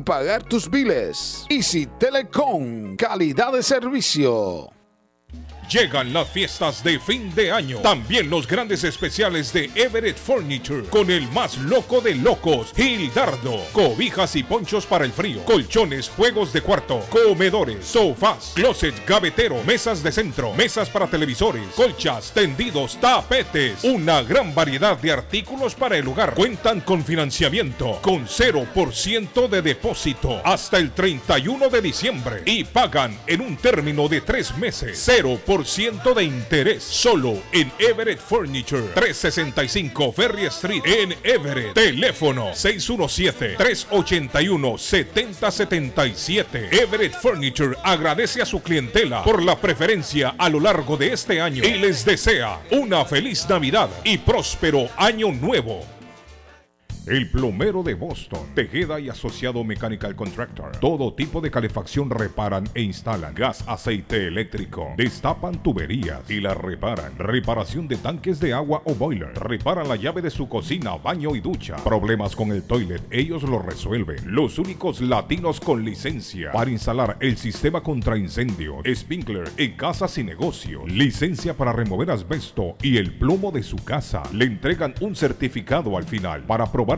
pagar tus biles. Easy Telecom, calidad de servicio. Llegan las fiestas de fin de año. También los grandes especiales de Everett Furniture con el más loco de locos, Gildardo. Cobijas y ponchos para el frío, colchones, juegos de cuarto, comedores, sofás, closet, gavetero, mesas de centro, mesas para televisores, colchas, tendidos, tapetes. Una gran variedad de artículos para el hogar. Cuentan con financiamiento con 0% de depósito hasta el 31 de diciembre y pagan en un término de tres meses. 0% de interés solo en Everett Furniture 365 Ferry Street en Everett. Teléfono 617-381-7077. Everett Furniture agradece a su clientela por la preferencia a lo largo de este año y les desea una feliz Navidad y próspero año nuevo. El plomero de Boston, Tejeda y Asociado Mechanical Contractor. Todo tipo de calefacción reparan e instalan. Gas, aceite eléctrico. Destapan tuberías y las reparan. Reparación de tanques de agua o boiler. Reparan la llave de su cocina, baño y ducha. Problemas con el toilet, ellos lo resuelven. Los únicos latinos con licencia para instalar el sistema contra incendio, sprinkler en casas y negocios. Licencia para remover asbesto y el plomo de su casa. Le entregan un certificado al final para probar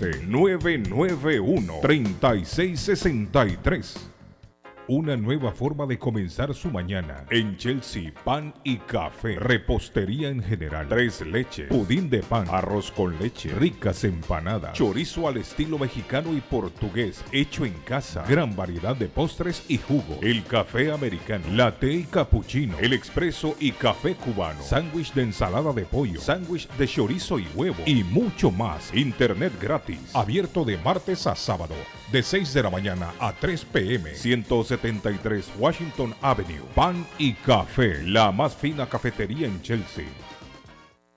857-991-3663. Una nueva forma de comenzar su mañana. En Chelsea, pan y café. Repostería en general. Tres leches. Pudín de pan. Arroz con leche. Ricas empanadas. Chorizo al estilo mexicano y portugués. Hecho en casa. Gran variedad de postres y jugo. El café americano. Latte y cappuccino. El expreso y café cubano. Sándwich de ensalada de pollo. Sándwich de chorizo y huevo. Y mucho más. Internet gratis. Abierto de martes a sábado. De 6 de la mañana a 3 pm. 173 Washington Avenue. Pan y café. La más fina cafetería en Chelsea.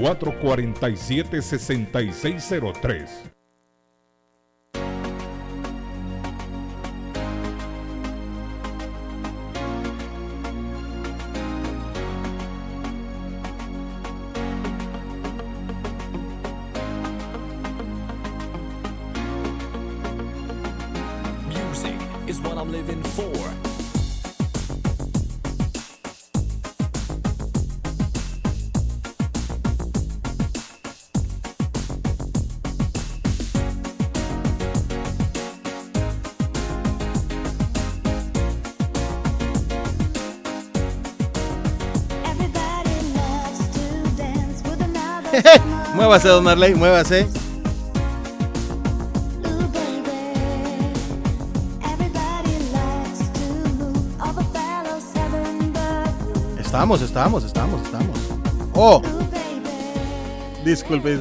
447-6603. Muévase, don Marley, muévase. Estamos, estamos, estamos, estamos. Oh. Disculpe.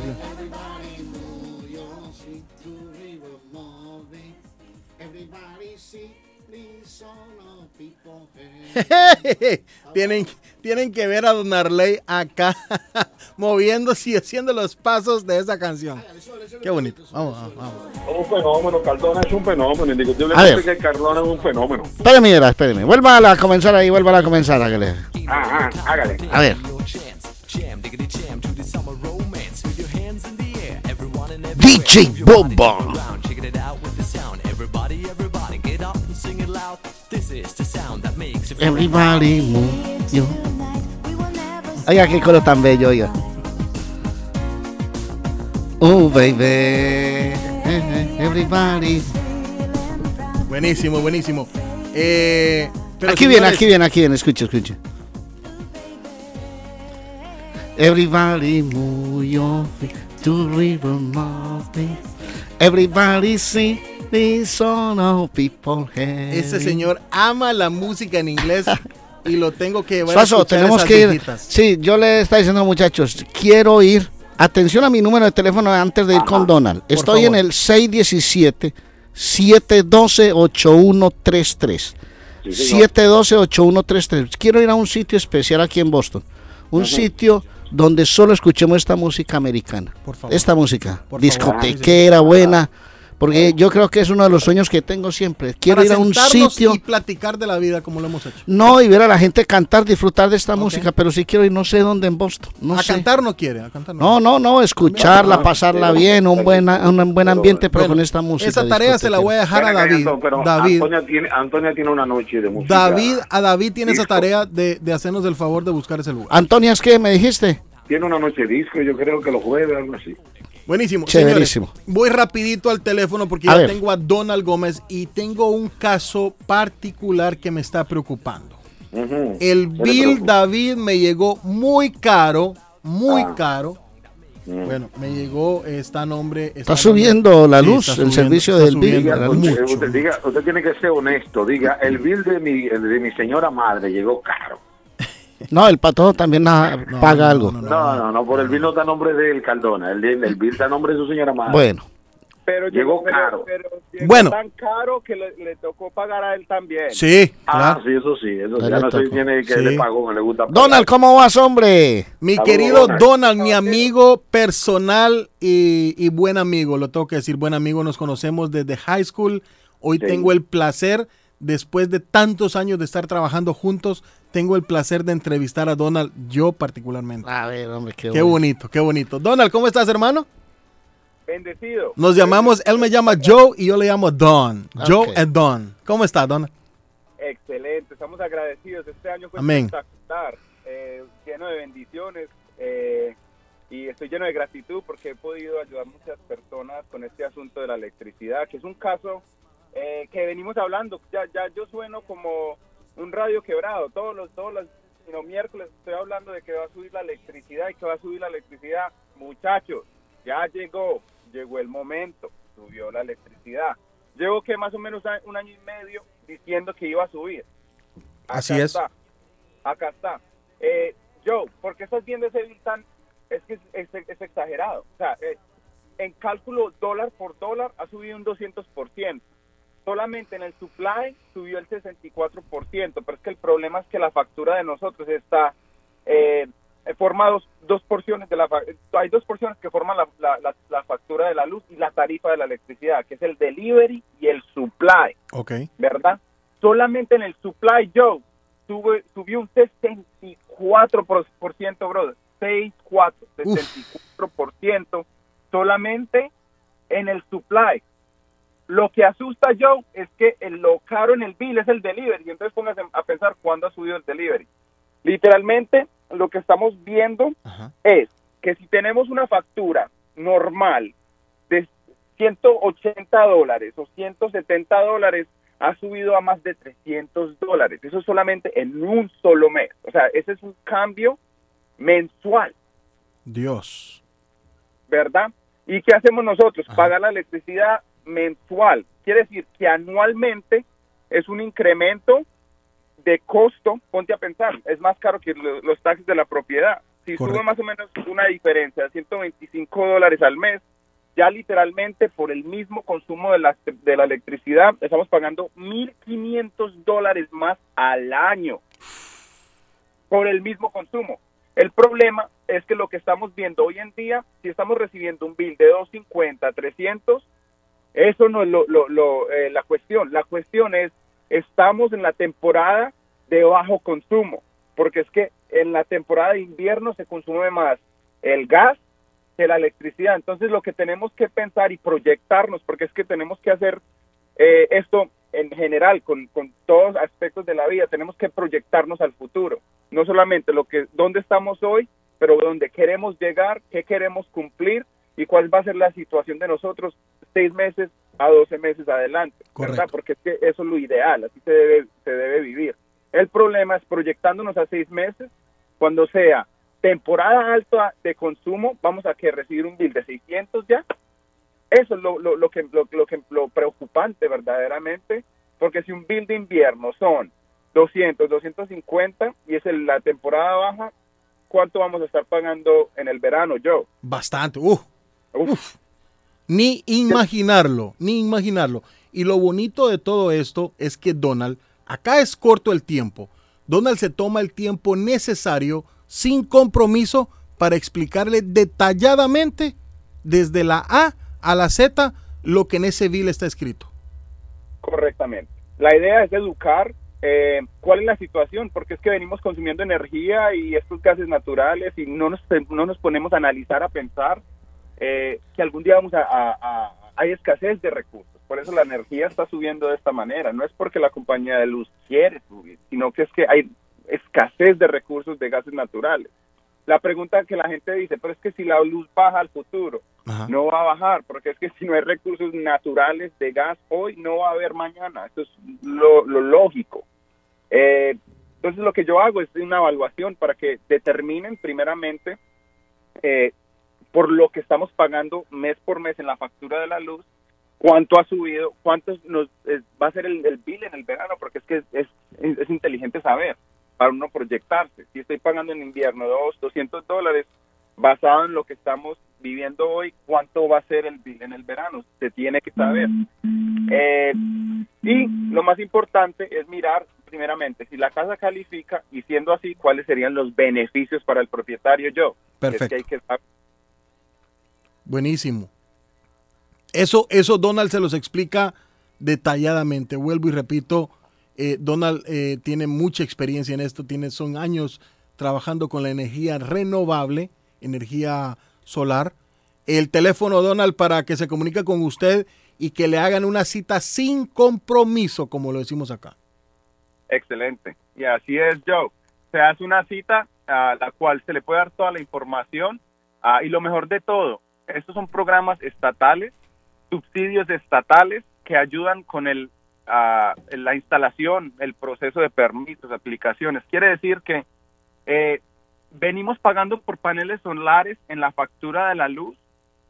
tienen, tienen que ver a Don Arley acá moviéndose y haciendo los pasos de esa canción. Qué bonito. Vamos, vamos, vamos. Un fenómeno, Cardona es un fenómeno. A ver. Indiscutiblemente que Cardona es un fenómeno. Espéreme, era, espéreme. Vuelva a comenzar ahí, vuelva a comenzar. Hágale. Ajá, hágale. A ver. DJ Bomba. Everybody move you. Oiga, qué coro tan bello, oiga. Oh, baby. Everybody. Buenísimo, buenísimo. Eh, pero Aquí viene, aquí viene, aquí viene. Escucha, escucha. Everybody move your feet to river. Everybody sing this song of people here. Ese señor ama la música en inglés y lo tengo que llevar Suazo, a tenemos esas que ir. viejitas. Sí, yo le estaba diciendo, muchachos, quiero ir. Atención a mi número de teléfono antes de ir con Donald. Estoy en favor. el 617 712 8133. 712 8133. Quiero ir a un sitio especial aquí en Boston. Un sitio donde solo escuchemos esta música americana. Por favor. Esta música Por favor. discotequera buena Porque yo creo que es uno de los sueños que tengo siempre. Quiero Para ir a un sitio. y platicar de la vida como lo hemos hecho. No, y ver a la gente cantar, disfrutar de esta música, pero sí quiero ir, no sé dónde en Boston. No a sé. cantar no quiere, a cantar no. No, no, no, escucharla, pasarla bien, un buen, un buen ambiente, pero con esta música. esa tarea se la voy a dejar a David. Pero David, Antonia tiene, Antonia tiene una noche de música. David, a David tiene esa tarea de, de hacernos el favor de buscar ese lugar. Antonia, ¿es que me dijiste? Tiene una noche de disco, yo creo que los jueves, algo así. Buenísimo. Chéverísimo. Señores, voy rapidito al teléfono porque A ya ver. tengo a Donald Gómez y tengo un caso particular que me está preocupando. El bill David me llegó muy caro, muy Ah. caro. Bueno, me llegó, está a nombre... Está subiendo la luz, el servicio del bill. la Usted, diga, usted tiene que ser honesto. Diga, el bill de mi, el de mi señora madre llegó caro. No, el patojo también paga algo. No, no, no, por el bill no está a nombre del Cardona. El, el bill está a nombre de su señora madre. Bueno. Pero Llegó caro. Pero, llegó Bueno. tan caro que le, le tocó pagar a él también. Sí, Ah, claro. sí, eso sí. Eso Ya no se tocó. tiene que Sí. le pagó, le gusta. Donald, ¿cómo vas, hombre? Mi querido Donald. Donald, mi amigo personal y, y buen amigo, lo tengo que decir, buen amigo, nos conocemos desde high school. Hoy Sí. tengo el placer, después de tantos años de estar trabajando juntos, tengo el placer de entrevistar a Donald, yo particularmente. A ver, hombre, qué, Qué bonito, qué bonito. Donald, ¿cómo estás, hermano? Bendecido. Nos llamamos, él me llama Joe y yo le llamo Don. Joe and Don. ¿Cómo está, Donald? Excelente, estamos agradecidos. Este año fue Amén. espectacular, eh, lleno de bendiciones eh, y estoy lleno de gratitud porque he podido ayudar a muchas personas con este asunto de la electricidad, que es un caso eh, que venimos hablando. Ya, ya yo sueno como un radio quebrado. Todos los, todos los sino miércoles estoy hablando de que va a subir la electricidad y que va a subir la electricidad. Muchachos, ya llegó, llegó el momento, subió la electricidad. Llevo que más o menos un año y medio diciendo que iba a subir. Acá Así es. Está. Acá está. Eh, Joe, ¿por qué estás viendo ese bill tan... Es que es, es- es exagerado. O sea, eh, en cálculo dólar por dólar ha subido un 200%. Solamente en el supply subió el 64%, pero es que el problema es que la factura de nosotros está eh, forma dos, dos porciones de la hay dos porciones que forman la, la- la- la factura de la luz y la tarifa de la electricidad, que es el delivery y el supply, Ok. ¿verdad? Solamente en el supply, Joe, sube, subió un 64%, por, por ciento, brother. 64, 64% solamente en el supply. Lo que asusta Joe es que el- lo caro en el bill es el delivery. Y entonces póngase a pensar cuándo ha subido el delivery. Literalmente, lo que estamos viendo es que si tenemos una factura normal de 180 dólares o 170 dólares, ha subido a más de 300 dólares. Eso solamente en un solo mes. O sea, ese es un cambio mensual. Dios. ¿verdad? ¿Y qué hacemos nosotros? Pagar la electricidad mensual. Quiere decir que anualmente es un incremento de costo, ponte a pensar, es más caro que lo- los taxis de la propiedad. Si Correcto. sube más o menos una diferencia de 125 dólares al mes, ya literalmente por el mismo consumo de la, de la electricidad estamos pagando 1.500 dólares más al año por el mismo consumo. El problema es que lo que estamos viendo hoy en día, si estamos recibiendo un bill de 250, 300, eso no es lo, lo- lo, eh, la cuestión. La cuestión es, estamos en la temporada de bajo consumo, porque es que en la temporada de invierno se consume más el gas que la electricidad. Entonces lo que tenemos que pensar y proyectarnos, porque es que tenemos que hacer eh, esto en general, con, con todos aspectos de la vida, tenemos que proyectarnos al futuro. No solamente lo que, dónde estamos hoy, pero dónde queremos llegar, qué queremos cumplir y cuál va a ser la situación de nosotros seis meses a 12 meses adelante, ¿verdad? Porque es que eso es lo ideal, así se debe, se debe vivir. El problema es proyectándonos a seis meses, cuando sea temporada alta de consumo, vamos a que recibir un bill de 600 ya. Eso es lo, lo, lo que, lo, lo que lo preocupante verdaderamente, porque si un bill de invierno son 200, 250 y es la temporada baja, ¿cuánto vamos a estar pagando en el verano, Joe? Bastante. Uf. Uf. Ni imaginarlo, ni imaginarlo. Y lo bonito de todo esto es que Donald, acá es corto el tiempo. Donald se toma el tiempo necesario, sin compromiso, para explicarle detalladamente, desde la A a la Z, lo que en ese bill está escrito. Correctamente. La idea es educar eh, cuál es la situación, porque es que venimos consumiendo energía y estos gases naturales y no nos, no nos ponemos a analizar, a pensar eh, que algún día vamos a, a- a- hay escasez de recursos. Por eso la energía está subiendo de esta manera. No es porque la compañía de luz quiere subir, sino que es que hay escasez de recursos de gases naturales. La pregunta que la gente dice, pero es que si la luz baja al futuro, no va a bajar, porque es que si no hay recursos naturales de gas hoy, no va a haber mañana. Esto es lo, lo lógico. Eh, entonces lo que yo hago es una evaluación para que determinen primeramente eh, por lo que estamos pagando mes por mes en la factura de la luz, cuánto ha subido, cuánto nos va a ser el, el bill en el verano, porque es que es, es, es inteligente saber para uno proyectarse. Si estoy pagando en invierno dos, 200 dólares, basado en lo que estamos viviendo hoy, cuánto va a ser el bill en el verano, se tiene que saber. Eh, y lo más importante es mirar primeramente si la casa califica y siendo así, cuáles serían los beneficios para el propietario yo. Perfecto. Es que hay que saber Buenísimo. Eso, eso Donald se los explica detalladamente. Vuelvo y repito, eh, Donald eh, tiene mucha experiencia en esto, tiene, son años trabajando con la energía renovable, energía solar. El teléfono Donald para que se comunique con usted y que le hagan una cita sin compromiso, como lo decimos acá. Excelente. Y así es, Joe. Se hace una cita a la cual se le puede dar toda la información ah, y lo mejor de todo, estos son programas estatales, subsidios estatales que ayudan con el, ah, la instalación, el proceso de permisos, aplicaciones. Quiere decir que eh, venimos pagando por paneles solares en la factura de la luz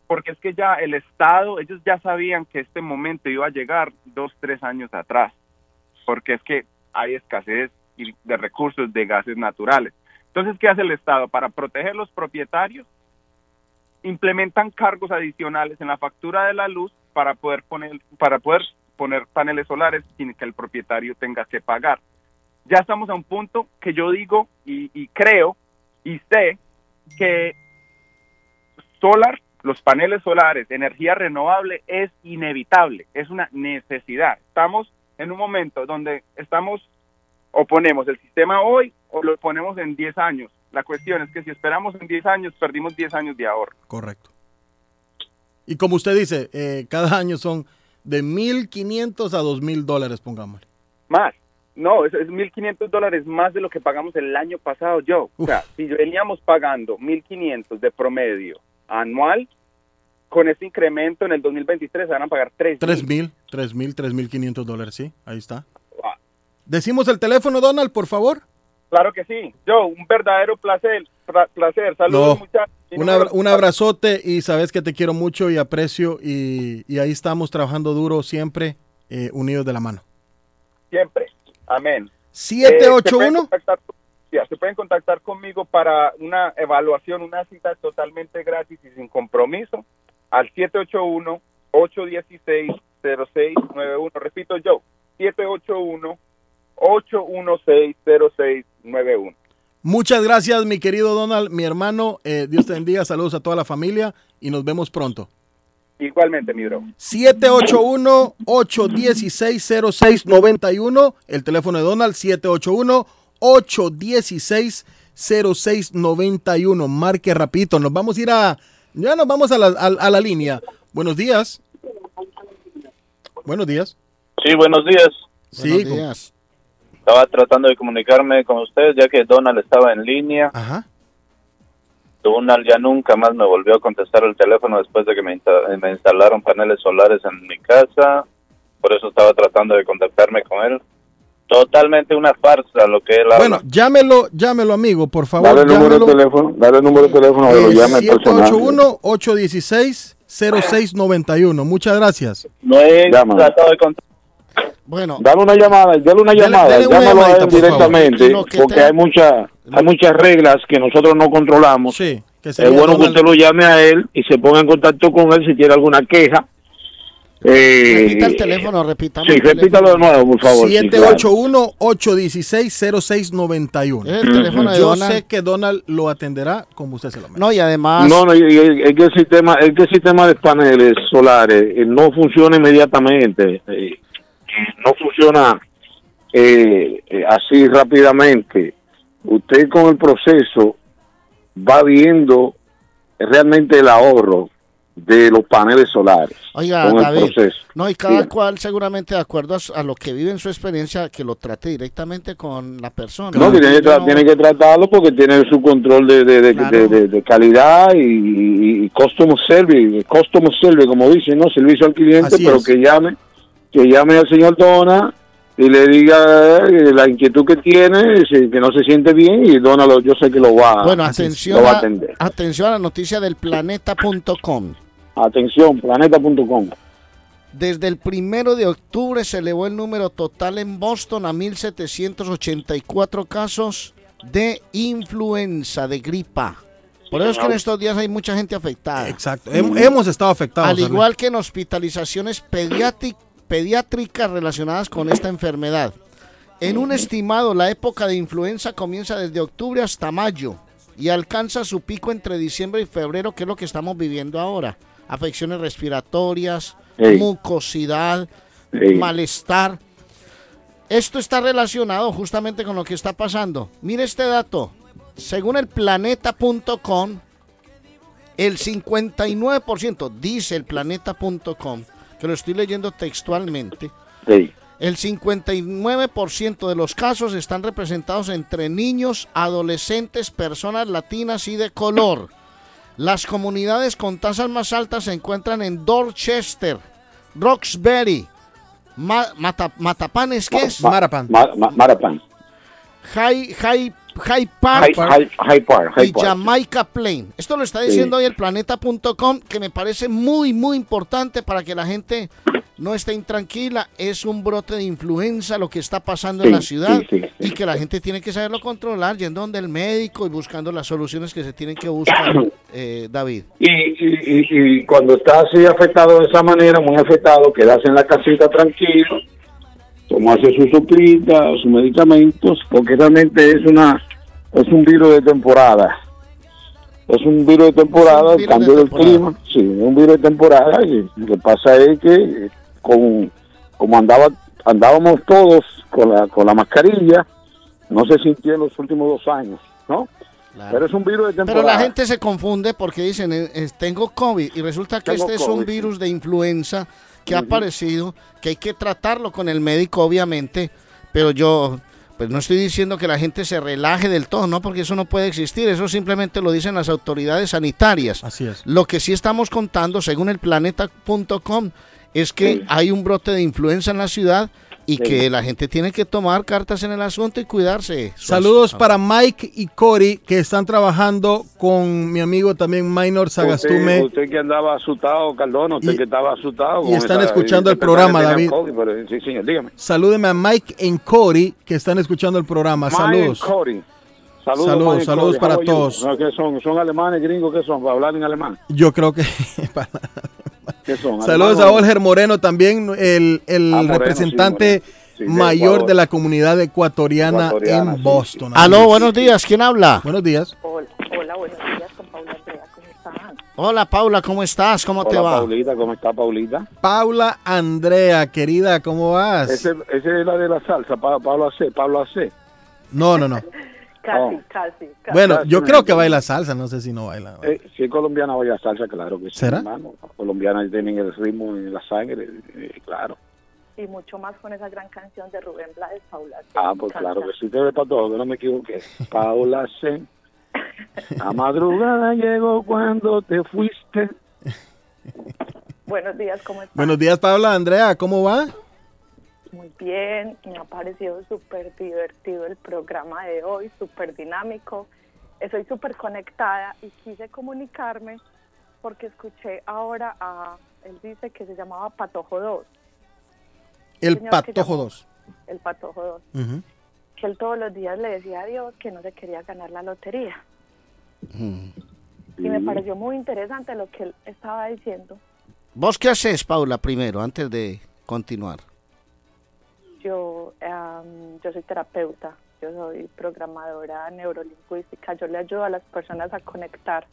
porque es que ya el Estado, ellos ya sabían que este momento iba a llegar dos, tres años atrás, porque es que hay escasez de recursos de gases naturales. Entonces, ¿qué hace el Estado? Para proteger los propietarios, implementan cargos adicionales en la factura de la luz para poder poner, para poder poner paneles solares sin que el propietario tenga que pagar. Ya estamos a un punto que yo digo y, y creo y sé que solar, los paneles solares, energía renovable es inevitable, es una necesidad. Estamos en un momento donde estamos o ponemos el sistema hoy o lo ponemos en 10 años. La cuestión es que si esperamos en 10 años, perdimos 10 años de ahorro. Correcto. Y como usted dice, eh, cada año son de 1.500 a 2.000 dólares, pongámosle. Más. No, es, es 1.500 dólares más de lo que pagamos el año pasado, yo. O sea, si veníamos pagando 1.500 de promedio anual, con este incremento en el 2023 se van a pagar 3 3.000, 3.000, 3.500 dólares, sí, ahí está. Decimos el teléfono, Donald, por favor. Claro que sí. Yo, un verdadero placer. placer. Saludos, No, muchachos. Un, abra- un abrazote y sabes que te quiero mucho y aprecio y, y ahí estamos trabajando duro siempre, eh, unidos de la mano. Siempre. Amén. 781. Eh, ya, se pueden contactar conmigo para una evaluación, una cita totalmente gratis y sin compromiso al 781-816-0691. Repito yo, 781-816-0691. Muchas gracias, mi querido Donald, mi hermano. eh, Dios te bendiga, saludos a toda la familia y nos vemos pronto. Igualmente, mi bro. 781-816-0691, el teléfono de Donald, 781-816-0691. Marque rapidito, nos vamos a ir a, ya nos vamos a la, a- a la línea. Buenos días. Buenos días. Sí, buenos días. Sí, Estaba tratando de comunicarme con usted ya que Donald estaba en línea. Ajá. Donald ya nunca más me volvió a contestar el teléfono después de que me, insta- me instalaron paneles solares en mi casa. Por eso estaba tratando de contactarme con él. Totalmente una farsa lo que él habla. Bueno, llámelo, llámelo, amigo, por favor. Dale el número de teléfono, dale el número de teléfono que lo Eh, llame personal. 781-816-0691. Muchas gracias. No he Llámame. tratado de contactar. Bueno, Dale una llamada, dale una Dale- llamada, dale una llámalo a él por favor. directamente, porque te- hay muchas hay muchas reglas que nosotros no controlamos. Sí, que es bueno que usted lo llame a él y se ponga en contacto con él si tiene alguna queja Eh, Repita el teléfono, repitamos. Sí, el repítalo de nuevo, por favor. sí, claro. 781-816-0691. Es el teléfono de Yo Donald. sé que Donald lo atenderá como usted se lo merece. No, y además. No, no, es que el sistema, es que el sistema de paneles solares eh, no funciona inmediatamente, eh, no funciona eh, eh, así rápidamente. Usted con el proceso va viendo realmente el ahorro de los paneles solares. Oiga, con el proceso. no, y cada cual seguramente de acuerdo a, a lo que vive en su experiencia, que lo trate directamente con la persona. No, que tiene, que Yo tra- no- tiene que tratarlo porque tiene su control de, de, de, Claro. calidad y, y, y customer service, customer service, como dicen, ¿no? Servicio al cliente, Así pero es. que llame, que llame al señor Dona y le diga eh, la inquietud que tiene, que no se siente bien y Dona lo- yo sé que lo va, Bueno, lo atención va a a, atender. atención a la noticia del planeta.com. Atención, planeta.com. Desde el primero de octubre se elevó el número total en Boston a 1.784 casos de influenza, de gripa. Por eso es que en estos días hay mucha gente afectada. Exacto. Hem- hemos estado afectados. Al igual que en hospitalizaciones pediatri- pediátricas relacionadas con esta enfermedad. En un estimado, la época de influenza comienza desde octubre hasta mayo y alcanza su pico entre diciembre y febrero, que es lo que estamos viviendo ahora. Afecciones respiratorias, mucosidad, malestar. Esto está relacionado justamente con lo que está pasando. Mire este dato. Según el planeta.com, el 59%, dice el planeta.com, que lo estoy leyendo textualmente, Sí. el 59% de los casos están representados entre niños, adolescentes, personas latinas y de color. Las comunidades con tasas más altas se encuentran en Dorchester, Roxbury, Ma- Mata- Matapanes, ¿qué es? Marapan. Ma- ma- Marapan. High, High, High Park High, High- High Park. High y Park. Jamaica Plain. Esto lo está diciendo hoy el planeta.com, que me parece muy, muy importante para que la gente no esté intranquila. Es un brote de influenza lo que está pasando en la ciudad sí, y que la gente tiene que saberlo controlar yendo donde el médico y buscando las soluciones que se tienen que buscar, eh, David. Y, y, y, cuando estás así afectado de esa manera, muy afectado, quedas en la casita tranquilo, tomarse su soplita, sus medicamentos, porque realmente es una es un virus de temporada. Es un virus de temporada, el cambio de del clima, sí, es un virus de temporada. Y lo que pasa es que eh, con, como andaba andábamos todos con la, con la mascarilla, no se sintió en los últimos dos años, ¿no? Pero es un virus de temporada. Pero la gente se confunde porque dicen, eh, tengo COVID y resulta que Tengo este es un sí. virus de influenza que ha aparecido, que hay que tratarlo con el médico, obviamente, pero yo pues no estoy diciendo que la gente se relaje del todo, ¿no? Porque eso no puede existir, eso simplemente lo dicen las autoridades sanitarias. Así es. Lo que sí estamos contando, según el planeta.com, es que Sí. hay un brote de influenza en la ciudad y Sí. que la gente tiene que tomar cartas en el asunto y cuidarse. Saludos para Mike y Cory que están trabajando con mi amigo también Minor Sagastume. Usted, usted que andaba asustado, Cardona, usted Y- que estaba asustado. y están escuchando el programa, David. COVID, pero- sí, señor, dígame. Salúdeme a Mike y Cory que están escuchando el programa. Saludos. Saludos, Saludos, para todos. No, ¿Qué son? ¿Son alemanes, gringos? ¿Qué son? Para hablar en alemán. Yo creo que ¿Qué son? Saludos a. Olger Moreno también, el, el Ah, Moreno, representante sí, Moreno. Sí, de mayor Ecuador. de la comunidad ecuatoriana, Ecuatoriana, en sí, Boston. Aló, buenos días, ¿quién habla? Buenos días. Hola, hola, buenos días con Paula Andrea, ¿cómo están? Hola Paula, ¿cómo estás? ¿Cómo te va? Paulita, ¿cómo está Paulita? Paula Andrea, querida, ¿cómo vas? Ese, ese es la de la salsa, Pa- Pablo AC, Pablo AC. No, no, no. Casi, Oh. casi, casi. Bueno, yo creo que baila salsa, no sé si no baila. Eh, si es colombiana, vaya salsa, claro que sí. ¿Será? hermano. Los colombianos tienen el ritmo en la sangre, eh, claro. Y mucho más con esa gran canción de Rubén Blades, Paula. Ah, pues encanta. claro que sí, te ve para todo, que no me equivoqué. Paula C. A madrugada llegó cuando te fuiste. Buenos días, ¿cómo están? Buenos días, Paula Andrea, ¿cómo va? Muy bien, me ha parecido súper divertido el programa de hoy, súper dinámico. Estoy súper conectada y quise comunicarme porque escuché ahora a, él dice que se llamaba Patojo 2, El Patojo llamó- 2. el Patojo 2, Ujú. que él todos los días le decía a Dios que no se quería ganar la lotería. Y me pareció muy interesante lo que él estaba diciendo. ¿Vos qué haces, Paula, primero, antes de continuar? Yo, em, yo soy terapeuta, yo soy programadora neurolingüística, yo le ayudo a las personas a conectar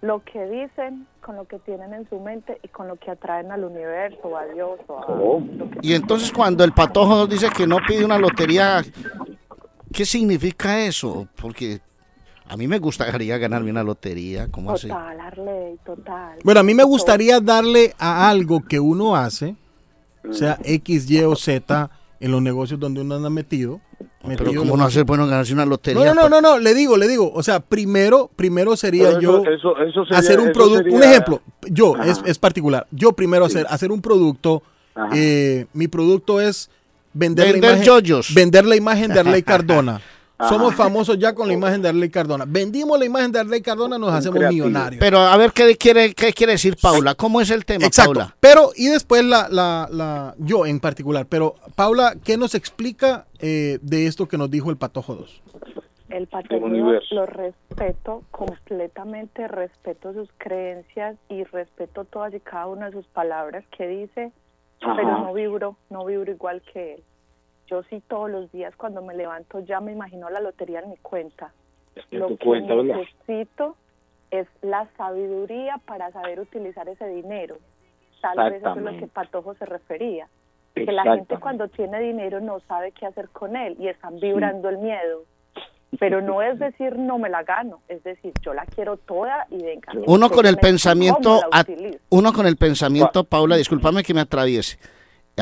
lo que dicen con lo que tienen en su mente y con lo que atraen al universo, a Dios o a Oh. lo que Y entonces cuando el patojo nos dice que no pide una lotería, ¿qué significa eso? Porque a mí me gustaría ganarme una lotería, ¿cómo así? Total, Arley, total. Bueno, a mí me gustaría darle a algo que uno hace, sea X, Y o Z, en los negocios donde uno anda metido. Pero metido ¿cómo en no hacer bueno ganarse una No, lotería? no, no, no, no, le digo, le digo, o sea, primero, primero sería Pero yo eso- eso- eso sería- hacer un producto, un ejemplo, yo, es, es particular, yo primero hacer, hacer un producto, eh, mi producto es vender, Vender la imagen, yoyos. vender la imagen de Arley Cardona. Ajá. Somos famosos ya con la imagen de Arley Cardona. Vendimos la imagen de Arley Cardona, nos hacemos millonarios. Pero a ver qué quiere, qué quiere decir Paula. ¿Cómo es el tema, Exacto. Paula? Pero, y después la, la, la, yo en particular. Pero, Paula, ¿qué nos explica eh, de esto que nos dijo el Patojo 2? El universo. lo respeto completamente, respeto sus creencias y respeto todas y cada una de sus palabras que dice, Ajá. pero no vibro, no vibro igual que él. Yo sí todos los días cuando me levanto ya me imagino la lotería en mi cuenta. En Lo tu que cuenta, ¿verdad? necesito es la sabiduría para saber utilizar ese dinero. Tal vez eso es lo que Patojo se refería. Que la gente cuando tiene dinero no sabe qué hacer con él y están vibrando el miedo. Pero no es decir no me la gano, es decir yo la quiero toda y venga. Uno con el pensamiento, uno con el pensamiento, Paula, discúlpame que me atraviese,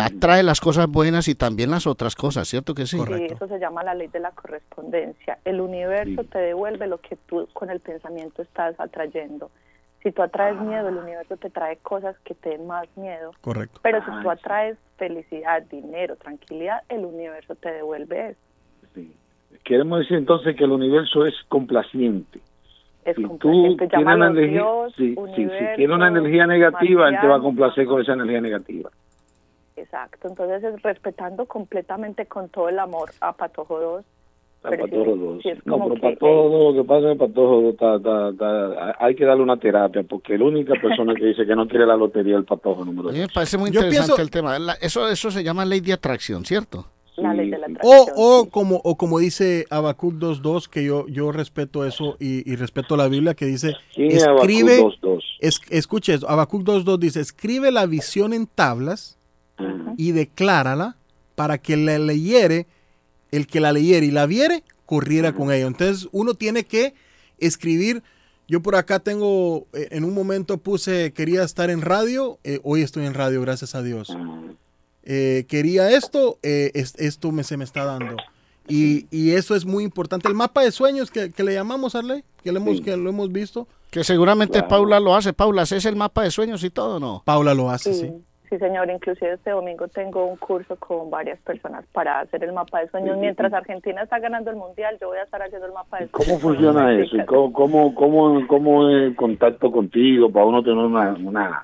atrae las cosas buenas y también las otras cosas, ¿cierto que sí? Sí, eso se llama la ley de la correspondencia. El universo te devuelve lo que tú con el pensamiento estás atrayendo. Si tú atraes miedo, el universo te trae cosas que te den más miedo. Correcto. Pero si tú atraes felicidad, dinero, tranquilidad, el universo te devuelve eso. Queremos decir entonces que el universo es complaciente. Es si tú complaciente. tienes una Llámalo energía, Dios, sí, sí, si universo, tiene una energía negativa, él te va a complacer con esa energía negativa. Exacto. Entonces es respetando completamente con todo el amor a Patojo 2. A Pero Patojo dos. sí es No, como pero que- para todo lo que pasa es que para todo está, está- está- hay que darle una terapia, porque la única persona que dice que no quiere la lotería es el patojo número A mí dos. me parece muy interesante pienso- el tema. La- eso, eso se llama ley de atracción, ¿cierto? La ley de la O, o, como, o como dice Habacuc 2.2, que yo, yo respeto eso y, y respeto la Biblia, que dice, ¿Quién es Habacuc escribe, 2.2? es, escuche Habacuc 2.2 dice, escribe la visión en tablas y declárala para que la leyere, el que la leyere y la viere, corriera con ello. Entonces uno tiene que escribir, yo por acá tengo, eh, en un momento puse, quería estar en radio, eh, hoy estoy en radio, gracias a Dios. Eh, quería esto, eh, es- esto me, se me está dando. Y, y eso es muy importante. El mapa de sueños que, que le llamamos, Arley, que, le hemos, que lo hemos visto. Que seguramente Paula lo hace. Paula, ¿haces el mapa de sueños y todo no? Paula lo hace, Sí, sí, señor. Inclusive este domingo tengo un curso con varias personas para hacer el mapa de sueños. Mientras Argentina está ganando el mundial, yo voy a estar haciendo el mapa de sueños. ¿Cómo funciona eso? ¿Y ¿Cómo, cómo, cómo, cómo es el contacto contigo para uno tener una... una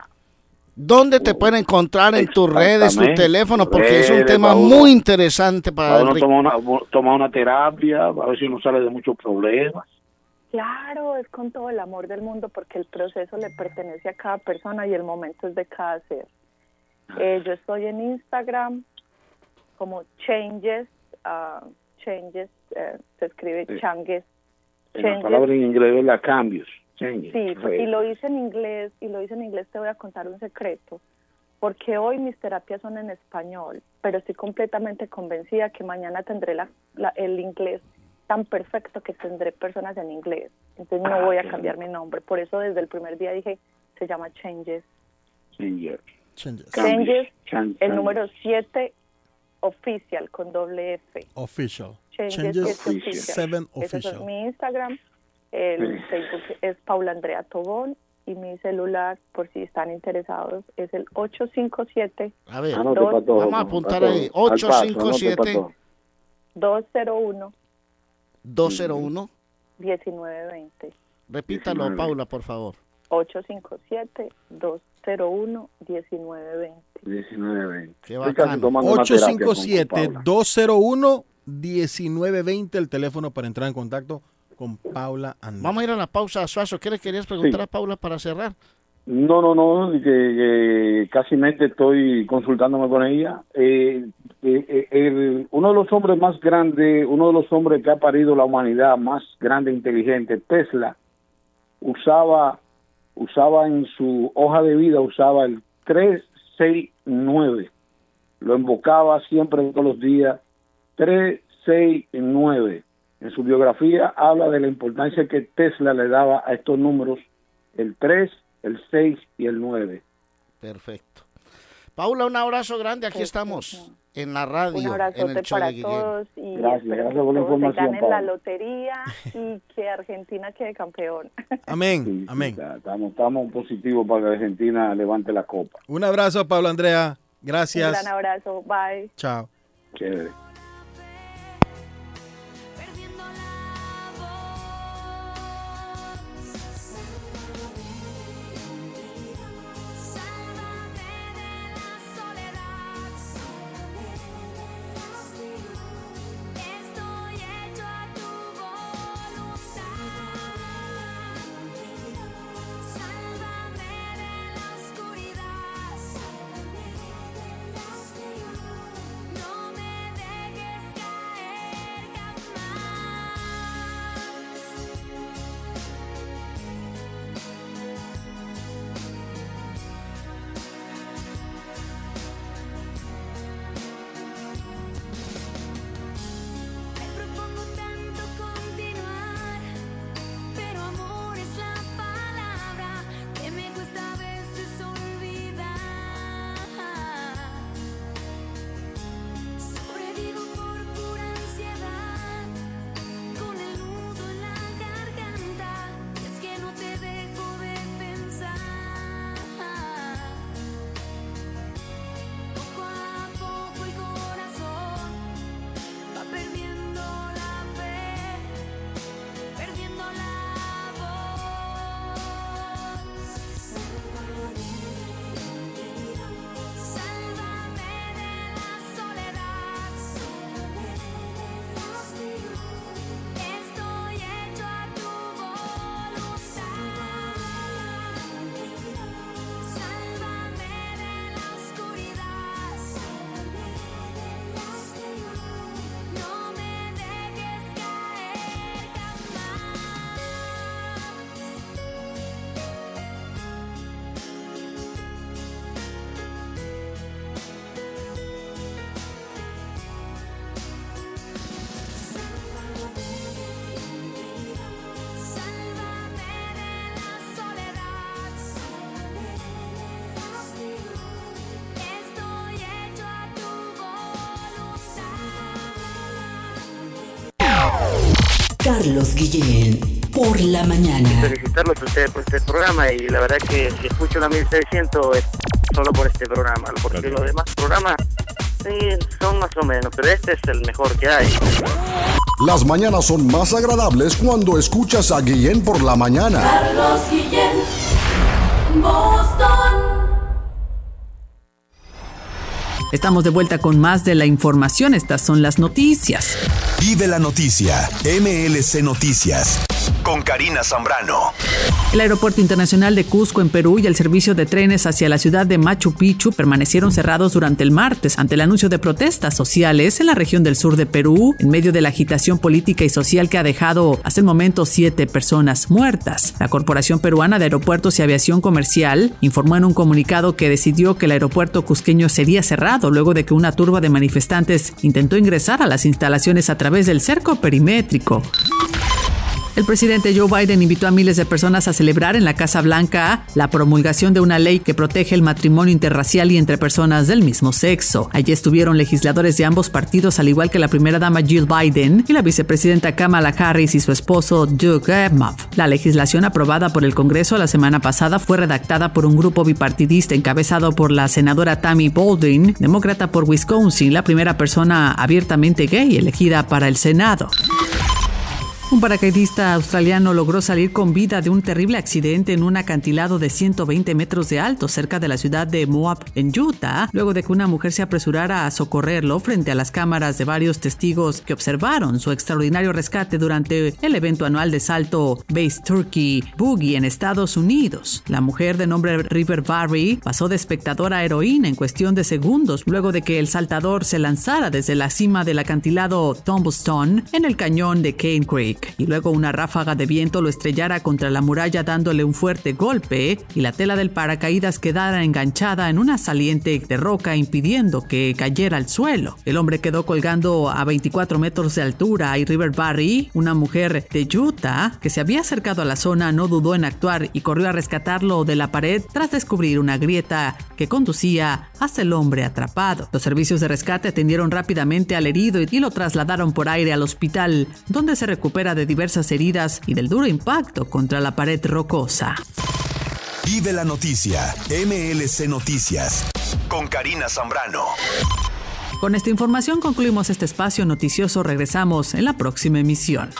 ¿Dónde te pueden encontrar en tus redes, tu Exactamente. teléfono? Porque es un tema para uno- muy interesante para para uno tomar una, tomar una terapia, a ver si uno sale de muchos problemas. Claro, es con todo el amor del mundo porque el proceso le pertenece a cada persona y el momento es de cada ser. Eh, yo estoy en Instagram como Changes, ah, Changes, eh, se escribe Sí. Changes. En la palabra en inglés es la cambios. changes. Sí, y lo hice en inglés, y lo hice en inglés, te voy a contar un secreto, porque hoy mis terapias son en español, pero estoy completamente convencida que mañana tendré la, la- el inglés tan perfecto que tendré personas en inglés, entonces no Ah, voy a cambiar mi nombre, por eso desde el primer día dije, se llama Changes. Changes. Changes, Chan- el changes. número 7 oficial con doble F. Official. Changes, Changes es oficial. Seven Ese es Official. mi Instagram. El Sí. Facebook es Paula Andrea Tobón y mi celular, por si están interesados, es el 857 A ver, Anote dos- para todo, vamos a apuntar ahí. Al paso, anote 857 para todo. 201 201. 1920. Repítalo, 19. Paula, por favor. 857 201 1920. 19. Qué Estoy casi tomando una terapia con- con Paula. 857-201-1920, el teléfono para entrar en contacto con Paula Andrés. Vamos a ir a la pausa, Suazo. ¿Qué le querías preguntar a Paula para cerrar? No, no, no, que, que casi mente estoy consultándome con ella. Eh, eh, eh, el- uno de los hombres más grandes, uno de los hombres que ha parido la humanidad más grande e inteligente, Tesla, usaba, usaba en su hoja de vida, usaba el 369. Lo invocaba siempre todos los días. 369. En su biografía habla de la importancia que Tesla le daba a estos números, el 3, el 6 y el 9. Perfecto. Paula, un abrazo grande. Aquí estamos en la radio, Un en abrazote el show para de todos y Gracias, gracias por la que información, ganen la lotería y que Argentina quede campeón. Amén, amén. Estamos, estamos positivos para que Argentina levante la copa. Un abrazo, Pablo Andrea. Un Gracias. gran abrazo, bye. Chao. Chévere. Carlos Guillén, por la mañana. felicitarlos a ustedes por este programa y la verdad que si escucho la 1600 es solo por este programa, porque los demás programas sí, son más o menos, pero este es el mejor que hay. Las mañanas son más agradables cuando escuchas a Guillén por la mañana. Carlos Guillén, Boston. Estamos de vuelta con más de la información. Estas son las noticias. Vive la noticia. MLC Noticias. Con Karina Zambrano. El Aeropuerto Internacional de Cusco en Perú y el servicio de trenes hacia la ciudad de Machu Picchu permanecieron cerrados durante el martes ante el anuncio de protestas sociales en la región del sur de Perú, en medio de la agitación política y social que ha dejado hasta el momento siete personas muertas. La Corporación Peruana de Aeropuertos y Aviación Comercial informó en un comunicado que decidió que el aeropuerto cusqueño sería cerrado luego de que una turba de manifestantes intentó ingresar a las instalaciones a través del cerco perimétrico. El presidente Joe Biden invitó a miles de personas a celebrar en la Casa Blanca la promulgación de una ley que protege el matrimonio interracial y entre personas del mismo sexo. Allí estuvieron legisladores de ambos partidos, al igual que la primera dama Jill Biden y la vicepresidenta Kamala Harris y su esposo Doug Emhoff. La legislación aprobada por el Congreso la semana pasada fue redactada por un grupo bipartidista encabezado por la senadora Tammy Baldwin, demócrata por Wisconsin, la primera persona abiertamente gay elegida para el Senado. Un paracaidista australiano logró salir con vida de un terrible accidente en un acantilado de 120 metros de alto cerca de la ciudad de Moab, en Utah, luego de que una mujer se apresurara a socorrerlo frente a las cámaras de varios testigos que observaron su extraordinario rescate durante el evento anual de salto Base Turkey Boogie en Estados Unidos. La mujer de nombre River Barry pasó de espectadora a heroína en cuestión de segundos luego de que el saltador se lanzara desde la cima del acantilado Tumblestone en el cañón de Cane Creek y luego una ráfaga de viento lo estrellara contra la muralla dándole un fuerte golpe y la tela del paracaídas quedara enganchada en una saliente de roca impidiendo que cayera al suelo. El hombre quedó colgando a 24 metros de altura y River Barry, una mujer de Utah que se había acercado a la zona, no dudó en actuar y corrió a rescatarlo de la pared tras descubrir una grieta que conducía hacia el hombre atrapado. Los servicios de rescate atendieron rápidamente al herido y lo trasladaron por aire al hospital, donde se recupera de diversas heridas y del duro impacto contra la pared rocosa. Vive la noticia. MLC Noticias. Con Karina Zambrano. Con esta información concluimos este espacio noticioso. Regresamos en la próxima emisión.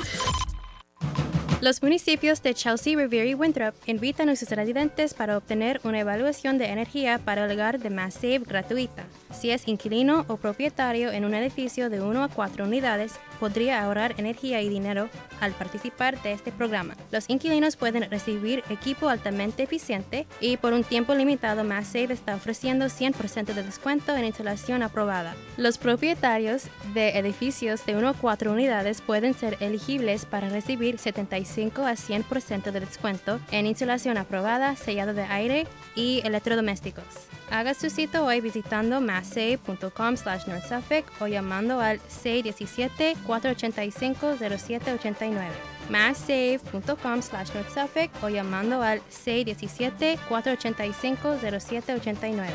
Los municipios de Chelsea, Revere y Winthrop invitan a sus residentes para obtener una evaluación de energía para el hogar de MassSave gratuita. Si es inquilino o propietario en un edificio de 1 a 4 unidades, podría ahorrar energía y dinero al participar de este programa. Los inquilinos pueden recibir equipo altamente eficiente y por un tiempo limitado MassSave está ofreciendo 100% de descuento en instalación aprobada. Los propietarios de edificios de 1 a 4 unidades pueden ser elegibles para recibir 75 a 100% de descuento en insulación aprobada, sellado de aire y electrodomésticos. Haga su cita hoy visitando massafe.com slash North Suffolk o llamando al 617-485-0789. massafe.com slash North Suffolk o llamando al 617-485-0789.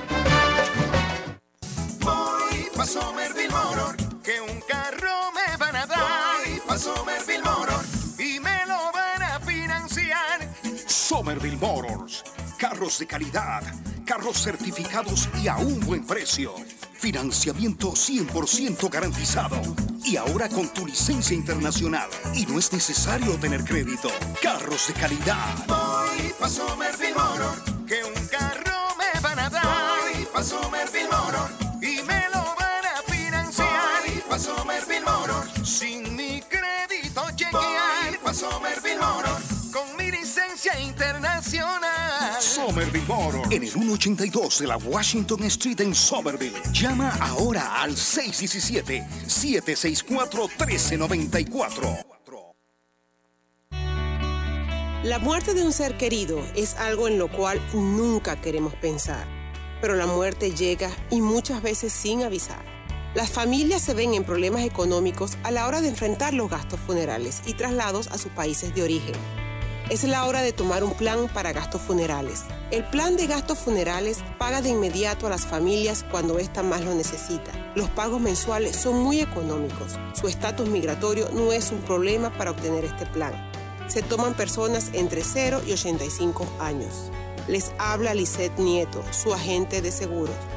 Voy pa' Somerville Motor, que un carro me van a dar. Voy pa' Somerville Motor y me lo van a financiar. Somerville Motors. Carros de calidad, carros certificados y a un buen precio. Financiamiento 100% garantizado. Y ahora con tu licencia internacional. Y no es necesario tener crédito. Carros de calidad. Voy pa' Somerville Motor, que un carro me van a dar. Voy pa' Somerville Motor y me lo van a financiar. Voy pa' Somerville Motor sin mi crédito chequear. Voy pa' Somerville Motor con mi licencia internacional. Somerville. En el 182 de la Washington Street en Somerville. Llama ahora al 617-764-1394. La muerte de un ser querido es algo en lo cual nunca queremos pensar, pero la muerte llega y muchas veces sin avisar. Las familias se ven en problemas económicos a la hora de enfrentar los gastos funerales y traslados a sus países de origen. Es la hora de tomar un plan para gastos funerales. El plan de gastos funerales paga de inmediato a las familias cuando ésta más lo necesita. Los pagos mensuales son muy económicos. Su estatus migratorio no es un problema para obtener este plan. Se toman personas entre 0 y 85 años. Les habla Lisette Nieto, su agente de seguros.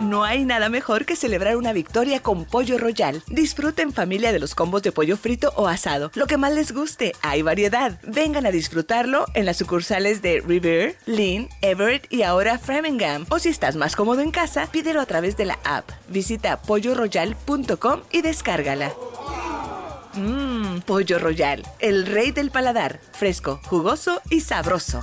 No hay nada mejor que celebrar una victoria con Pollo Royal. Disfruta en familia de los combos de pollo frito o asado. Lo que más les guste, hay variedad. Vengan a disfrutarlo en las sucursales de River, Lynn, Everett y ahora Framingham. O si estás más cómodo en casa, pídelo a través de la app. Visita polloroyal.com y descárgala. Mmm, Pollo Royal, el rey del paladar. Fresco, jugoso y sabroso.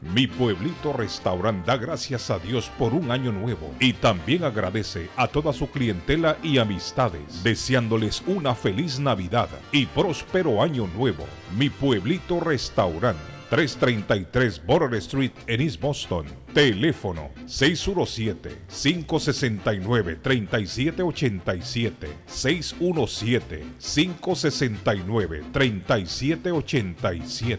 Mi pueblito restaurant da gracias a Dios por un año nuevo y también agradece a toda su clientela y amistades, deseándoles una feliz Navidad y próspero año nuevo. Mi pueblito restaurant. 333 Border Street en East Boston. Teléfono 617-569-3787. 617-569-3787.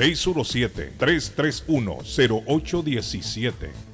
617-331-0817.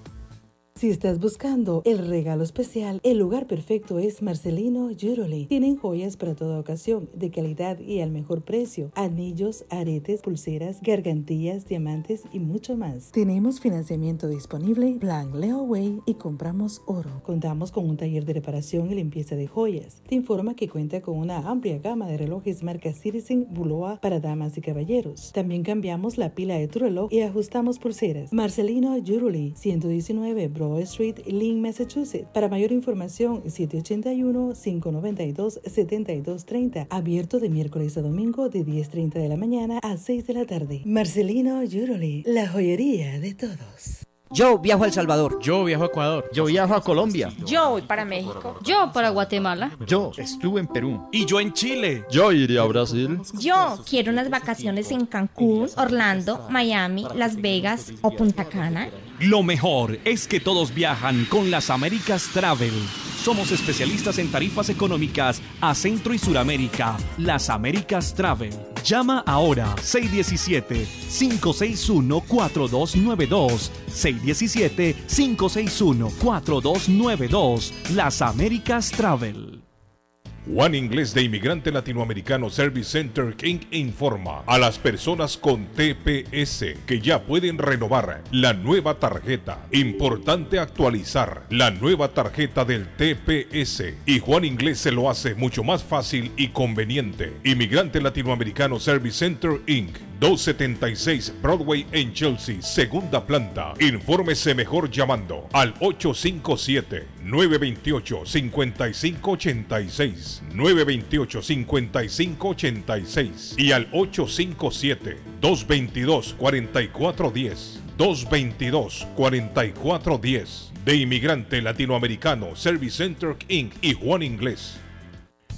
Si estás buscando el regalo especial, el lugar perfecto es Marcelino Jewelry. Tienen joyas para toda ocasión, de calidad y al mejor precio. Anillos, aretes, pulseras, gargantillas, diamantes y mucho más. Tenemos financiamiento disponible, plan Leeway y compramos oro. Contamos con un taller de reparación y limpieza de joyas. Te informa que cuenta con una amplia gama de relojes marca Citizen Buloa para damas y caballeros. También cambiamos la pila de tu reloj y ajustamos pulseras. Marcelino Jewelry, 119 Street, Lynn, Massachusetts. Para mayor información, 781-592-7230. Abierto de miércoles a domingo de 10.30 de la mañana a 6 de la tarde. Marcelino Jewelry, la joyería de todos. Yo viajo a El Salvador. Yo viajo a Ecuador. Yo viajo a Colombia. Yo voy para México. Yo para Guatemala. Yo estuve en Perú. Y yo en Chile. Yo iría a Brasil. Yo quiero unas vacaciones en Cancún, Orlando, Miami, Las Vegas o Punta Cana. Lo mejor es que todos viajan con las Américas Travel. Somos especialistas en tarifas económicas a Centro y Suramérica. Las Américas Travel. Llama ahora 617-561-4292. 617-561-4292. Las Américas Travel. Juan Inglés de Inmigrante Latinoamericano Service Center King informa a las personas con TPS que ya pueden renovar la nueva tarjeta. Importante actualizar la nueva tarjeta del TPS y Juan Inglés se lo hace mucho más fácil y conveniente. Inmigrante Latinoamericano Service Center Inc. 276 Broadway en Chelsea, segunda planta. Infórmese mejor llamando al 857-928-5586, 928-5586 y al 857-222-4410, 222-4410 de Inmigrante Latinoamericano Service Center Inc. y Juan Inglés.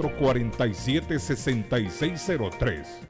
447-6603.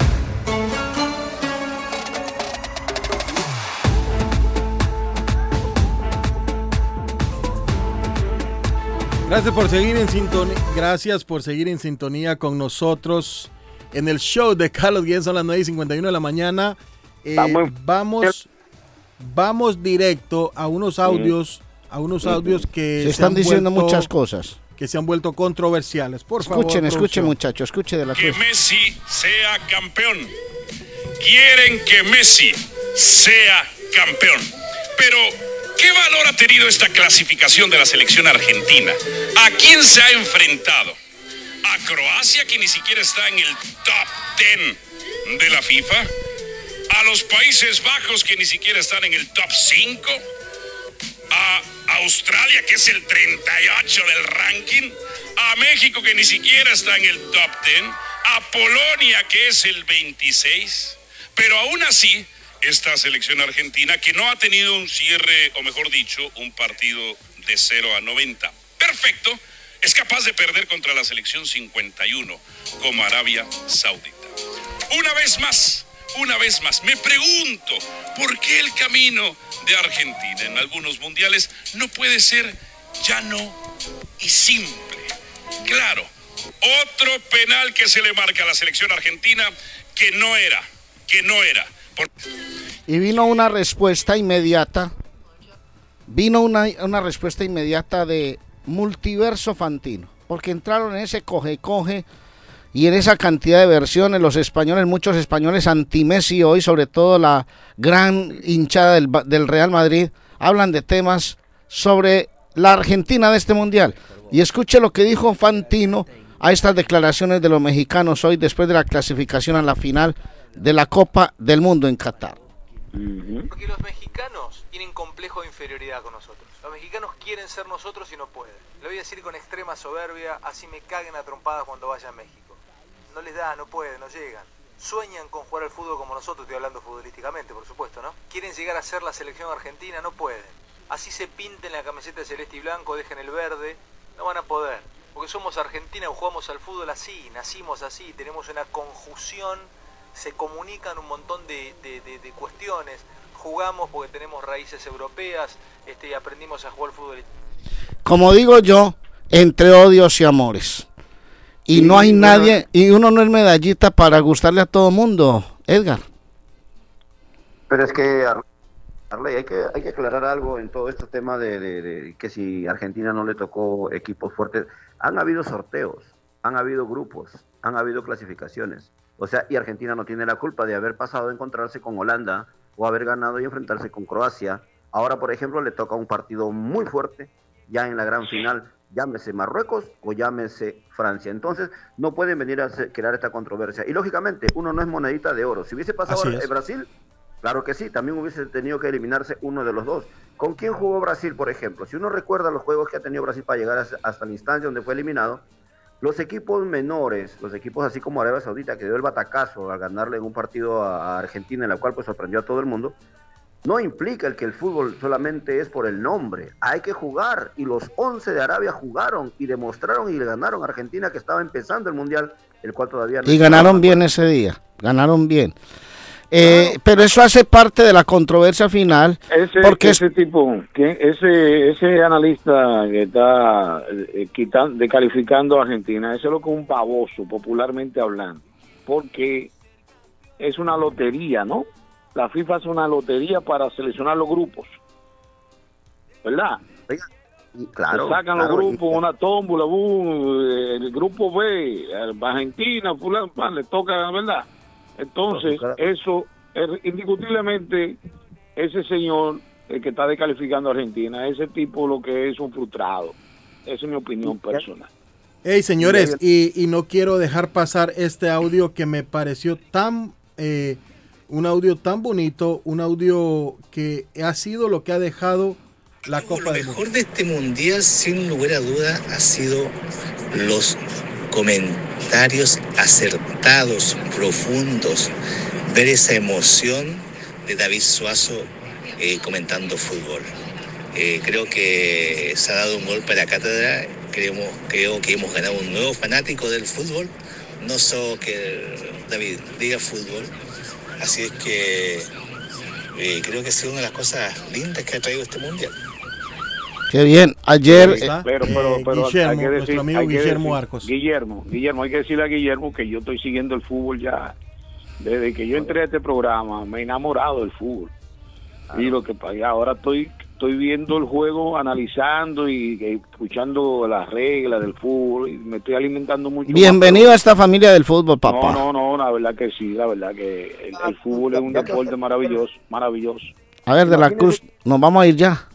Gracias por seguir en sintonía. Gracias por seguir en sintonía con nosotros en el show de Carlos Guillén. Son las 9 y 51 de la mañana. Eh, vamos, vamos directo a unos audios, a unos audios que Se están han diciendo vuelto- muchas cosas. que se han vuelto controversiales. Por favor, Escuchen, escuchen, muchachos, escuchen de la que cosa. Messi sea campeón. Quieren que Messi sea campeón. Pero, ¿qué valor ha tenido esta clasificación de la selección argentina? ¿A quién se ha enfrentado? ¿A Croacia, que ni siquiera está en el top 10 de la FIFA? ¿A los Países Bajos, que ni siquiera están en el top 5? a Australia, que es el 38 del ranking, a México, que ni siquiera está en el top 10, a Polonia, que es el 26, pero aún así, esta selección argentina, que no ha tenido un cierre, o mejor dicho, un partido de 0 a 90, perfecto, es capaz de perder contra la selección 51, como Arabia Saudita. Una vez más, una vez más, me pregunto, ¿por qué el camino de Argentina en algunos mundiales no puede ser llano y simple? Claro, otro penal que se le marca a la selección argentina que no era, que no era. Y vino una respuesta inmediata. Vino una, una respuesta inmediata de Multiverso Fantino. Porque entraron en ese coge-coge y en esa cantidad de versiones. Los españoles, muchos españoles anti-Messi hoy, sobre todo la gran hinchada del, del Real Madrid, hablan de temas sobre la Argentina de este mundial. Y escuche lo que dijo Fantino a estas declaraciones de los mexicanos hoy después de la clasificación a la final de la Copa del Mundo en Qatar. Porque los mexicanos tienen complejo de inferioridad con nosotros. Los mexicanos quieren ser nosotros y no pueden. Lo voy a decir con extrema soberbia, así me caguen a trompadas cuando vaya a México. no les da, no pueden, no llegan. Sueñan con jugar al fútbol como nosotros, estoy hablando futbolísticamente, por supuesto, ¿no? Quieren llegar a ser la selección argentina, no pueden. Así se pinten la camiseta celeste y blanco, dejen el verde, no van a poder. Porque somos Argentina jugamos al fútbol así, nacimos así, tenemos una conjunción, se comunican un montón de, de- de- de cuestiones. Jugamos porque tenemos raíces europeas este, y aprendimos a jugar fútbol. Como digo yo, entre odios y amores. Y no hay nadie, y uno no es medallita para gustarle a todo mundo, Edgar. Pero es que, Ar- Arley, hay que, hay que aclarar algo en todo este tema de, de- de que si Argentina no le tocó equipos fuertes, han habido sorteos, han habido grupos, han habido clasificaciones. O sea, y Argentina no tiene la culpa de haber pasado a encontrarse con Holanda o haber ganado y enfrentarse con Croacia. Ahora, por ejemplo, le toca un partido muy fuerte ya en la gran final, llámese Marruecos o llámese Francia. Entonces, no pueden venir a hacer- crear esta controversia. Y lógicamente, uno no es monedita de oro. Si hubiese pasado es. Brasil, Claro que sí, también hubiese tenido que eliminarse uno de los dos. ¿Con quién jugó Brasil, por ejemplo? Si uno recuerda los juegos que ha tenido Brasil para llegar hasta la instancia donde fue eliminado, los equipos menores, los equipos así como Arabia Saudita, que dio el batacazo al ganarle en un partido a Argentina, en la cual pues sorprendió a todo el mundo, no implica el que el fútbol solamente es por el nombre. Hay que jugar. Y los 11 de Arabia jugaron y demostraron y le ganaron a Argentina que estaba empezando el Mundial, el cual todavía no Y ganaron bien ese día, ganaron bien. Eh, Pero eso hace parte de la controversia final, Ese, porque es- ese tipo, que ese, ese analista que está eh, quitan- descalificando a Argentina, ese es lo que es un baboso, popularmente hablando, porque es una lotería, ¿no? La FIFA es una lotería para seleccionar los grupos, ¿verdad? claro, sacan claro, los grupos, una tómbola, boom, el grupo B, Argentina, fulano, le toca, ¿verdad? Entonces, eso, eh, indiscutiblemente, ese señor el que está descalificando a Argentina, ese tipo lo que es un frustrado. Esa es mi opinión personal. Hey, señores, y, y no quiero dejar pasar este audio que me pareció tan, eh, un audio tan bonito, un audio que ha sido lo que ha dejado la Copa del Lo mejor de este mundial, sin lugar a duda, ha sido los comentarios acertados, profundos, ver esa emoción de David Suazo eh, comentando fútbol. Eh, creo que se ha dado un golpe a la cátedra, creo que hemos ganado un nuevo fanático del fútbol, no solo que David diga fútbol, así es que eh, creo que sido una de las cosas lindas que ha traído este mundial. Qué bien. Ayer. Eh, Pero, pero, Eh, pero Guillermo, hay que decir, nuestro amigo hay que Guillermo decir- Arcos. Guillermo, Guillermo, hay que decirle a Guillermo que yo estoy siguiendo el fútbol ya. Desde que yo entré a este programa, me he enamorado del fútbol. Y lo que pasa, ahora estoy estoy viendo el juego, analizando y, y escuchando las reglas del fútbol. Y me estoy alimentando mucho. más. bienvenido a esta familia del fútbol, No, papá. no, no, la verdad que sí, la verdad que el, el fútbol es un deporte maravilloso, maravilloso. A ver, de la Cruz, nos vamos a ir ya.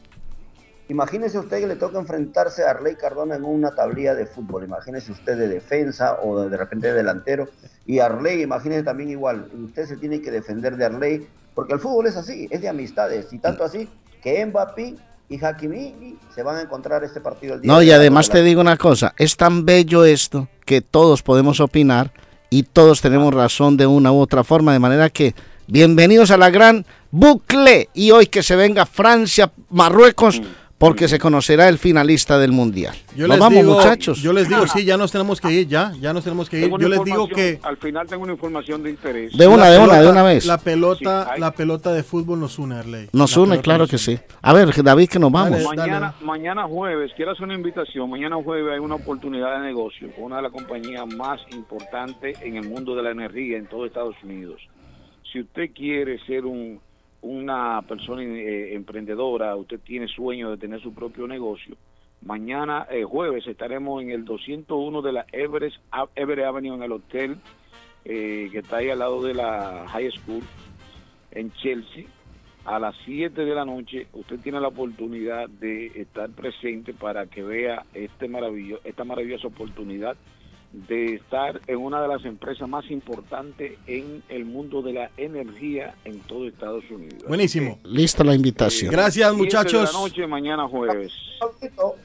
Imagínese usted que le toca enfrentarse a Arley Cardona en una tablilla de fútbol. Imagínese usted de defensa o de, de repente de delantero. Y Arley, imagínese también igual. Usted se tiene que defender de Arley. Porque el fútbol es así, es de amistades. Y tanto así que Mbappé y Hakimi se van a encontrar este partido el día No, y además de te digo una cosa, es tan bello esto que todos podemos opinar y todos tenemos razón de una u otra forma, de manera que bienvenidos a la gran bucle y hoy que se venga Francia, Marruecos, porque se conocerá el finalista del Mundial. Yo Nos les vamos digo, muchachos. Yo les digo, sí, ya nos tenemos que ir, ya, ya nos tenemos que ir. Yo les digo que Al final tengo una información de interés. De una, la de una, de una vez. La pelota, Sí, hay- la pelota de fútbol nos une, Arley. Nos La une, claro nos que une. sí. A ver, David, que nos vamos. Mañana, mañana jueves, quiero hacer una invitación. Mañana jueves hay una oportunidad de negocio con una de las compañías más importantes en el mundo de la energía en todo Estados Unidos. Si usted quiere ser un, una persona eh, emprendedora, usted tiene sueño de tener su propio negocio, mañana eh, jueves estaremos en el 201 de la Everest, Everett Avenue en el hotel eh, que está ahí al lado de la High School en Chelsea. A las 7 de la noche usted tiene la oportunidad de estar presente para que vea este maravillo, esta maravillosa oportunidad de estar en una de las empresas más importantes en el mundo de la energía en todo Estados Unidos. Buenísimo. Lista la invitación. Gracias, Siete muchachos. De la noche, mañana jueves.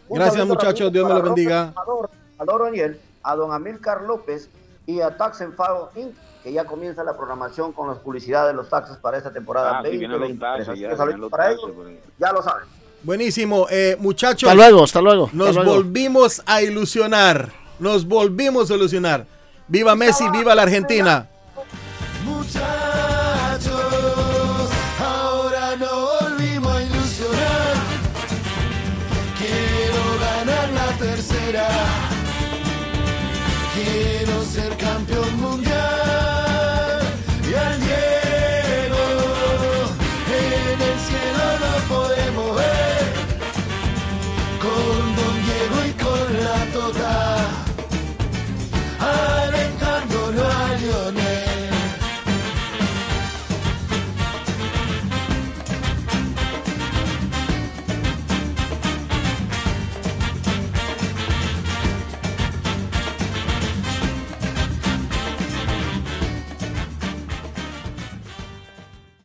Un Gracias, muchachos. Dios me los bendiga. Amador Oniel, a don Amílcar López, y a Tax Enfado Inc., que ya comienza la programación con las publicidades de los taxes para esta temporada Ah, sí, vienen los 2023. taxes, ya, los para taxes, ellos, ya lo saben. Buenísimo, eh, muchachos. Hasta luego, hasta luego. hasta Nos luego. volvimos a ilusionar. Nos volvimos a ilusionar. Viva Messi, viva la Argentina.